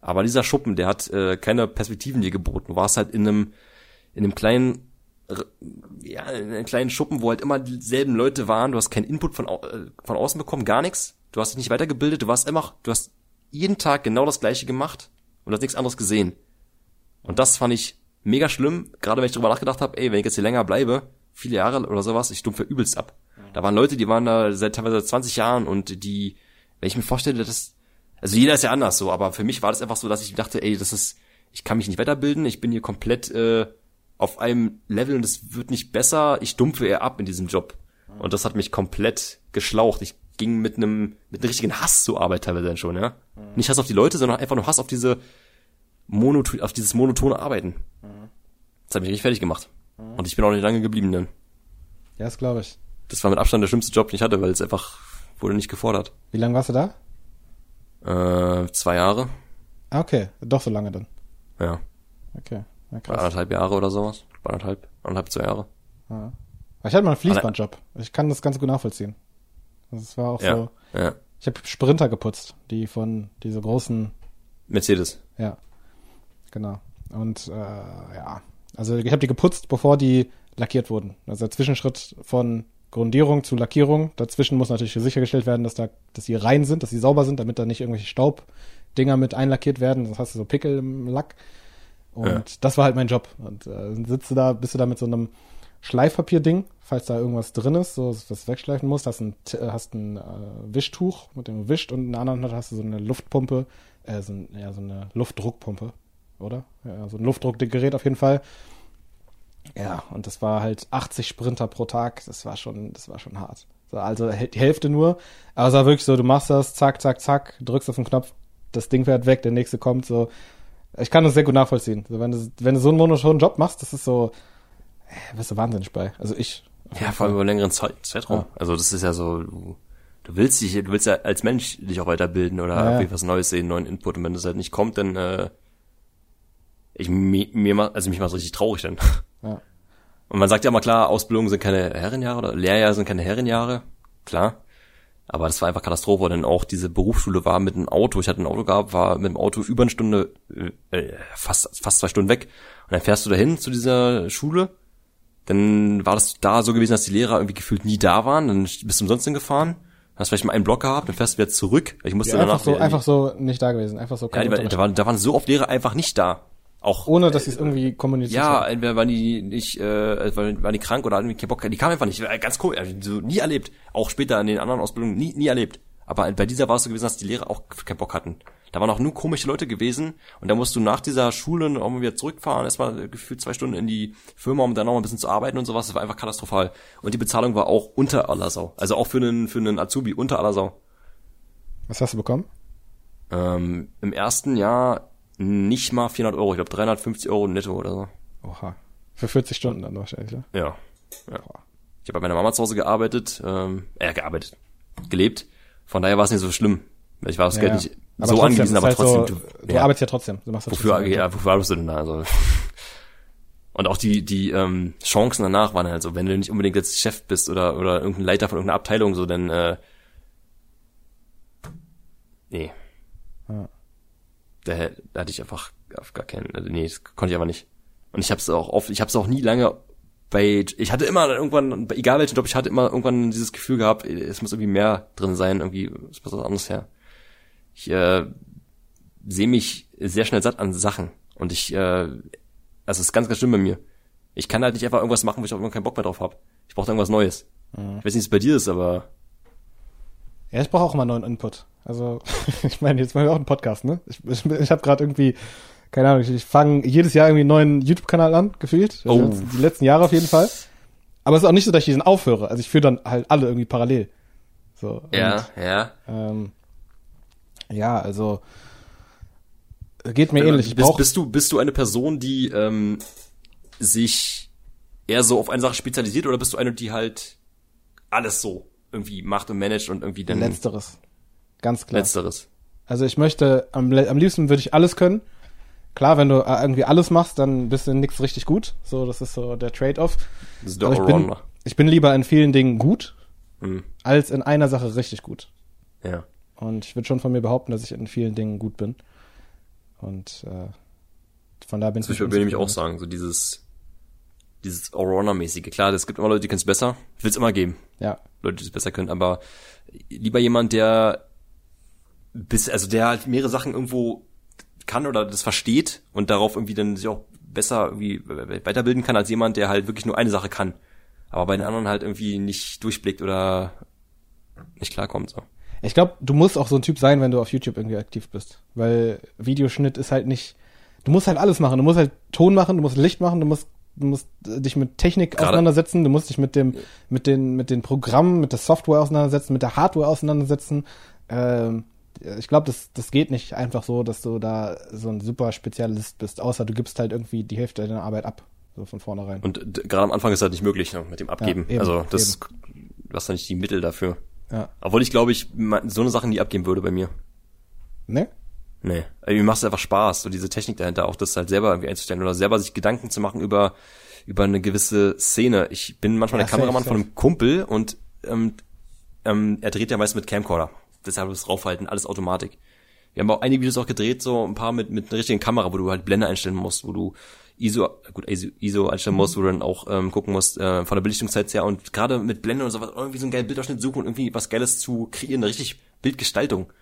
Aber dieser Schuppen, der hat äh, keine Perspektiven dir geboten. Du warst halt in einem, in einem kleinen, ja, in einem kleinen Schuppen, wo halt immer dieselben Leute waren. Du hast keinen Input von, au- äh, von außen bekommen, gar nichts. Du hast dich nicht weitergebildet, du warst immer, du hast jeden Tag genau das Gleiche gemacht und hast nichts anderes gesehen. Und das fand ich mega schlimm, gerade wenn ich drüber nachgedacht habe, ey, wenn ich jetzt hier länger bleibe, viele Jahre oder sowas, ich stumpfe übelst ab. Da waren Leute, die waren da seit teilweise 20 Jahren und die, wenn ich mir vorstelle, das, also jeder ist ja anders so, aber für mich war das einfach so, dass ich dachte, ey, das ist, ich kann mich nicht weiterbilden, ich bin hier komplett äh, auf einem Level und es wird nicht besser, ich dumpfe eher ab in diesem Job. Und das hat mich komplett geschlaucht. Ich ging mit einem mit einem richtigen Hass zur Arbeit teilweise dann schon, ja. Nicht Hass auf die Leute, sondern einfach nur Hass auf diese Monoton, auf dieses monotone Arbeiten. Das hat mich richtig fertig gemacht. Und ich bin auch nicht lange geblieben dann. Ja, das glaube ich. Das war mit Abstand der schlimmste Job, den ich hatte, weil es einfach wurde nicht gefordert. Wie lange warst du da? Äh, zwei Jahre, Ah, okay. Doch so lange dann. ja, Okay. Ja, krass. anderthalb Jahre oder sowas. Bei anderthalb, anderthalb, zwei Jahre. Ja. Ich hatte mal einen Fließbandjob. Ich kann das ganz gut nachvollziehen. Das war auch Ja, so. ja. Ich habe Sprinter geputzt, die von diese großen, Mercedes. ja. Genau. Und äh, ja, also ich habe die geputzt, bevor die lackiert wurden. Also der Zwischenschritt von Grundierung zu Lackierung. Dazwischen muss natürlich sichergestellt werden, dass da, dass sie rein sind, dass sie sauber sind, damit da nicht irgendwelche Staubdinger mit einlackiert werden. Sonst hast du so Pickel im Lack. Und Ja. das war halt mein Job. Und äh, sitzt du da, bist du da mit so einem Schleifpapier-Ding, falls da irgendwas drin ist, so was wegschleifen musst, hast ein, äh, hast ein äh, Wischtuch, mit dem du wischt und in der anderen Hand hast du so eine Luftpumpe, äh, so, ein, ja, so eine Luftdruckpumpe, oder? Ja, so ein Luftdruckgerät auf jeden Fall. Ja, und das war halt 80 Sprinter pro Tag, das war schon, das war schon hart. So, also die Hälfte nur, aber es war wirklich so, du machst das, zack, zack, zack, drückst auf den Knopf, das Ding fährt weg, der nächste kommt, so. Ich kann das sehr gut nachvollziehen. So, wenn, du, wenn du so einen monotonen Job machst, das ist so, äh, wirst du wahnsinnig bei. Also ich. Ja, vor allem über einen längeren Zeit, Zeitraum. Ja. Also das ist ja so, du, du willst dich, du willst ja als Mensch dich auch weiterbilden oder Ja, ja. was Neues sehen, neuen Input. Und wenn das halt nicht kommt, dann äh, ich mir, mir also mich macht richtig traurig dann. Ja. Und man sagt ja immer klar, Ausbildungen sind keine Herrenjahre oder Lehrjahre sind keine Herrenjahre, klar. Aber das war einfach Katastrophe, denn auch diese Berufsschule war mit dem Auto, ich hatte ein Auto gehabt, war mit dem Auto über eine Stunde, äh, fast, fast zwei Stunden weg. Und dann fährst du dahin zu dieser Schule, dann war das da so gewesen, dass die Lehrer irgendwie gefühlt nie da waren, dann bist du umsonst hingefahren, hast vielleicht mal einen Block gehabt, dann fährst du wieder zurück. Ich musste Ja, danach einfach so, einfach so nicht da gewesen, einfach so ja, da, waren, da waren so oft Lehrer einfach nicht da. Auch ohne dass sie es irgendwie kommuniziert ja, haben. entweder waren die nicht, äh, waren, waren die krank oder hatten keinen Bock, die kamen einfach nicht. Äh, Ganz cool, also so nie erlebt. Auch später in den anderen Ausbildungen nie, nie erlebt. Aber bei dieser war es so gewesen, dass die Lehrer auch keinen Bock hatten. Da waren auch nur komische Leute gewesen und da musst du nach dieser Schule auch mal wieder zurückfahren, erstmal äh, gefühlt zwei Stunden in die Firma, um dann noch mal ein bisschen zu arbeiten und sowas. Das war einfach katastrophal. Und die Bezahlung war auch unter aller Sau. Also auch für einen, für einen Azubi unter aller Sau. Was hast du bekommen? Ähm, Im ersten Jahr nicht mal 400 Euro, ich glaube 350 Euro netto oder so. Oha. Für 40 Stunden dann wahrscheinlich, ja? Ja. ja. Ich habe bei meiner Mama zu Hause gearbeitet, ähm, äh, gearbeitet, gelebt. Von daher war es nicht so schlimm. Ich war aufs Geld nicht Aber so trotzdem, angewiesen, aber halt trotzdem. So, du, du ja, arbeitest ja trotzdem. Du machst das wofür, trotzdem. ja, wofür arbeitest du denn da? Also. Und auch die, die ähm, Chancen danach waren halt so, wenn du nicht unbedingt jetzt Chef bist oder, oder irgendein Leiter von irgendeiner Abteilung, so, dann äh, nee. Ja. Da, da hatte ich einfach auf gar keinen, also nee, das konnte ich aber nicht. Und ich habe es auch oft, ich habe es auch nie lange bei, ich hatte immer irgendwann, egal welchen Job, ich hatte immer irgendwann dieses Gefühl gehabt, es muss irgendwie mehr drin sein, irgendwie, es muss was anderes her. Ich äh, sehe mich sehr schnell satt an Sachen und ich, äh, also es ist ganz, ganz schlimm bei mir. Ich kann halt nicht einfach irgendwas machen, wo ich auch irgendwann keinen Bock mehr drauf habe. Ich brauche irgendwas Neues. Ich weiß nicht, wie es bei dir ist, aber Ja, ich brauche auch immer neuen Input. Also, ich meine, jetzt machen wir auch einen Podcast, ne? Ich, ich, ich habe gerade irgendwie, keine Ahnung, ich, ich fange jedes Jahr irgendwie einen neuen YouTube-Kanal an, gefühlt. Oh. Also Die letzten Jahre auf jeden Fall. Aber es ist auch nicht so, dass ich diesen aufhöre. Also ich führe dann halt alle irgendwie parallel. So. ja, ja. Und, ähm, ja, also geht mir ähnlich. Ich bist, bist du bist du eine Person, die ähm, sich eher so auf eine Sache spezialisiert oder bist du eine, die halt alles so irgendwie macht und managt und irgendwie dann Letzteres. Ganz klar. letzteres? Also ich möchte, am, am liebsten würde ich alles können. Klar, wenn du äh, irgendwie alles machst, dann bist du in nix richtig gut. So, das ist so der Trade-off. Das ist der ich bin, ich bin lieber in vielen Dingen gut, Hm, als in einer Sache richtig gut. ja. Und ich würde schon von mir behaupten, dass ich in vielen Dingen gut bin. Und äh, von da bin ich. Beispiel will ich nämlich auch sagen, so dieses dieses Allrounder-mäßige. Klar, es gibt immer Leute, die können es besser. Ich will es immer geben. Ja, Leute, die es besser können, aber lieber jemand, der bis, also der halt mehrere Sachen irgendwo kann oder das versteht und darauf irgendwie dann sich auch besser irgendwie weiterbilden kann, als jemand, der halt wirklich nur eine Sache kann. Aber bei den anderen halt irgendwie nicht durchblickt oder nicht klarkommt, so. Ich glaube, du musst auch so ein Typ sein, wenn du auf YouTube irgendwie aktiv bist. Weil Videoschnitt ist halt nicht. Du musst halt alles machen. Du musst halt Ton machen, du musst Licht machen, du musst, du musst dich mit Technik Gerade- auseinandersetzen, du musst dich mit dem, mit den, mit den Programmen, mit der Software auseinandersetzen, mit der Hardware auseinandersetzen. Ähm, ich glaube, das, das geht nicht einfach so, dass du da so ein super Spezialist bist, außer du gibst halt irgendwie die Hälfte deiner Arbeit ab. So von vornherein. Und gerade am Anfang ist halt nicht möglich, ne, mit dem Abgeben. eben, also das, du hast ja nicht die Mittel dafür. Ja. Obwohl ich glaube, ich so eine Sache nie abgeben würde bei mir. Ne? Nee. Mir macht es einfach Spaß, so diese Technik dahinter, auch das halt selber irgendwie einzustellen oder selber sich Gedanken zu machen über, über eine gewisse Szene. Ich bin manchmal Ja, der Kameramann von einem Kumpel und ähm, ähm, er dreht ja meist mit Camcorder. Deshalb das Raufhalten, alles Automatik. Wir haben auch einige Videos auch gedreht, so ein paar mit, mit einer richtigen Kamera, wo du halt Blende einstellen musst, wo du ISO, gut, ISO, ISO einstellen musst, wo du dann auch ähm, gucken musst, äh, von der Belichtungszeit her und gerade mit Blende und sowas, irgendwie so einen geilen Bildausschnitt suchen und irgendwie was Geiles zu kreieren, eine richtig Bildgestaltung.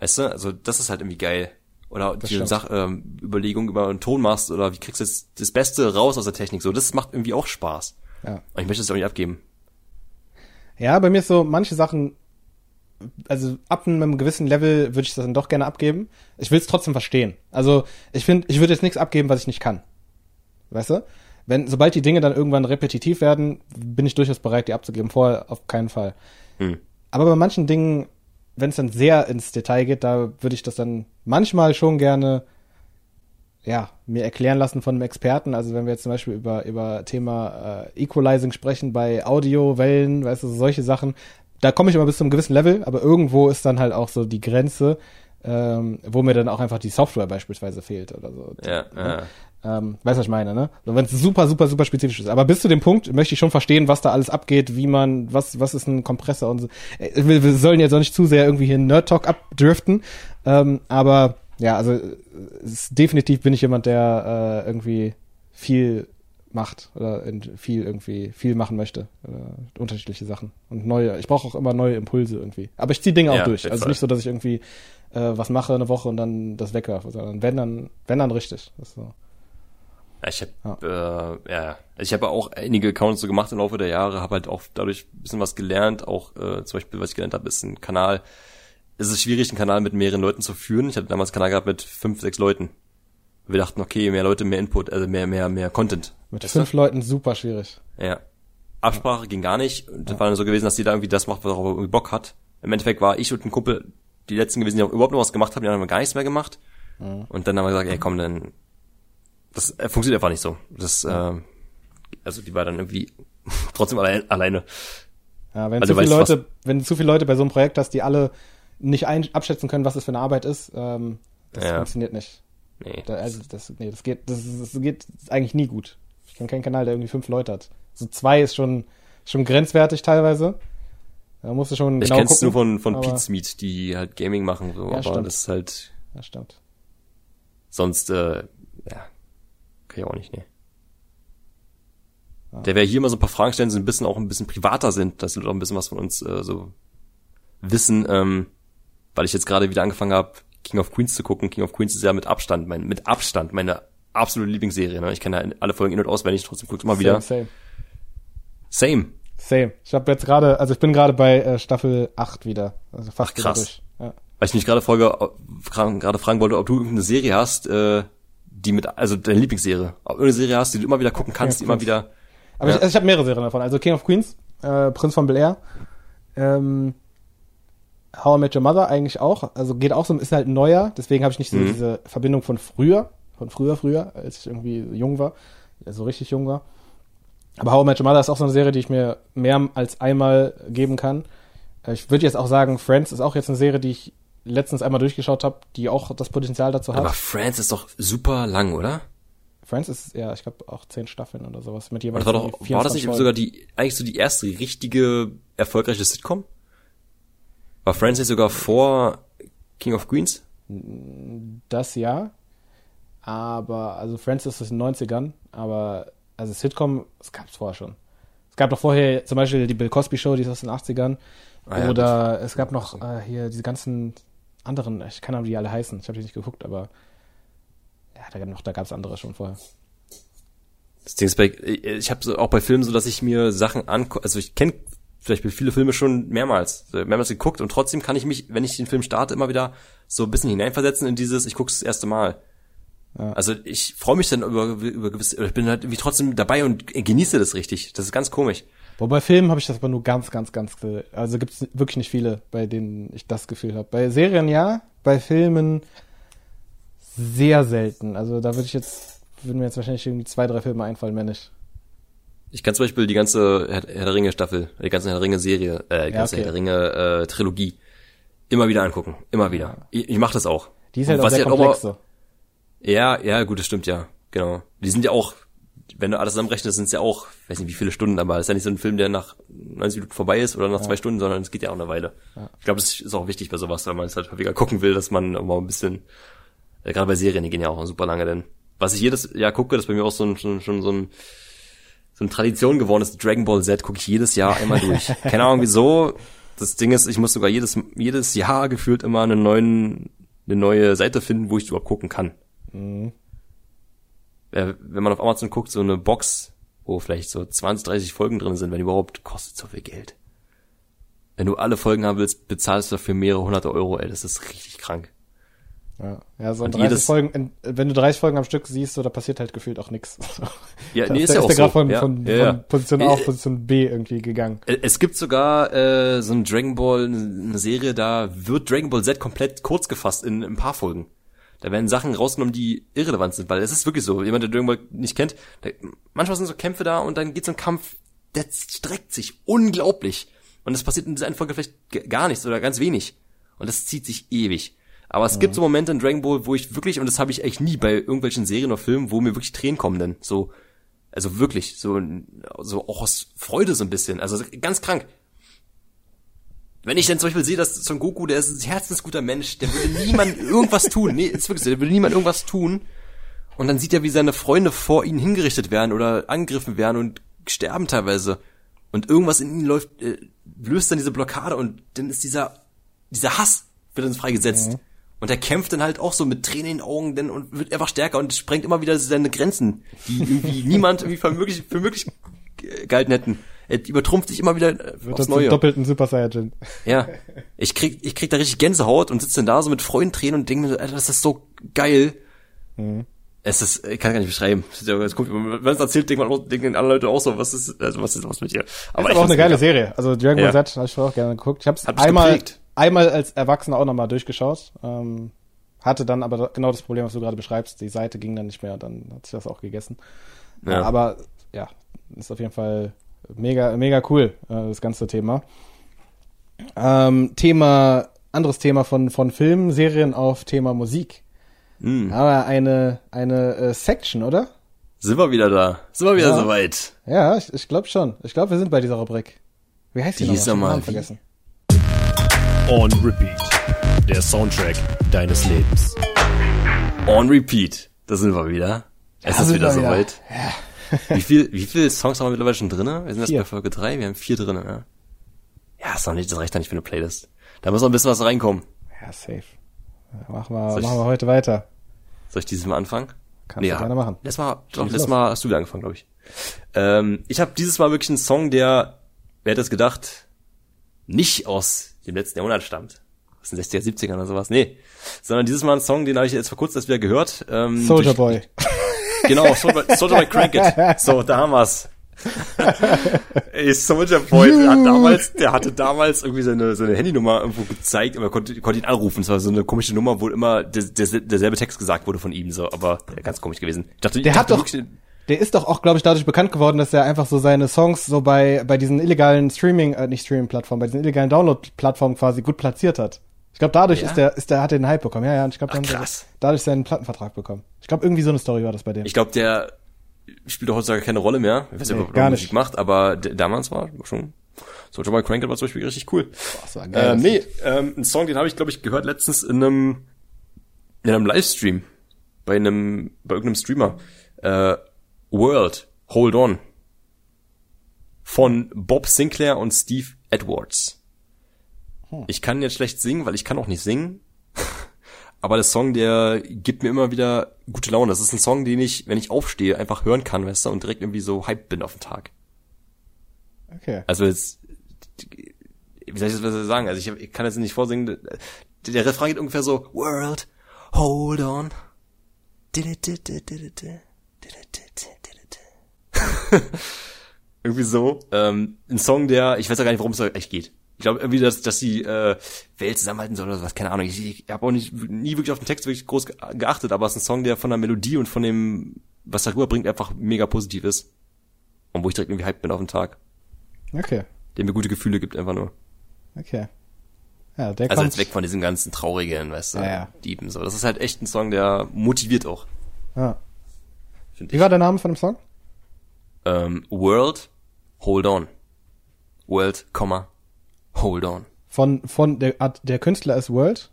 Weißt du? Also das ist halt irgendwie geil. Oder Das die. Sach ähm, Überlegung über einen Ton machst oder wie kriegst du jetzt das Beste raus aus der Technik. So, das macht irgendwie auch Spaß. Ja. Und ich möchte es auch nicht abgeben. Ja, bei mir ist so, manche Sachen, also ab einem gewissen Level würde ich das dann doch gerne abgeben. Ich will es trotzdem verstehen. Also ich finde, ich würde jetzt nichts abgeben, was ich nicht kann. Weißt du? Wenn, sobald die Dinge dann irgendwann repetitiv werden, bin ich durchaus bereit, die abzugeben. Vorher auf keinen Fall. Hm. Aber bei manchen Dingen, wenn es dann sehr ins Detail geht, da würde ich das dann manchmal schon gerne ja, mir erklären lassen von einem Experten. Also wenn wir jetzt zum Beispiel über, über Thema äh, Equalizing sprechen bei Audiowellen, weißt du, solche Sachen, da komme ich immer bis zu einem gewissen Level, aber irgendwo ist dann halt auch so die Grenze, ähm, wo mir dann auch einfach die Software beispielsweise fehlt oder so. Ja, ja. Ähm, weißt du, was ich meine, ne? So, wenn es super, super, super spezifisch ist. Aber bis zu dem Punkt möchte ich schon verstehen, was da alles abgeht, wie man, was, was ist ein Kompressor und so. Äh, Wir, wir sollen jetzt auch nicht zu sehr irgendwie hier in Nerd Talk abdriften. Ähm, aber ja, also äh, ist, definitiv bin ich jemand, der äh, irgendwie viel macht oder viel irgendwie viel machen möchte. Äh, unterschiedliche Sachen. Und neue, ich brauche auch immer neue Impulse irgendwie. Aber ich ziehe Dinge auch Ja, durch. auf jeden Also nicht so, dass ich irgendwie äh, was mache eine Woche und dann das wegwerfe, sondern wenn dann, wenn dann richtig. Das ist so. Ja, Ich habe äh, ja, ich habe auch einige Accounts so gemacht im Laufe der Jahre, habe halt auch dadurch ein bisschen was gelernt. Auch äh, zum Beispiel, was ich gelernt habe, ist ein Kanal. Es ist schwierig, einen Kanal mit mehreren Leuten zu führen. Ich hatte damals einen Kanal gehabt mit fünf, sechs Leuten. Wir dachten, okay, mehr Leute, mehr Input, also mehr, mehr, mehr Content. Mit Weißt du? fünf Leuten super schwierig. Ja. Absprache ging gar nicht. Und das war dann so gewesen, dass jeder irgendwie das macht, was er irgendwie Bock hat. Im Endeffekt war ich und ein Kumpel die letzten gewesen, die auch überhaupt noch was gemacht haben, die haben gar nichts mehr gemacht. Und dann haben wir gesagt, ey komm, dann das äh, funktioniert einfach nicht so. Das, äh, also die war dann irgendwie trotzdem allein, alleine. Ja, wenn Also zu viele Leute, wenn du zu viele Leute bei so einem Projekt hast, die alle nicht ein, abschätzen können, was es für eine Arbeit ist, ähm, das Ja. funktioniert nicht. Nee. Da, also das, nee, das geht, das, das geht eigentlich nie gut. Ich kenne keinen Kanal, der irgendwie fünf Leute hat. So zwei ist schon schon grenzwertig teilweise. Da musst du schon Ich genau kenn's gucken. nur von, von Pete's die halt Gaming machen, so, Ja, aber stimmt. das ist halt Ja, stimmt. sonst, äh, ja, ich auch nicht, nee. Ja. Der wäre hier mal so ein paar Fragen stellen, die so ein bisschen auch ein bisschen privater sind, dass du auch ein bisschen was von uns äh, so wissen, ähm, weil ich jetzt gerade wieder angefangen habe, King of Queens zu gucken. King of Queens ist ja mit Abstand, mein, mit Abstand meine absolute Lieblingsserie. Ne? Ich kenne ja alle Folgen in- und auswendig, trotzdem guck's immer wieder. Same, Same. same. Same. Ich habe jetzt gerade, also ich bin gerade bei äh, Staffel 8 wieder. Also fast Ach, krass. wieder durch. Ja. Weil ich mich gerade Folge gerade fragen wollte, ob du irgendeine Serie hast, äh, die mit, also deine Lieblingsserie, ob du eine Serie hast, die du immer wieder gucken kannst, die immer wieder. Aber Ja. ich, also ich habe mehrere Serien davon. Also King of Queens, äh, Prinz von Bel Air, ähm, How I Met Your Mother eigentlich auch. Also geht auch so, ist halt neuer, deswegen habe ich nicht so Mhm. diese Verbindung von früher, von früher, früher, als ich irgendwie jung war, also richtig jung war. Aber How I Met Your Mother ist auch so eine Serie, die ich mir mehr als einmal geben kann. Äh, Ich würde jetzt auch sagen, Friends ist auch jetzt eine Serie, die ich letztens einmal durchgeschaut habe, die auch das Potenzial dazu hat. Aber Friends ist doch super lang, oder? Friends ist, ja, ich glaube auch zehn Staffeln oder sowas mit das war doch, war das 24 nicht sogar die, eigentlich so die erste richtige, erfolgreiche Sitcom? War Friends nicht sogar vor King of Queens? Das ja. Aber, also Friends ist aus den 90ern, aber, also Sitcom, das gab es vorher schon. Es gab doch vorher zum Beispiel die Bill Cosby Show, die ist aus den 80ern. Ah ja, Oder es gab noch äh, hier diese ganzen anderen, ich kann aber die alle heißen, ich habe die nicht geguckt, aber ja, da, gab noch, da gab es andere schon vorher. Das Ding ist bei, ich habe so auch bei Filmen so, dass ich mir Sachen angucke, also ich kenne vielleicht viele Filme schon mehrmals, mehrmals geguckt und trotzdem kann ich mich, wenn ich den Film starte, immer wieder so ein bisschen hineinversetzen in dieses, ich gucke das erste Mal. Ja. Also ich freue mich dann über, über gewisse, ich bin halt irgendwie trotzdem dabei und genieße das richtig. Das ist ganz komisch. Wobei Filmen habe ich das aber nur ganz, ganz, ganz, also gibt es wirklich nicht viele, bei denen ich das Gefühl habe. Bei Serien ja, bei Filmen sehr selten. Also da würde ich jetzt, würden mir jetzt wahrscheinlich irgendwie zwei, drei Filme einfallen, mehr nicht. Ich kann zum Beispiel die ganze Herr, Herr der Ringe Staffel, die ganze Herr der Ringe Serie, äh, die Ja, ganze okay. Herr der Ringe äh, Trilogie immer wieder angucken, immer wieder. Ich, ich mache das auch. Die ist halt Und auch sehr halt komplex so. Ja, ja, gut, das stimmt ja, genau. Die sind ja auch wenn du alles zusammenrechnest, sind es ja auch, weiß nicht wie viele Stunden, aber es ist ja nicht so ein Film, der nach 90 Minuten vorbei ist oder nach zwei Stunden, sondern es geht ja auch eine Weile. Ich glaube, das ist auch wichtig bei sowas, weil man es halt häufiger gucken will, dass man mal ein bisschen, äh, gerade bei Serien, die gehen ja auch super lange, denn was ich jedes Jahr gucke, das ist bei mir auch so ein, schon, schon so ein, so eine Tradition geworden ist, Dragon Ball Z gucke ich jedes Jahr einmal durch. Keine Ahnung wieso. Das Ding ist, ich muss sogar jedes, jedes Jahr gefühlt immer einen neuen, eine neue Seite finden, wo ich überhaupt gucken kann. Äh, wenn man auf Amazon guckt, so eine Box, wo vielleicht so 20, 30 Folgen drin sind, wenn überhaupt, kostet so viel Geld. Wenn du alle Folgen haben willst, bezahlst du dafür mehrere hunderte Euro, ey, das ist richtig krank. Ja, ja so in Und 30 jedes- Folgen, in, wenn du 30 Folgen am Stück siehst, so, da passiert halt gefühlt auch nichts. Ja, Da nee, ist der, ja auch der so. von, ja, von, ja, ja. von Position A Äh, auf Position B irgendwie gegangen. Äh, Es gibt sogar äh, so ein Dragon Ball, eine Serie, da wird Dragon Ball Z komplett kurz gefasst in ein paar Folgen. Da werden Sachen rausgenommen, die irrelevant sind, weil es ist wirklich so. Jemand, der Dragon Ball nicht kennt, da, manchmal sind so Kämpfe da und dann geht so ein Kampf, der streckt sich unglaublich. Und es passiert in dieser einen Folge vielleicht gar nichts oder ganz wenig. Und das zieht sich ewig. Aber es gibt so Momente in Dragon Ball, wo ich wirklich, und das habe ich echt nie bei irgendwelchen Serien oder Filmen, wo mir wirklich Tränen kommen denn. So, also wirklich, so, so auch aus Freude so ein bisschen. Also ganz krank. Wenn ich dann zum Beispiel sehe, dass Son Goku, der ist ein herzensguter Mensch, der würde niemand irgendwas tun. Nee, ist wirklich so, der würde niemand irgendwas tun. Und dann sieht er, wie seine Freunde vor ihnen hingerichtet werden oder angegriffen werden und sterben teilweise. Und irgendwas in ihnen läuft, äh, löst dann diese Blockade und dann ist dieser, dieser Hass wird dann freigesetzt. Und er kämpft dann halt auch so mit Tränen in den Augen denn, und wird einfach stärker und sprengt immer wieder seine Grenzen, die irgendwie niemand irgendwie für möglich, für möglich gehalten hätten. Er übertrumpft sich immer wieder äh, Wird aufs Neue. doppelten Super Saiyajin. Ja. Ich krieg, ich krieg da richtig Gänsehaut und sitze dann da so mit Freudentränen und denke mir, so, Alter, das ist so geil. Es ist, ich kann gar nicht beschreiben. Es ist kommt- Wenn es erzählt, denkt man denken alle Leute auch so, was ist, also was ist los mit dir? Aber, ich aber auch eine geile mega. Serie. Also Dragon Ball Ja. Z habe ich vorher auch gerne geguckt. Ich habe es einmal, geprägt. einmal als Erwachsener auch nochmal durchgeschaut. Ähm, hatte dann aber genau das Problem, was du gerade beschreibst. Die Seite ging dann nicht mehr, dann hat sich das auch gegessen. Ja. Aber ja, ist auf jeden Fall mega, mega cool, äh, das ganze Thema. Ähm, Thema, anderes Thema von, von Filmen, Serien auf Thema Musik. Hm. Aber eine, eine äh, Section, oder? Sind wir wieder da? Sind wir wieder Ja. soweit? Ja, ich, ich glaube schon. Ich glaube, wir sind bei dieser Rubrik. Wie heißt die, Die hieß Ich nochmal Namen vergessen. On Repeat. Der Soundtrack deines Lebens. On repeat. Da sind wir wieder. Es Da ist wieder soweit. Wie viel, wie viele Songs haben wir mittlerweile schon drinne? Wir sind jetzt bei Folge drei. wir haben vier drinne, ja. Ja, ist noch nicht, das reicht doch nicht für eine Playlist. Da muss noch ein bisschen was reinkommen. Ja, safe. Ja, Machen wir, Soll machen wir heute weiter. Soll ich dieses Mal anfangen? Kannst du gerne machen. Letztes Mal, doch, letztes. Mal hast du wieder angefangen, glaube ich. Ähm, ich habe dieses Mal wirklich einen Song, der, wer hätte es gedacht, nicht aus dem letzten Jahrhundert stammt. Aus den 60er, 70ern oder sowas. Nee. Sondern dieses Mal ein Song, den habe ich jetzt vor kurzem erst wieder gehört. Ähm, Soldier durch- Boy. Genau, Soldier Soldier Boy Crank. So, da haben wir's. Ey, Soldier Boy, der hat damals, der hatte damals irgendwie seine, seine Handynummer irgendwo gezeigt, aber konnte, konnte ihn anrufen. Es war so eine komische Nummer, wo immer der, der, derselbe Text gesagt wurde von ihm, so, aber ganz komisch gewesen. Ich dachte, Der ich hat dachte doch, wirklich, der ist doch auch, glaube ich, dadurch bekannt geworden, dass er einfach so seine Songs so bei, bei diesen illegalen Streaming, äh, nicht Streaming-Plattformen, bei diesen illegalen Download-Plattformen quasi gut platziert hat. Ich glaube, dadurch Ja? ist der, ist der, hat er den Hype bekommen. Ja, ja, und ich glaube, dadurch seinen Plattenvertrag bekommen. Ich glaube, irgendwie so eine Story war das bei dem. ich glaube, der spielt heutzutage keine Rolle mehr. Ich weiß nicht, Nee, ob er nicht. Musik macht, aber damals war schon, Boy Crank It war zum Beispiel richtig cool. das war geil. Ähm, nee, ähm, ein Song, den habe ich, glaube ich, gehört letztens in einem, in einem Livestream. Bei einem, bei irgendeinem Streamer. Äh, World, Hold On. Von Bob Sinclair und Steve Edwards. Ich kann jetzt schlecht singen, weil ich kann auch nicht singen. Aber der Song, der gibt mir immer wieder gute Laune. Das ist ein Song, den ich, wenn ich aufstehe, einfach hören kann, weißt du, und direkt irgendwie so hyped bin auf den Tag. Okay. Also jetzt, wie soll ich das besser sagen? Also ich, ich kann jetzt nicht vorsingen. Der, der Refrain geht ungefähr so, World, hold on. irgendwie so. Ähm, ein Song, der, ich weiß ja gar nicht, worum es echt geht. Ich glaube irgendwie, dass, dass die äh, Welt zusammenhalten soll oder was, keine Ahnung. Ich, ich habe auch nicht nie wirklich auf den Text wirklich groß ge- geachtet, aber es ist ein Song, der von der Melodie und von dem, was er rüberbringt, einfach mega positiv ist. Und wo ich direkt irgendwie hyped bin auf den Tag Okay. der mir gute Gefühle gibt, einfach nur. Okay. Ja, der Also jetzt weg von diesen ganzen traurigen, weißt du, Ja, ja. Dieben so. Das ist halt echt ein Song, der motiviert auch. Ja. Find Wie ich. war der Name von dem Song? Ähm, World, Hold On. World, Komma, Hold On. Von, von, der, Art- der Künstler ist World.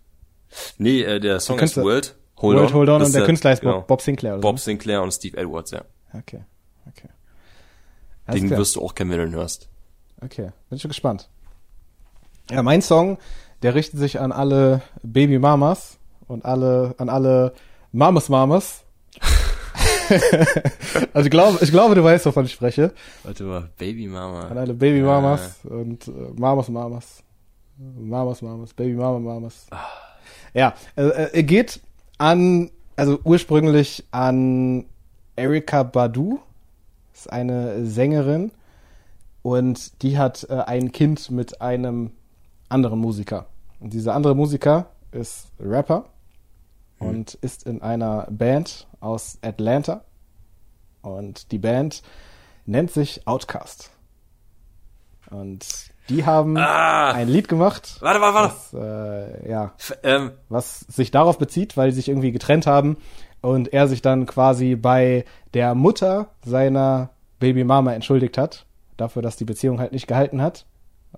Nee, äh, der Song Künstler- ist World, Hold World On. Hold On Das und der ist Künstler ist genau. Bob, Sinclair. Oder Bob Sinclair und Steve Edwards, ja. so? Okay, okay. Alles Den klar. wirst du auch kennen, wenn du ihn hörst. Okay, bin schon gespannt. Ja, mein Song, der richtet sich an alle Baby Mamas und alle, an alle Mamas Mamas. also ich glaube, ich glaube, du weißt, wovon ich spreche. Warte mal, Baby An Mama. alle Baby Mamas und äh, Mamas Mamas. Mamas Mamas, Baby Mama Mamas. Ja, äh, äh, er geht an, also ursprünglich an Erika Badu, ist eine Sängerin und die hat äh, ein Kind mit einem anderen Musiker. Und dieser andere Musiker ist Rapper und ist in einer Band aus Atlanta. Und die Band nennt sich Outcast. Und die haben Ah! ein Lied gemacht, Warte, warte, warte. das, äh, ja, ähm, was sich darauf bezieht, weil sie sich irgendwie getrennt haben und er sich dann quasi bei der Mutter seiner Babymama entschuldigt hat, dafür, dass die Beziehung halt nicht gehalten hat.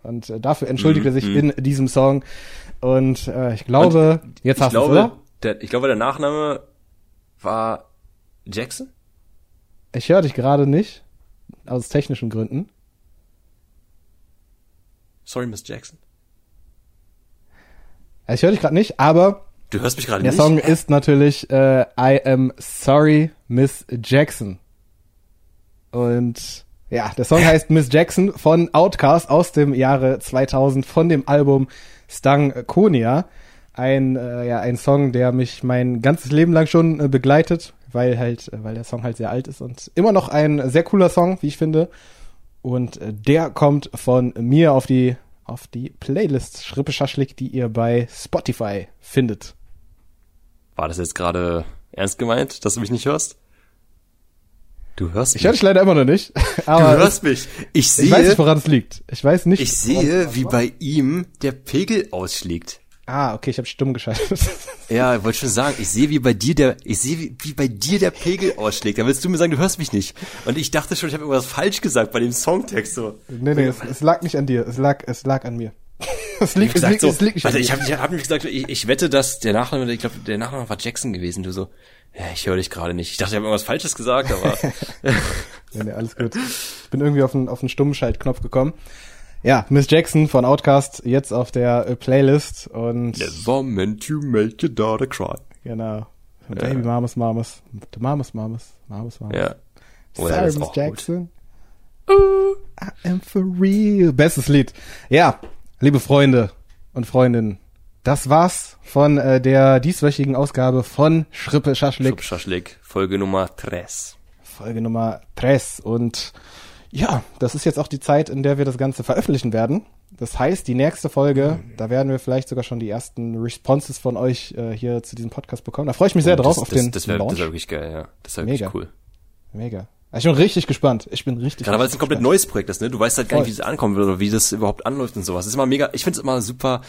Und äh, dafür entschuldigt er sich in diesem Song. Und äh, ich glaube, jetzt ich hast du es, oder? Der, ich glaube, der Nachname war Jackson? Ich höre dich gerade nicht, aus technischen Gründen. Sorry, Miss Jackson. Ich höre dich gerade nicht, aber Du hörst mich gerade der nicht? Song ist natürlich äh, I Am Sorry, Miss Jackson. Und ja, der Song heißt Miss Jackson von Outkast aus dem Jahre 2000 von dem Album Stang Konia. Ein, äh, ja, ein Song, der mich mein ganzes Leben lang schon äh, begleitet, weil halt, äh, weil der Song halt sehr alt ist und immer noch ein sehr cooler Song, wie ich finde. Und äh, der kommt von mir auf die auf die Playlist Schrippe Schaschlik, die ihr bei Spotify findet. War das jetzt gerade ernst gemeint, dass du mich nicht hörst? Du hörst Ich mich. höre dich leider immer noch nicht, du aber hörst mich. Ich ich sehe, weiß nicht, woran es liegt. Ich weiß nicht. ich sehe, wie bei ihm der Pegel ausschlägt. Ah, okay, ich habe stumm geschaltet. Ja, ich wollte schon sagen, ich sehe, wie bei dir der, ich sehe, wie, wie bei dir der Pegel ausschlägt. Da willst du mir sagen, du hörst mich nicht. Und ich dachte schon, ich habe irgendwas falsch gesagt bei dem Songtext so. nee, nee, es, es lag nicht an dir. Es lag, es lag an mir. Es Ich liegt, es liegt, so, es liegt nicht an warte, dir. ich habe ich hab nämlich gesagt, ich, ich wette, dass der Nachname, ich glaube, der Nachname war Jackson gewesen. Du so, ja, ich höre dich gerade nicht. Ich dachte, ich habe irgendwas Falsches gesagt, aber Nee, nee, alles gut. Ich bin irgendwie auf den, auf den Stummschaltknopf gekommen. Ja, Miss Jackson von Outcast jetzt auf der äh, Playlist und never meant to make your daughter cry. genau. Baby Mamas Mamas. Mamas Mamas. Mamas Mamas. Ja. Oh, ja, Sorry, Miss gut. Jackson. I am for real. Bestes Lied. Ja, liebe Freunde und Freundinnen, das war's von äh, der dieswöchigen Ausgabe von Schrippe Schaschlik, Schaschlik, Folge Nummer 3. Folge Nummer 3. Und ja, das ist jetzt auch die Zeit, in der wir das Ganze veröffentlichen werden. Das heißt, die nächste Folge, da werden wir vielleicht sogar schon die ersten Responses von euch äh, hier zu diesem Podcast bekommen. Da freue ich mich sehr drauf das, auf das, den das wäre wär wirklich geil, ja. Das wäre Mega. wirklich cool. Mega. Ich bin richtig gespannt. Ich bin richtig. Gerade weil es ein komplett gespannt. neues Projekt ist, ne? Du weißt halt gar Voll. nicht, wie es ankommen wird oder wie das überhaupt anläuft und sowas. Das ist immer mega, ich finde es immer super,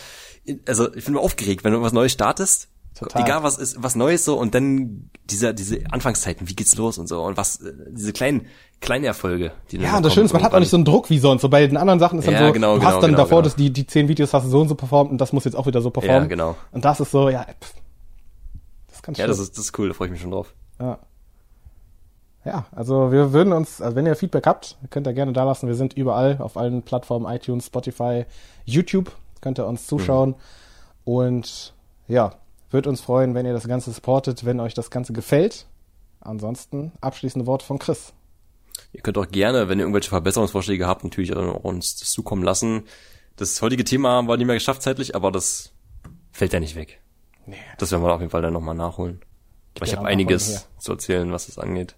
also ich bin immer aufgeregt, wenn du was Neues startest. Total. Egal was ist, was Neues so und dann diese, diese Anfangszeiten, wie geht's los und so und was, äh, diese kleinen, kleinen Erfolge, die Ja, und das Schöne ist, man hat auch nicht so einen Druck wie sonst. So bei den anderen Sachen ist dann Ja, so, genau, du genau, hast dann genau, davor, genau. dass die, die zehn Videos hast du so und so performt und das muss jetzt auch wieder so performen. Ja, genau. Und das ist so, ja, pff, das ist ganz Ja, schön. das ist, das ist cool, da freue ich mich schon drauf. Ja. Ja, also wir würden uns, also wenn ihr Feedback habt, könnt ihr gerne da lassen. Wir sind überall auf allen Plattformen, iTunes, Spotify, YouTube, könnt ihr uns zuschauen. Und ja, würde uns freuen, wenn ihr das Ganze supportet, wenn euch das Ganze gefällt. Ansonsten abschließende Worte von Chris. Ihr könnt auch gerne, wenn ihr irgendwelche Verbesserungsvorschläge habt, natürlich auch uns das zukommen lassen. Das heutige Thema haben wir nicht mehr geschafft zeitlich, aber das fällt ja nicht weg. Nee. Das werden wir auf jeden Fall dann nochmal nachholen. Weil ich ja habe einiges zu erzählen, was das angeht.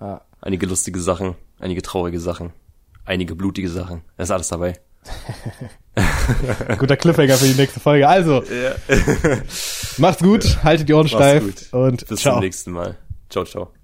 Ja. Einige lustige Sachen, einige traurige Sachen, einige blutige Sachen. Da ist alles dabei. Guter Cliffhanger für die nächste Folge. Also, macht's gut, haltet die Ohren Mach's steif gut. und Bis ciao. zum nächsten Mal. Ciao, ciao.